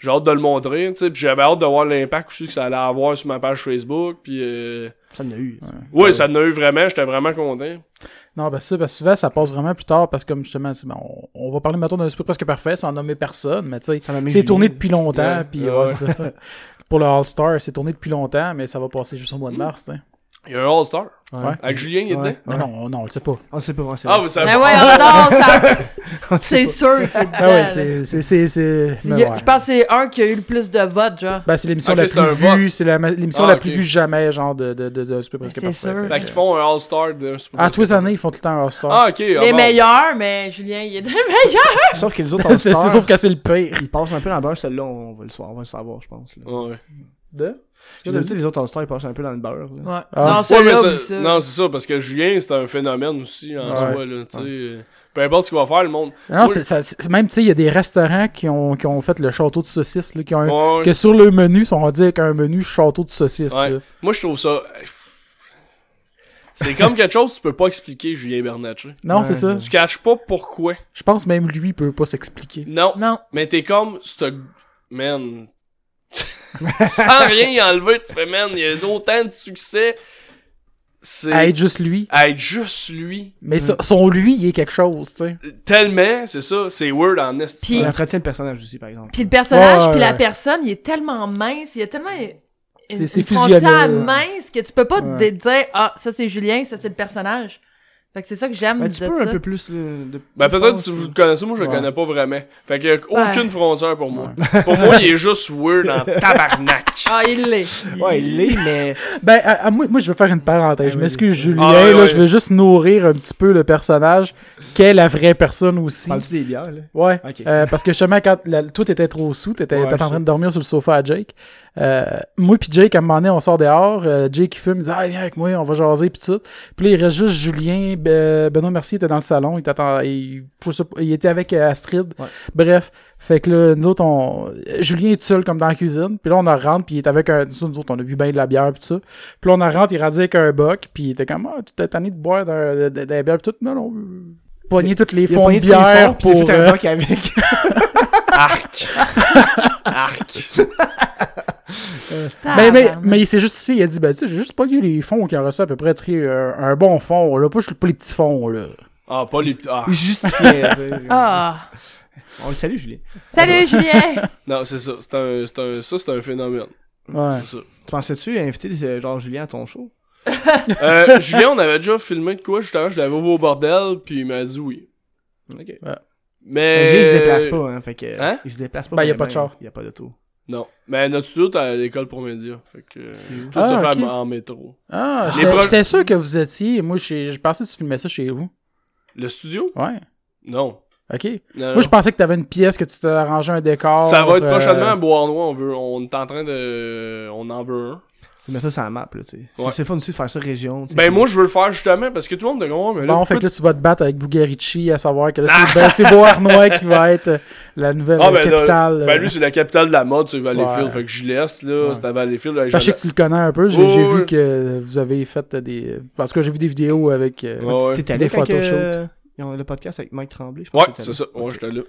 j'ai hâte de le montrer tu sais puis j'avais hâte de voir l'impact aussi que ça allait avoir sur ma page Facebook puis euh... Ça en a eu. ouais ça en a eu vraiment j'étais vraiment content Non, ben ça, parce que souvent, ça passe vraiment plus tard, parce que comme justement, tu sais, ben, on, on va parler maintenant d'un esprit presque parfait sans nommer personne, mais tu sais, Ça m'a mis c'est tourné depuis longtemps, Ouais, puis ouais, ouais, ça. <laughs> Pour le All-Star, c'est tourné depuis longtemps, mais ça va passer juste au mois de mars, tu sais. Il y a un All-Star Ouais. Avec Julien il est Ouais. dedans? Mais non, non, on le sait pas. On sait pas, on sait ah vous savez Mais ouais, non, ça... <laughs> <laughs> c'est sûr Ah ouais, c'est, c'est, c'est, c'est. Je pense que c'est un qui a eu le plus de votes, genre. Ben, c'est l'émission la c'est plus vue, c'est la, l'émission Ah, la plus vue jamais, genre, de, de, de, de, de Super presque c'est parfait. sûr. Fait qu'ils font un All-Star de Ah, tous les années, ils font tout le temps un All-Star. ah ok ah, Les bon. meilleurs, mais Julien, il est des meilleurs. <laughs> Sauf que les autres c'est, c'est All-Stars, sauf que c'est le pire. ils passent un peu dans le beurre, celle-là, on va le savoir, on va le savoir, je pense. Là. ouais. De? Dire, les autres All-Stars, ils passent un peu dans le beurre. Là. Ouais. Ah. Non, Ouais, oublie ça- ça. non c'est ça parce que Julien c'était un phénomène aussi en Ouais. soi là tu sais euh, peu importe ce qu'il va faire le monde Non, Oui. c'est, ça, c'est- même, tu sais, il y a des restaurants qui ont, qui ont fait le château de saucisses, là, qui ont un- Ouais. que sur le menu, sont dit avec un menu château de saucisses, Ouais. là. Moi, je trouve ça. C'est comme quelque chose que tu peux pas expliquer, Julien Bernatchez. Non, Ouais, c'est ça. Tu caches pas pourquoi. Je pense même lui, il peut pas s'expliquer. Non. Non. Mais t'es comme, ce Man. Sans rien y enlever, tu fais, man, il y a autant de succès. C'est. À être juste lui. à être juste lui. Mais son lui, il est quelque chose, tu sais. Tellement, c'est ça, c'est weird en esti. Puis- Il entretient le personnage aussi, par exemple. Puis le personnage, Ouais, puis la personne, il est tellement mince, il y a tellement C'est- c'est fusionnel. mince que tu peux pas Ouais. te dire ah ça c'est Julien, ça c'est le personnage. Fait que c'est ça que j'aime Ben, de tu peux ça. un peu plus. là, de- Ben peut-être si vous le connaissez, moi je le Ouais. connais pas vraiment. Fait qu'il y a aucune frontière pour moi. pour moi, il est <laughs> juste weird en tabarnak. Ah, il l'est. Ouais, il l'est, mais. <laughs> Ben, à- à moi, moi, je veux faire une parenthèse. Ah, je m'excuse, Julien, Ah, ouais, là, ouais. je veux juste nourrir un petit peu le personnage, qu'est la vraie personne aussi. Parles-tu des bières, là? Ouais. Ok. Euh, parce que justement, quand la, toi t'étais trop sous, t'étais en train de dormir sur le sofa à Jake. Euh, moi puis Jake, à un moment donné, on sort dehors. euh, Jake il fume, il dit Ah, viens avec moi, on va jaser pis tout. Puis là, il reste juste Julien. Be- Benoît Mercier était dans le salon, il t'attend. Il, il était avec euh, Astrid. Ouais. Bref. Fait que là, nous autres, on. Julien est tout seul comme dans la cuisine. Puis là, on en rentre, puis il est avec un. Nous autres, on a bu bien de la bière pis tout ça. Puis là, on en rentre, il radie avec un boc, puis il était comme Ah, tu t'es tanné de boire d'un- d'un d'un bière pis tout. Non, non. pogné toutes les Il a fonds de bière fonds, puis il pour... s'est fait un euh, bac avec. <laughs> Arc! <laughs> Arc! <laughs> Ben, mais, Tabarnak. mais il s'est juste ici, il a dit, ben, tu sais, j'ai juste pogné les fonds qui en restent à peu près très, euh, un bon fond, là, pas, pas les petits fonds, là. Ah, pas les... Ah. Il sais. <laughs> Ah! On le salue, Julien. Salut, Julien! <laughs> Non, c'est ça. C'est un, c'est un, ça, c'est un phénomène. Ouais. C'est ça. Tu pensais-tu inviter euh, genre Julien à ton show? <laughs> Euh, Julien, on avait déjà filmé de quoi, justement, je l'avais au bordel, puis il m'a dit oui. Ok. Mais... Mais Julien, il se déplace pas, hein. Fait que. Hein? Il se déplace pas. Ben, y a pas de char. Y a pas d'auto. Non. Mais notre studio, t'es à l'école pour médias. Fait que... euh? Tout Ah, se fait ok. en métro. Ah, j'étais sûr que vous étiez, moi, je pensais que tu filmais ça chez vous. Le studio? Ouais. Non. Ok. Non, Moi, je pensais que t'avais une pièce, que tu t'es arrangé un décor. Ça va être euh, prochainement à Bois-Noir. On veut, on est en train de, on en veut un. Mais ça, c'est la map, là, tu sais. C'est- Ouais. C'est fun aussi de faire ça région. tu sais, Ben, moi, je veux le faire justement parce que tout le monde est comme, Ouais, mais là, Bon, fait que là, tu vas te battre avec Bugarici à savoir que là, c'est <laughs> ben, c'est Beauharnois qui va être euh, la nouvelle Ah, euh, ben, capitale. Ben, euh. lui, c'est la capitale de la mode, c'est Valleyfield. Ouais. Fait que je laisse, là. Ouais. C'est à Valleyfield. là, Ben, je sais que tu le connais un peu. J'ai vu que vous avez fait des. Parce que j'ai vu des vidéos avec. euh, Ouais, ouais. T'étais allé Des quand photoshoot. euh, le podcast avec Mike Tremblay, je pense Ouais, c'est ça. Ouais, j'étais là.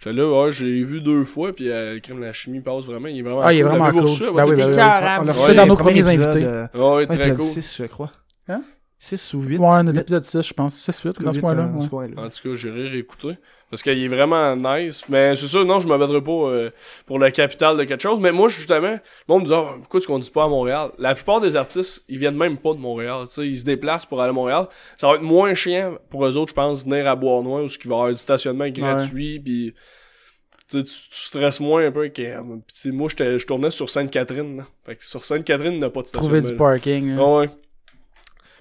J'étais là, ouais, je l'ai vu deux fois, puis euh, crème la chimie passe vraiment. Il est vraiment Ah, il est vraiment cool. reçu Ben oui, ben oui. On a Ouais, reçu dans nos premiers invités. euh, Ouais, ouais, très épisode cool. 6, je crois. Hein? 6 ou 8. Ouais, notre épisode 6, je pense. 6-8, dans ce coin-là. ouais. En tout cas, j'irai réécouter. Parce qu'il est vraiment nice. Mais c'est ça, non, je me battrai pas euh, pour le capital de quelque chose. Mais moi, justement, le monde me dit, Ah, pourquoi tu conduis pas à Montréal? La plupart des artistes, ils viennent même pas de Montréal. Tu sais, ils se déplacent pour aller à Montréal. Ça va être moins chiant pour eux autres, je pense, venir à Bois-Noir où il va y avoir du stationnement gratuit. Puis, tu, tu, stresses moins un peu. Que, euh, sais, moi, je tournais sur Sainte-Catherine. là. Fait que sur Sainte-Catherine, il n'y a pas de Trouver stationnement. du parking. Ah ouais.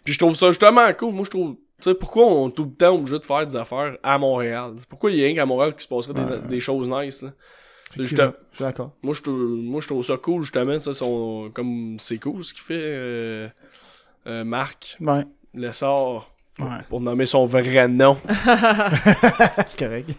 Puis je trouve ça justement cool. Moi, je trouve. Tu sais, pourquoi on est tout le temps obligé de faire des affaires à Montréal? Pourquoi il y a rien qu'à Montréal qui se passerait des, Ouais. des choses nice, là? Je Juste- suis d'accord. moi, je trouve, moi, je trouve ça cool, justement. Ça, son, comme c'est cool ce qu'il fait, euh, euh, Marc Ouais. Lessard, Ouais. pour nommer son vrai nom. <laughs> C'est correct.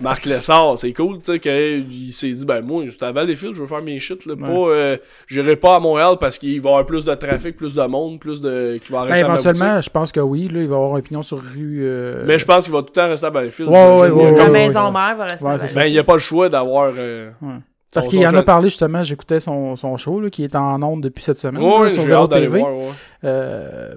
Marc Lessard, c'est cool, tu sais, qu'il s'est dit, ben, moi, juste à Valleyfield, je veux faire mes shit, là. Ouais. Pas, euh, j'irai pas à Montréal parce qu'il va y avoir plus de trafic, plus de monde, plus de, qui va Ben, arrêter à ma éventuellement, je pense que oui. Là, il va y avoir un pignon sur rue. euh, Mais je pense qu'il va tout le temps rester à Valleyfield. Ouais, ouais, ouais, y ouais, La ouais. maison mère va rester Ouais, ça. Ben, il n'y a pas le choix d'avoir. euh, Ouais. Parce qu'il son en a parlé justement, j'écoutais son, son show là, qui est en ondes depuis cette semaine Ouais, là, ouais, sur d'aller TV. voir, ouais. Euh,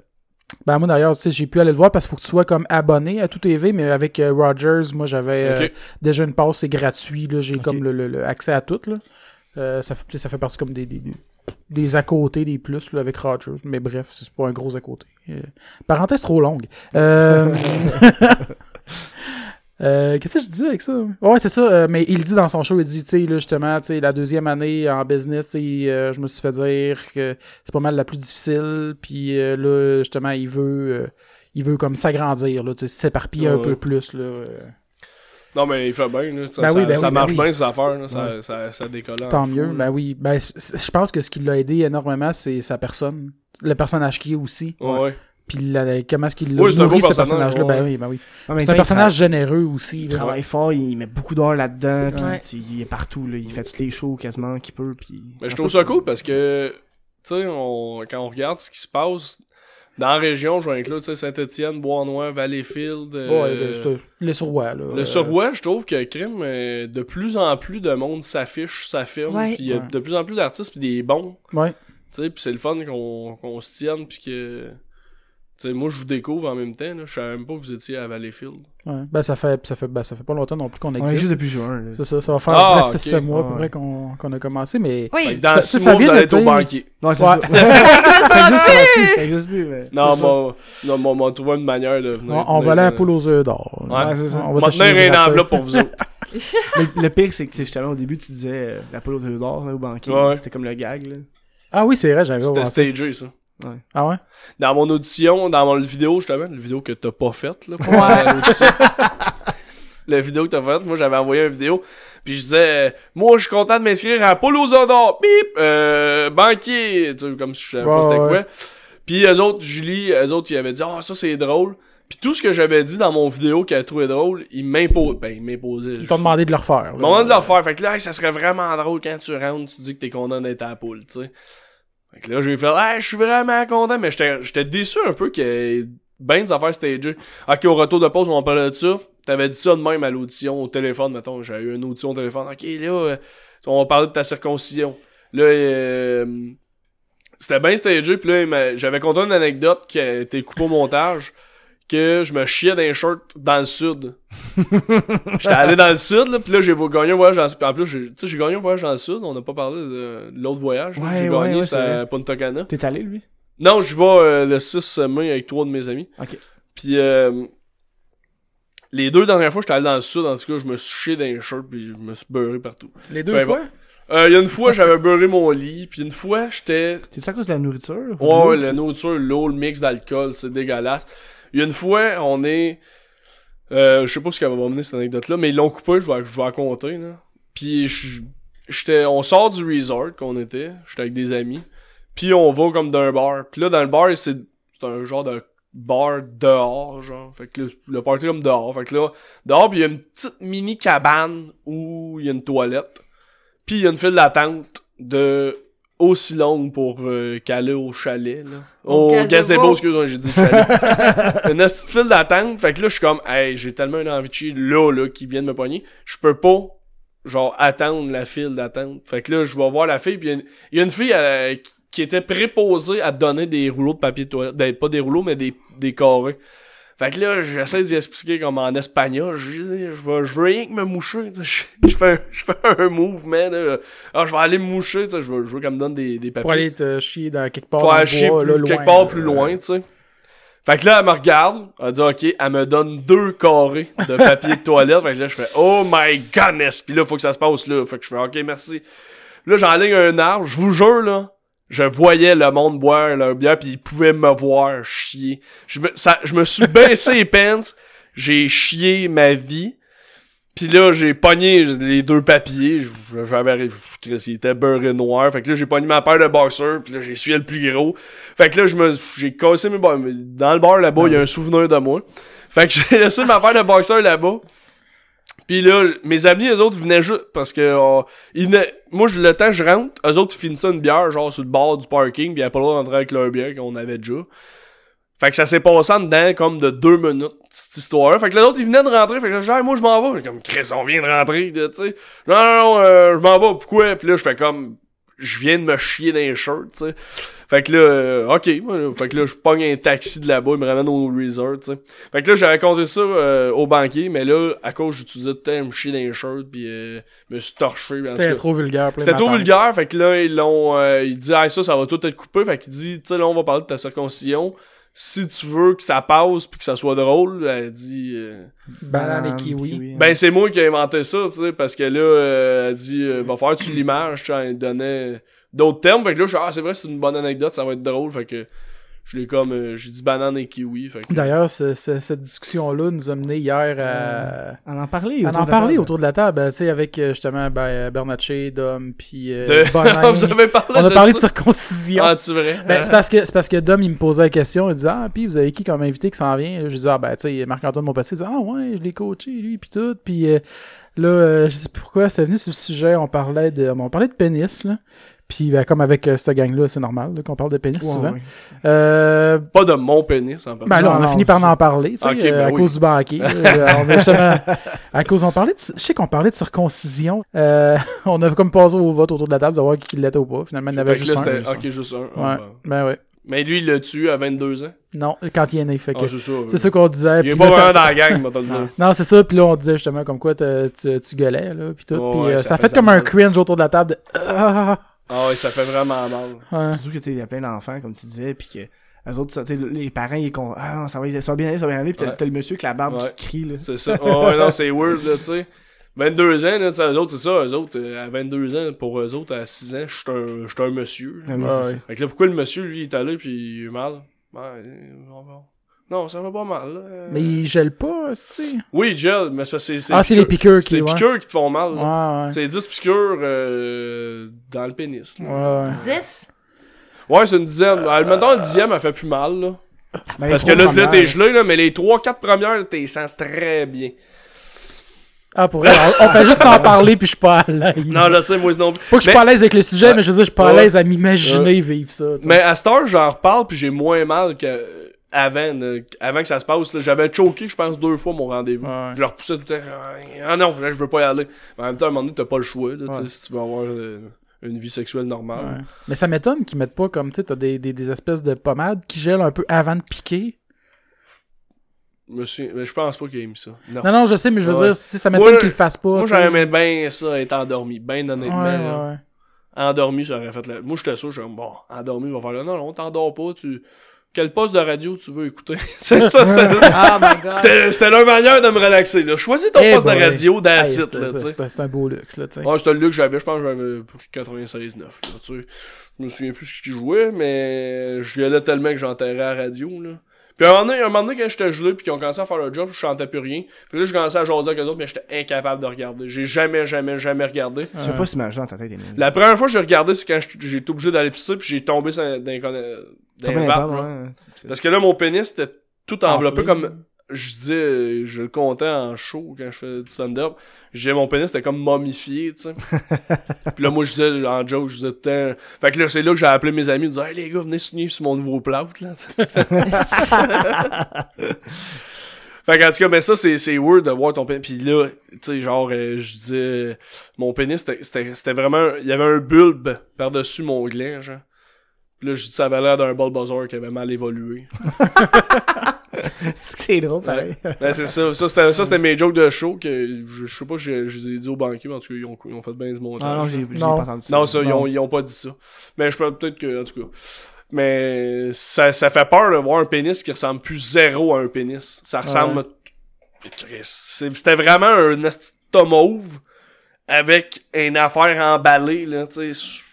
ben moi d'ailleurs, tu sais, j'ai pu aller le voir parce qu'il faut que tu sois comme abonné à tout TV, mais avec euh, Rogers, moi j'avais euh, déjà une passe, c'est gratuit, là, j'ai comme le, le- le accès à tout. Là. Euh, ça, fait, ça fait partie comme des, des, des- des à côté, des plus là, avec Rogers. Mais bref, c'est pas un gros à côté. Euh, parenthèse trop longue. <laughs> <laughs> Euh, Qu'est-ce que je dis avec ça? Ouais, c'est ça. euh, mais il dit dans son show, il dit, tu sais, là, justement, tu sais, la deuxième année en business, euh, je me suis fait dire que c'est pas mal la plus difficile. Puis euh, là, justement, il veut, euh, il veut comme s'agrandir, là, tu sais, s'éparpiller un peu plus, là. euh, Non, mais il fait bien, là. Ça, Ben ça, oui, ben ça oui, ben marche oui. bien, ces affaires, là. Ça, ça, ça décolle. Tant fou, mieux, là. ben oui. Ben, je pense que ce qui l'a aidé énormément, c'est sa personne. Le personnage qui est aussi. Ouais, ouais. Puis la- comment est-ce qu'il l'a Oui, ce personnage, personnage-là? Ben oui, ben oui. C'est un personnage tra- généreux aussi. Il là. travaille fort, il met beaucoup d'heures là-dedans, puis Ouais. tu sais, il est partout, là. Il fait tous les shows quasiment qu'il peut, puis... Mais je trouve ça cool parce que, tu sais, on, quand on regarde ce qui se passe dans la région, je vais inclure, tu sais, Saint-Étienne, Bois-Noir, Valleyfield. euh, Ouais, ben, les surrois, là. Le Euh, surroi, je trouve que crime, euh, de plus en plus de monde s'affiche, s'affirme, Ouais. puis il y a Ouais. de plus en plus d'artistes puis des bons, Ouais. tu sais, puis c'est le fun qu'on qu'on se tienne puis que tu sais moi je vous découvre en même temps là, je savais même pas que vous étiez à Valleyfield. ouais. Ben, ça fait, ça fait, ben, ça fait pas longtemps non plus qu'on On est existe. juste depuis juin, là. C'est ça, ça va faire Ah, presque 6 ok. mois à peu Ouais. qu'on qu'on a commencé, mais... Oui. dans Ça- six ça, ça mois vient vous allez être au banquier. Non, c'est Ouais. ça. <laughs> ça existe, plus. Ça existe plus, mais... Non, moi, non, trouver une manière de venir. On, on va aller à la poule aux œufs d'or. On On va s'acheter tenir une enveloppe pour vous autres. <laughs> Le, le pire, c'est que justement, au début, tu disais euh, la poule aux œufs d'or, là, au banquier. C'était comme le gag, là. Ah oui, c'est vrai, j'avais C'était oublié ça. Ah ouais? Dans mon audition, dans mon vidéo justement, la vidéo que t'as pas faite là. pour Ouais. l'audition. <laughs> la vidéo que t'as faite, moi j'avais envoyé une vidéo, puis je disais, euh, moi je suis content de m'inscrire à Polo Zodor, bip, euh, banquier, tu sais, comme si je savais pas c'était ouais. quoi. Puis eux autres, Julie, eux autres, ils avaient dit, ah ça c'est drôle. Puis tout ce que j'avais dit dans mon vidéo qu'elle trouvait drôle, ils m'imposaient, ben ils m'imposaient. Ils t'ont demandé de le refaire. Au moment de le faire, fait que là, hey, ça serait vraiment drôle quand tu rentres, tu dis que t'es content d'être à la poule, tu sais. Fait que là, j'ai fait, hey, je suis vraiment content, mais j'étais déçu un peu que ben des affaires stagées. Ok, au retour de pause, on parlait de ça. T'avais dit ça de même à l'audition, au téléphone, mettons. J'avais eu une audition au téléphone. Ok, là, euh, on va parler de ta circoncision. Là, euh, c'était bien stagé, puis là, j'avais conté une anecdote qui a été coupée au montage, que je me chiais d'un shirt dans le sud. <laughs> J'étais allé dans le sud, là, puis là, j'ai gagné un voyage dans le sud. En plus, tu sais, j'ai gagné un voyage dans le sud, on n'a pas parlé de, de l'autre voyage. Ouais, j'ai gagné, ouais, à Punta Cana. T'es allé, lui? Non, je vais euh, le 6 mai avec trois de mes amis. Ok. Puis euh, les deux dernières fois, j'étais allé dans le sud, en tout cas, je me suis chié les shirts puis je me suis beurré partout. Les deux Ben, fois? Euh, Il y a une fois, j'avais beurré mon lit, puis une fois, j'étais... T'es-tu à cause de la nourriture? Ouais, ouais, la nourriture, l'eau, le mix d'alcool, c'est dégueulasse. Il y a une fois, on est... Euh, je sais pas ce qu'elle va m'emmener cette anecdote-là, mais ils l'ont coupé, je vais, je vais raconter, là. Puis j'étais... On sort du resort qu'on était, j'étais avec des amis, puis on va comme d'un bar. Puis là, dans le bar, c'est c'est un genre de bar dehors, genre. Fait que le, le party comme dehors. Fait que là, dehors, pis il y a une petite mini cabane où il y a une toilette. Puis il y a une file d'attente de aussi longue pour euh, qu'aller au chalet, là. Au Au gazebo. excuse-moi, j'ai dit chalet. <laughs> <laughs> une petite file d'attente. Fait que là, je suis comme, hey, j'ai tellement une envie de chier là, là, qui vient de me pogner. Je peux pas, genre, attendre la file d'attente. Fait que là, je vais voir la fille, puis il y a une- il y, a une fille euh, qui- qui était préposée à donner des rouleaux de papier de toilette. Ben, pas des rouleaux, mais des, des carrés. Fait que là, j'essaie d'y expliquer comme en espagnol. Je je veux, je veux rien que me moucher. Je, <laughs> je fais, un, je fais un mouvement, là. Ah, je vais aller me moucher. Je veux, je veux qu'elle me donne des, des papiers. Pour aller te chier dans quelque part dans aller le chier bois, plus- là, loin. quelque part plus loin, tu sais. Fait que là, elle me regarde, elle dit OK, elle me donne deux carrés de papier de toilette. Fait que là, je fais Oh my goodness! Puis là, faut que ça se passe là. Fait que je fais OK, merci. Là, j'enligne un arbre, je vous jure, là, je voyais le monde boire leur bière, puis ils pouvaient me voir chier. Je me, ça, je me suis baissé les pants, j'ai chié ma vie. Puis là, j'ai pogné les deux papiers. J'avais. Il était beurré noir. Fait que là, j'ai pogné ma paire de boxers. Puis là, j'ai essuyé le plus gros. Fait que là, je me, j'ai cassé mes. Dans le bar là-bas, il y a un souvenir de moi. Fait que <laughs> j'ai laissé ma paire de boxers là-bas. Puis là, mes amis, eux autres, venaient juste parce que ils venaient- moi, le temps je rentre, eux autres, ils finissaient une bière, genre sur le bord du parking, puis ils pas le droit avec leur bière qu'on avait déjà. Fait que ça s'est passé en dedans comme de deux minutes, cette histoire-là. Fait que les autres, ils venaient de rentrer. Fait que Hey, moi, je m'en vais. Comme, Chris, on vient de rentrer, tu sais. Non, non, non, euh, je m'en vais. Pourquoi? Puis là, je fais comme, je viens de me chier dans les shirts, tu sais. Fait que là, euh, ok. Fait que là, je pogne un taxi de là-bas, il me ramène au resort, tu sais. Fait que là, j'avais compté ça euh, au banquier, mais là, à cause j'utilisais tout le temps me chier dans les shirts, puis euh, me suis torché. C'était trop vulgaire. plein C'était trop vulgaire, fait que là, ils l'ont. euh, il dit, ah, ça, ça va tout être coupé. Fait qu'il dit, tu sais, là, on va parler de ta circoncision. Si tu veux que ça passe puis que ça soit drôle, elle dit. euh, Banane et kiwi. ben, c'est moi qui ai inventé ça, tu sais, parce que là, euh, elle dit, euh, va faire tu l'image, tu sais, elle donnait d'autres termes. Fait que là, je suis, ah, c'est vrai, c'est une bonne anecdote, ça va être drôle. Fait que je l'ai comme, euh, j'ai dit banane et kiwi. Fait que, D'ailleurs, ce- ce- cette discussion-là nous a mené hier à... On en parlait à autour en de la parler table. autour de la table, euh, tu sais, avec euh, justement ben, Bernatchez, Dom, puis euh, de... <laughs> Bonin. Vous avez parlé On a de parlé de circoncision. Ah, tu vrai? Ben, c'est parce que c'est parce que Dom il me posait la question, il disait ah puis vous avez qui comme invité qui s'en vient? Je disais ah ben tu sais Marc-Antoine Montpetit il disait ah ouais je l'ai coaché lui puis tout puis euh, là euh, je sais pourquoi c'est venu sur le sujet on parlait de on parlait de pénis là puis ben, comme avec euh, cette gang là c'est normal là, qu'on parle de pénis Ouais, souvent ouais. euh, Pas de mon pénis, en ben particulier. là, on a non, fini par c'est- en parler, tu sais, Ok, euh, ben à oui. cause du banquier. <laughs> Euh, on a justement, à cause, on parlait de, je sais qu'on parlait de circoncision. Euh, on a comme passé au vote autour de la table, de savoir qui l'était ou pas. Finalement, il y en avait Fait juste là, un. c'était- Ok, juste un. Ouais, Ah, ben. ben ouais. Mais lui, il l'a tué à 22 ans? Non, quand il est né, fait que Ah, c'est ça. c'est ça qu'on disait. Il est puis pas vraiment ça- dans la gang, moi, te le dire. Non, c'est ça. Puis là, on disait justement comme quoi t'as- tu, tu gueulais, là, puis tout. Ouais, puis ouais, euh, ça ça, fait faisait comme un cringe autour de la table de... Ah, ouais, ça fait vraiment mal. ouais. Surtout que a plein d'enfants, comme tu disais, puis que les autres, les parents, ils con... Ah non, ça va, ça va bien aller, ça va bien aller, puis t'as Ouais. le monsieur avec la barbe Ouais. qui crie, là. C'est ça. Oh, ouais, non, c'est weird, là, tu sais. 22 ans, là, eux autres, c'est ça, eux autres, euh, à 22 ans, pour eux autres, à 6 ans, je suis un, un monsieur. Ah oui, Ouais, ouais. Fait que là, pourquoi le monsieur, lui, il est allé, puis il a eu mal? Ouais, on va- Non, ça va pas mal, là. Mais il gèle pas, tu sais. Oui, il gèle, mais c'est parce que c'est... Ah, c'est les piqûres C'est qui... les ouais. piqûres qui te font mal, là. Ouais, ouais. C'est 10 piqûres euh, dans le pénis. là. Ouais, ouais. 10? Ouais, c'est une dizaine. Euh, Mettons, le dixième, elle fait plus mal, là. Ben, Parce les que là, là, t'es gelé, là, mais les 3-4 premières, t'es sens très bien. Ah, pour vrai, on, on fait juste en parler, puis je suis pas à l'aise. Non, je sais, moi non plus. Pas que je suis Mais- pas à l'aise avec le sujet, mais je veux dire, je suis pas à l'aise à m'imaginer vivre ça. Mais à cette heure, j'en reparle, puis j'ai moins mal que. Avant, avant que ça se passe. J'avais choqué, je pense, deux fois mon rendez-vous. Ouais. Je le repoussais tout le temps. Ah non, là, je veux pas y aller. Mais en même temps, à un moment donné, t'as pas le choix, là, Ouais. si tu veux avoir euh, une vie sexuelle normale. Ouais. Mais ça m'étonne qu'ils mettent pas comme, tu sais, t'as des, des, des espèces de pommades qui gèlent un peu avant de piquer. Monsieur, mais je pense pas qu'il ait mis ça. Non. Non, non, je sais, mais je veux dire, si ça m'étonne qu'ils le fassent pas. Moi, j'aimais bien ça, être endormi. Ben honnêtement, Ouais, là. ouais. endormi, ça aurait fait la... Moi, j'étais sûr, j'étais comme, bon, endormi, va faire là. Non, non, t'endors pas, tu... Quel poste de radio tu veux écouter? <laughs> c'est ça, c'était... God. C'était, c'était leur manière de me relaxer, là. Choisis ton Eh poste boy. de radio dans Hey, titre, c'est- un beau luxe, là, tu sais. Ouais, c'était le look que j'avais, je pense que j'avais pris 96.9, là, tu sais. Je me souviens plus ce qu'il jouait, mais je y allais tellement que j'enterrais à la radio, là. Puis un moment donné, un moment donné quand j'étais gelé puis qu'ils ont commencé à faire leur job, je chantais plus rien. Puis là, je commençais à jaser avec eux autres, mais j'étais incapable de regarder. J'ai jamais, jamais, jamais regardé. Je sais pas si imaginer dans ta tête, Emile. La première fois que j'ai regardé, c'est quand j'ai été obligé d'aller pisser puis j'ai tombé dans, un- dans. Parce que là, mon pénis était tout enveloppé Enflé. comme je disais, je le comptais en show quand je fais du stand-up. J'ai mon pénis était comme momifié, tu sais. <laughs> puis là, moi, je disais, en joke, je disais tout le temps. Fait que là, c'est là que j'ai appelé mes amis, je disais, hey les gars, venez signer sur mon nouveau plot, là. <laughs> Fait qu'en tout cas, ben ça, c'est, c'est weird de voir ton pénis. Puis là, tu sais, genre, euh, je disais, mon pénis, c'était, c'était, c'était vraiment, il y avait un bulbe par-dessus mon gland, genre. Puis là, je dis, ça avait l'air d'un Bulbasaur qui avait mal évolué. <laughs> C'est drôle, pareil. <laughs> Ben, c'est ça. Ça, c'était, mes jokes de show que je, je sais pas, je, je les ai dit au banquier, mais en tout cas, ils ont, ils ont fait bien du montage. Ah non, j'ai Non. pas entendu ça. Non, ça, ils ont, ils ont pas dit ça. Mais je peux peut-être que, en tout cas. Mais ça, ça fait peur de voir un pénis qui ressemble plus zéro à un pénis. Ça ressemble. C'était vraiment un tomauve avec une affaire emballée, là, tu sais.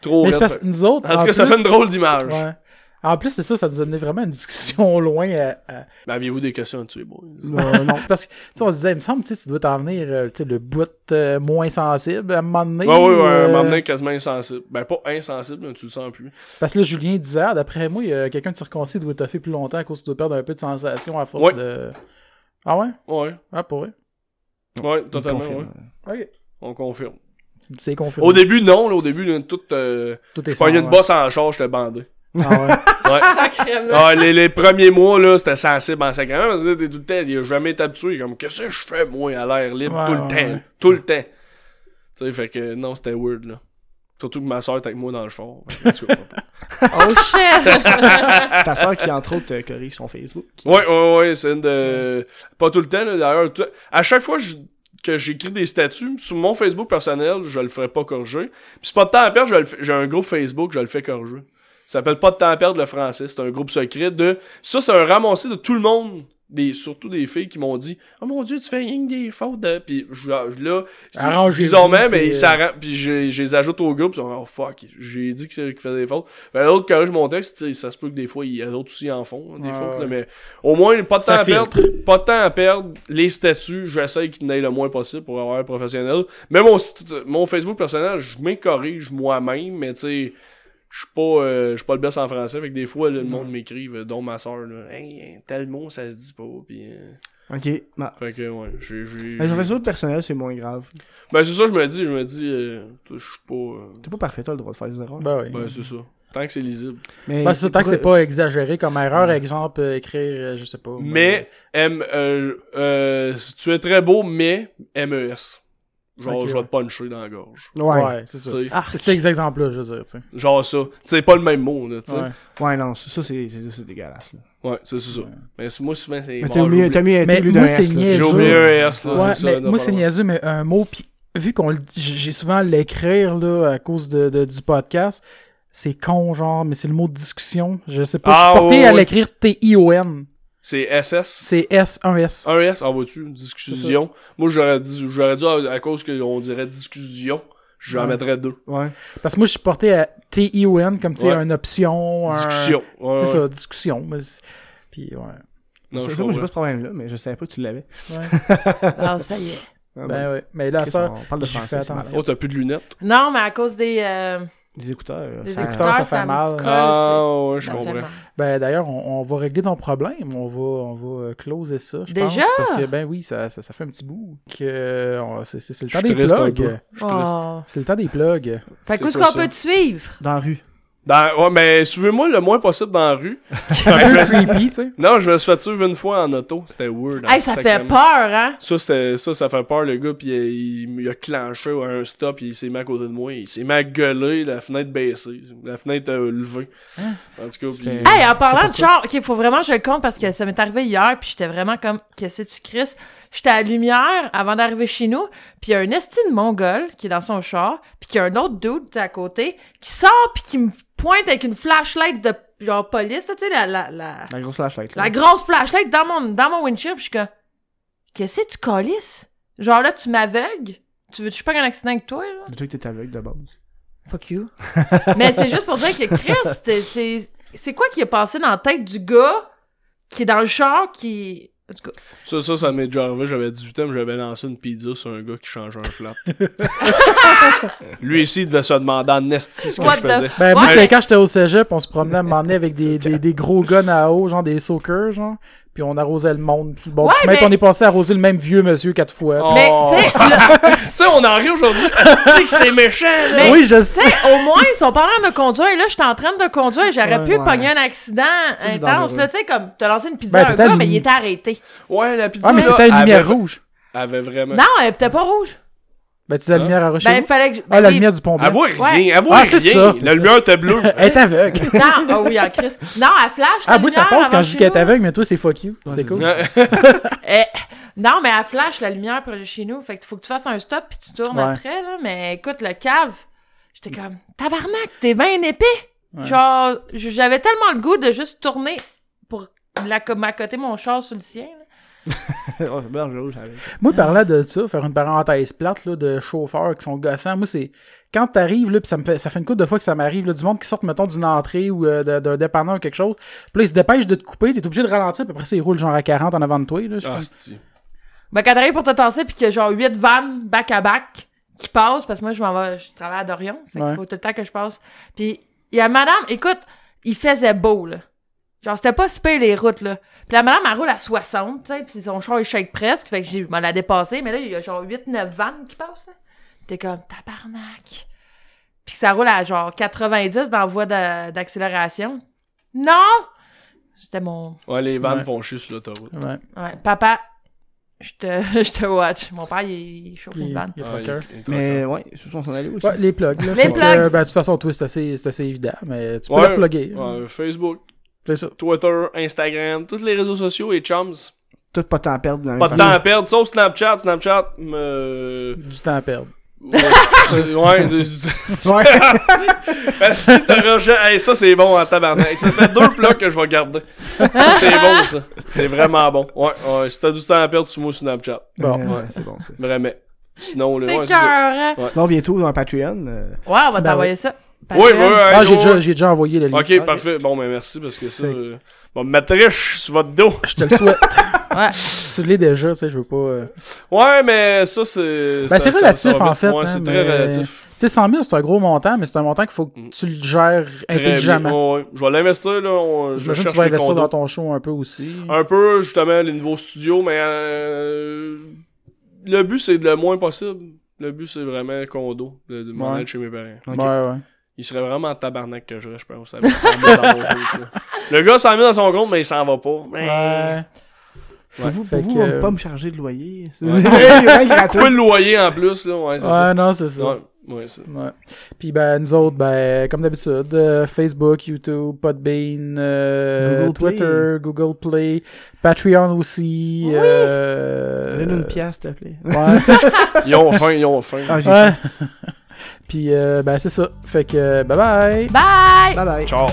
Trop Mais c'est parce que nous autres. Cas, ça fait une drôle d'image. Ouais. En plus, c'est ça, ça nous amenait vraiment une discussion <laughs> loin à- à, Mais aviez-vous des questions dessus, boys? Non, non. Parce que, tu sais, on se disait, il me semble, tu sais, tu dois t'en venir, euh, tu sais, le bout euh, moins sensible à un moment donné. Ouais, ouais, ou, ouais, euh, un moment donné, quasiment insensible. Ben, pas insensible, mais tu le sens plus. Parce que là, Julien disait, ah, d'après moi, il y a quelqu'un de circoncis doit toffer plus longtemps à cause que dois perdre un peu de sensation à force Ouais. de. Ah ouais? Ouais, Ah, pour vrai? ouais, totalement, ouais. Ok. On confirme. C'est confirmé. Au début, non, là, au début, là, tout, euh, Tout est sans, une ouais. bosse en charge, j'étais bandé. Ah ouais. <laughs> Ouais. Sacrément. Ah, les, les premiers mois, là, c'était sensible en sacrament, parce que t'es tout le temps, il a jamais été habitué, il est comme, qu'est-ce que je fais, moi, à l'air libre, Ouais, tout le ouais, temps, ouais. tout le temps. Tu sais, fait que, non, c'était weird, là. Surtout que ma soeur était avec moi dans le char. <laughs> <laughs> Oh shit! Ta soeur qui, entre autres, euh, corrige son Facebook. ouais, ouais, ouais, c'est une de... Pas tout le temps, là, d'ailleurs. tout- À chaque fois je- que j'écris des statuts, sur mon Facebook personnel, je le ferai pas corriger. Puis c'est pas de temps à perdre, j'ai un groupe Facebook, je le fais corriger. Ça s'appelle Pas de temps à perdre le français. C'est un groupe secret de. Ça, c'est un ramassé de tout le monde. Des, surtout des filles qui m'ont dit Oh mon dieu, tu fais rien que des fautes de. Puis je- là, Arrangez-vous, bizarrement, mais puis, ils s'arrangent. Puis je, je les ajoute au groupe. Ils sont Oh fuck, j'ai dit que c'est- qu'ils faisaient des fautes. Ben, l'autre mon texte. tu sais, Ça se peut que des fois, il y a d'autres aussi en font. hein, des Ouais, fautes, là, mais au moins, pas de temps à perdre. Pas de temps à perdre. Les statuts, j'essaye qu'ils n'aient le moins possible pour avoir un professionnel. Mais mon, mon Facebook personnel, je m'écorrige moi-même, mais tu sais, je suis pas, euh, je suis pas le best en français. Fait que des fois, là, le monde m'écrive, euh, dont ma soeur, là, hey, tel mot, ça se dit pas. Pis, euh, Ok. bah. fait que, ouais, j'ai. j'ai- Mais sur Facebook personnel, c'est moins grave. Ben, c'est ça, je me dis, je me dis, euh, je suis pas. euh, T'es pas parfait, t'as le droit de faire des erreurs. Ben oui. ben, c'est ça. Tant que c'est lisible. Mais Ben, c'est ça, tant que c'est pas exagéré comme erreur, exemple, euh, écrire, euh, je sais pas. Mais, M, euh, euh, tu es très beau, mais MES. Genre, Ok, je vais te puncher dans la gorge. Ouais, Ouais. c'est ça. Ah, C'est cet exemple-là, je veux dire, tu sais. Genre ça. C'est pas le même mot, là, tu sais. Ouais. ouais, non, ça, ça, c'est c'est- c'est dégueulasse. Là. Ouais, c'est c'est ça. Mais c'est- moi, souvent, c'est. Mais t'as mis, t'as Mais oublié moi, c'est S, là. niaiseux. J'ai oublié un S, là, Ouais, c'est ça. mais là, moi, c'est niaiseux, mais un mot, puis vu qu'on le dit- j'ai souvent à l'écrire, là, à cause de, de- du podcast, c'est con, genre, mais c'est le mot de discussion. Je sais pas. Ah, je suis porté ouais, à l'écrire T-I-O-N. C'est SS. C'est S-1-S. Un S, en vois-tu, discussion. Moi, j'aurais dit, j'aurais dit à, à cause qu'on dirait discussion, j'en Ouais. mettrais deux. Ouais. Parce que moi, je suis porté à T-I-O-N, comme, tu sais, Ouais. une option. un- Discussion. Ouais, C'est ouais. ça, discussion. mais Puis, ouais. Non, je ça, moi, j'ai pas ce problème-là, mais je savais pas que tu l'avais. ouais. <laughs> Ah, ça y est. Ah, ben, ouais. Mais là, ça, on parle de français, fais c'est attention. Oh, t'as plus de lunettes? Non, mais à cause des, euh, Des écouteurs. des ça- écouteurs, ça fait me mal. colle, Ah, je ça fait comprends. Ben d'ailleurs, on, on va régler ton problème. On va, on va euh, closer ça, je Déjà? pense. Parce que, ben oui, ça, ça, ça fait un petit bout. que euh, on- c'est, c'est- c'est le temps des plugs. Oh. C'est le temps des plugs. Fait qu'où est-ce qu'on ça? peut te suivre? Dans la rue. Dans, ouais, mais suivez-moi le moins possible dans la rue. C'est un peu creepy, tu sais. Non, je me suis fait suivre une fois en auto. C'était weird. Hey, hein, ça fait peur, hein? Ça, c'était, ça, ça fait peur, le gars, pis euh, il, il a clenché à un stop, pis il s'est mis à côté de moi, il s'est mis à gueuler, la fenêtre baissée, la fenêtre euh, levée. En tout cas, pis... Hey, en parlant de char, ok, faut vraiment que je le compte parce que ça m'est arrivé hier, puis j'étais vraiment comme, qu'est-ce que tu Chris? J'étais à la lumière avant d'arriver chez nous, puis il y a un estime mongol qui est dans son char, puis qu'il y a un autre dude à côté qui sort puis qui me pointe avec une flashlight de genre police, tu sais, la, la, la, La grosse flashlight. là. la grosse flashlight dans mon, dans mon windshield, puis je suis comme, qu'est-ce que tu calisses? Genre là, tu m'aveugles? Tu veux que je pas un accident avec toi, là? Déjà que t'es aveugle de base? Fuck you. <laughs> Mais c'est juste pour dire que Chris, c'est- c'est c'est quoi qui est passé dans la tête du gars qui est dans le char qui. En tout cas, Ça, ça, ça m'est déjà arrivé, j'avais 18 ans, mais j'avais lancé une pizza sur un gars qui change un flat. <laughs> Lui ici, il devait se demander en esti ce que What je the- faisait. Ben, moi, Ouais. c'est quand j'étais au cégep, on se promenait à un moment donné avec des, des, des gros guns à eau, genre des soakers, genre. Puis on arrosait le monde. Puis bon, Ouais, mais- on est passé à arroser le même vieux monsieur quatre fois. Oh. mais tu sais, le- <laughs> sais, on en rit aujourd'hui. Esti que c'est méchant, là. mais- oui, je tu sais. au moins, ils sont pas en train de conduire. Et là, j'étais en train de conduire. J'aurais Ouais. pu Ouais. pogner un accident c'est intense. tu sais, comme, t'as lancé une pizza Ben, à un à gars, mais il était arrêté. Ouais, la pizza, Ah, mais t'étais à une lumière avait, rouge. avait vraiment... Non, elle était pas rouge. Ben, tu as la Hein? lumière à rocher. Ben, il fallait que je. Ah, ben la oui. lumière du pont blanc. Elle voit Ouais. rien, elle voit Ah, c'est rien. ça. La lumière était bleue. <laughs> Elle est aveugle. Non, ah oui, en Chris. Non, elle flash. la Ah, moi, ça lumière passe avant quand je dis chez qu'elle est nous. aveugle, mais toi, c'est fuck you. Ouais, c'est c'est cool. <laughs> Eh, non, mais elle flash la lumière près de chez nous. Fait que faut que tu fasses un stop puis tu tournes Ouais. après, là. Mais écoute, le cave, j'étais comme, tabarnak, t'es bien épais. Ouais. Genre, j- j'avais tellement le goût de juste tourner pour la, m'accoter mon char sur le sien, <laughs> Moi, parlant de ça, faire une parenthèse plate là, de chauffeurs qui sont gossants, moi, c'est quand t'arrives, là, pis ça me fait, ça fait une couple de fois que ça m'arrive, là, du monde qui sort, mettons, d'une entrée ou euh, d'un dépanneur ou quelque chose, puis là, ils se dépêchent de te couper, t'es obligé de ralentir, puis après ça, ils roulent genre à 40 en avant de toi, là. Ah, Ben, quand t'arrives pour te tasser puis qu'il y a genre 8 vannes back-à-back qui passent, parce que moi, je m'en vais, je travaille à Dorion. Fait qu'il Ouais. faut tout le temps que je passe. Puis, il y a madame, écoute, il faisait beau, là. Genre, c'était pas si pire les routes, là. Puis la madame, elle roule à 60, tu sais, puis son char, il shake presque. Fait que j'ai, je m'en ai dépassé, mais là, il y a genre 8-9 vannes qui passent, là. T'es comme, tabarnak. Puis que ça roule à genre 90 dans la voie d'a- d'accélération. Non! C'était mon... Ouais, les vannes Ouais. font chier sur l'autoroute. Ouais. Ouais, papa, je te, <laughs> je te watch. Mon père, il, il chauffe une vanne. il est Ah, il- il est Mais ouais, c'est ça, on s'en allait aussi. Ouais, les plugs, là. Les Fait que, plugs. euh, ben, de toute façon, toi, c'est assez, c'est assez évident, mais tu peux Ouais, les reploguer. ouais, Facebook, C'est ça. Twitter, Instagram, tous les réseaux sociaux et chums. Tout pas de temps à perdre dans la Pas de temps à perdre, sauf Snapchat. Snapchat, me... Du temps à perdre. Ouais, c'est- ouais, c'est- Ouais. <laughs> T'as rejet- Hey, ça c'est bon en tabarnak. Ça fait deux plats que je vais garder. C'est bon ça. C'est vraiment bon. Ouais, ouais. Si t'as du temps à perdre, suis-moi sur Snapchat. Bon. Ouais, c'est bon. Vraiment. Sinon, ouais, cœur, hein? Ouais. Sinon, bientôt, dans Patreon, euh, Ouais, on va Ben t'envoyer ça. Oui, oui, ouais, Ah, j'ai déjà, j'ai déjà envoyé le lien. Ok, parfait. Bon, ben merci parce que ça. Euh... Bon, me mettre riche sur votre dos. Je te le souhaite. <laughs> Ouais. tu l'es déjà, tu sais, je veux pas... euh, Ouais, mais ça, c'est. Ben, ça- c'est ça- relatif, ça va en vite. fait, Ouais, hein, c'est très mais- relatif. Tu sais, 100 000, c'est un gros montant, mais c'est un montant qu'il faut que Mm. tu le gères Très intelligemment. Ouais, ouais. Je vais l'investir, là. on- Je J'imagine que cherche tu vas les investir condos. dans ton show un peu aussi. Un peu, justement, les nouveaux studios, mais euh, le but, c'est de le moins possible. Le but, c'est vraiment condo, de, de m'en Ouais. aller chez mes parents. Ok. Ouais, ouais. Il serait vraiment en tabarnak que je reste, je pense. avec 100 000 dans mon compte, là. Le gars s'en met dans son compte, mais il s'en va pas. Mais... Ouais. pour vous, vous, que, on va euh, pas me charger de loyer. C'est <laughs> Ouais. le loyer en plus, là. Ouais, non, c'est ça. ça. Ouais, ouais, c'est Ouais. Puis ben nous autres, ben comme d'habitude, euh, Facebook, YouTube, Podbean, euh, Google Play. Twitter, Google Play, Patreon aussi. Oui. euh, Donne une pièce, s'il te plaît. Ouais. <laughs> Ils ont faim, ils ont faim. Ah, j'ai ouais. <laughs> Puis euh, ben c'est ça. Fait que bye bye. Bye! Bye bye. Ciao.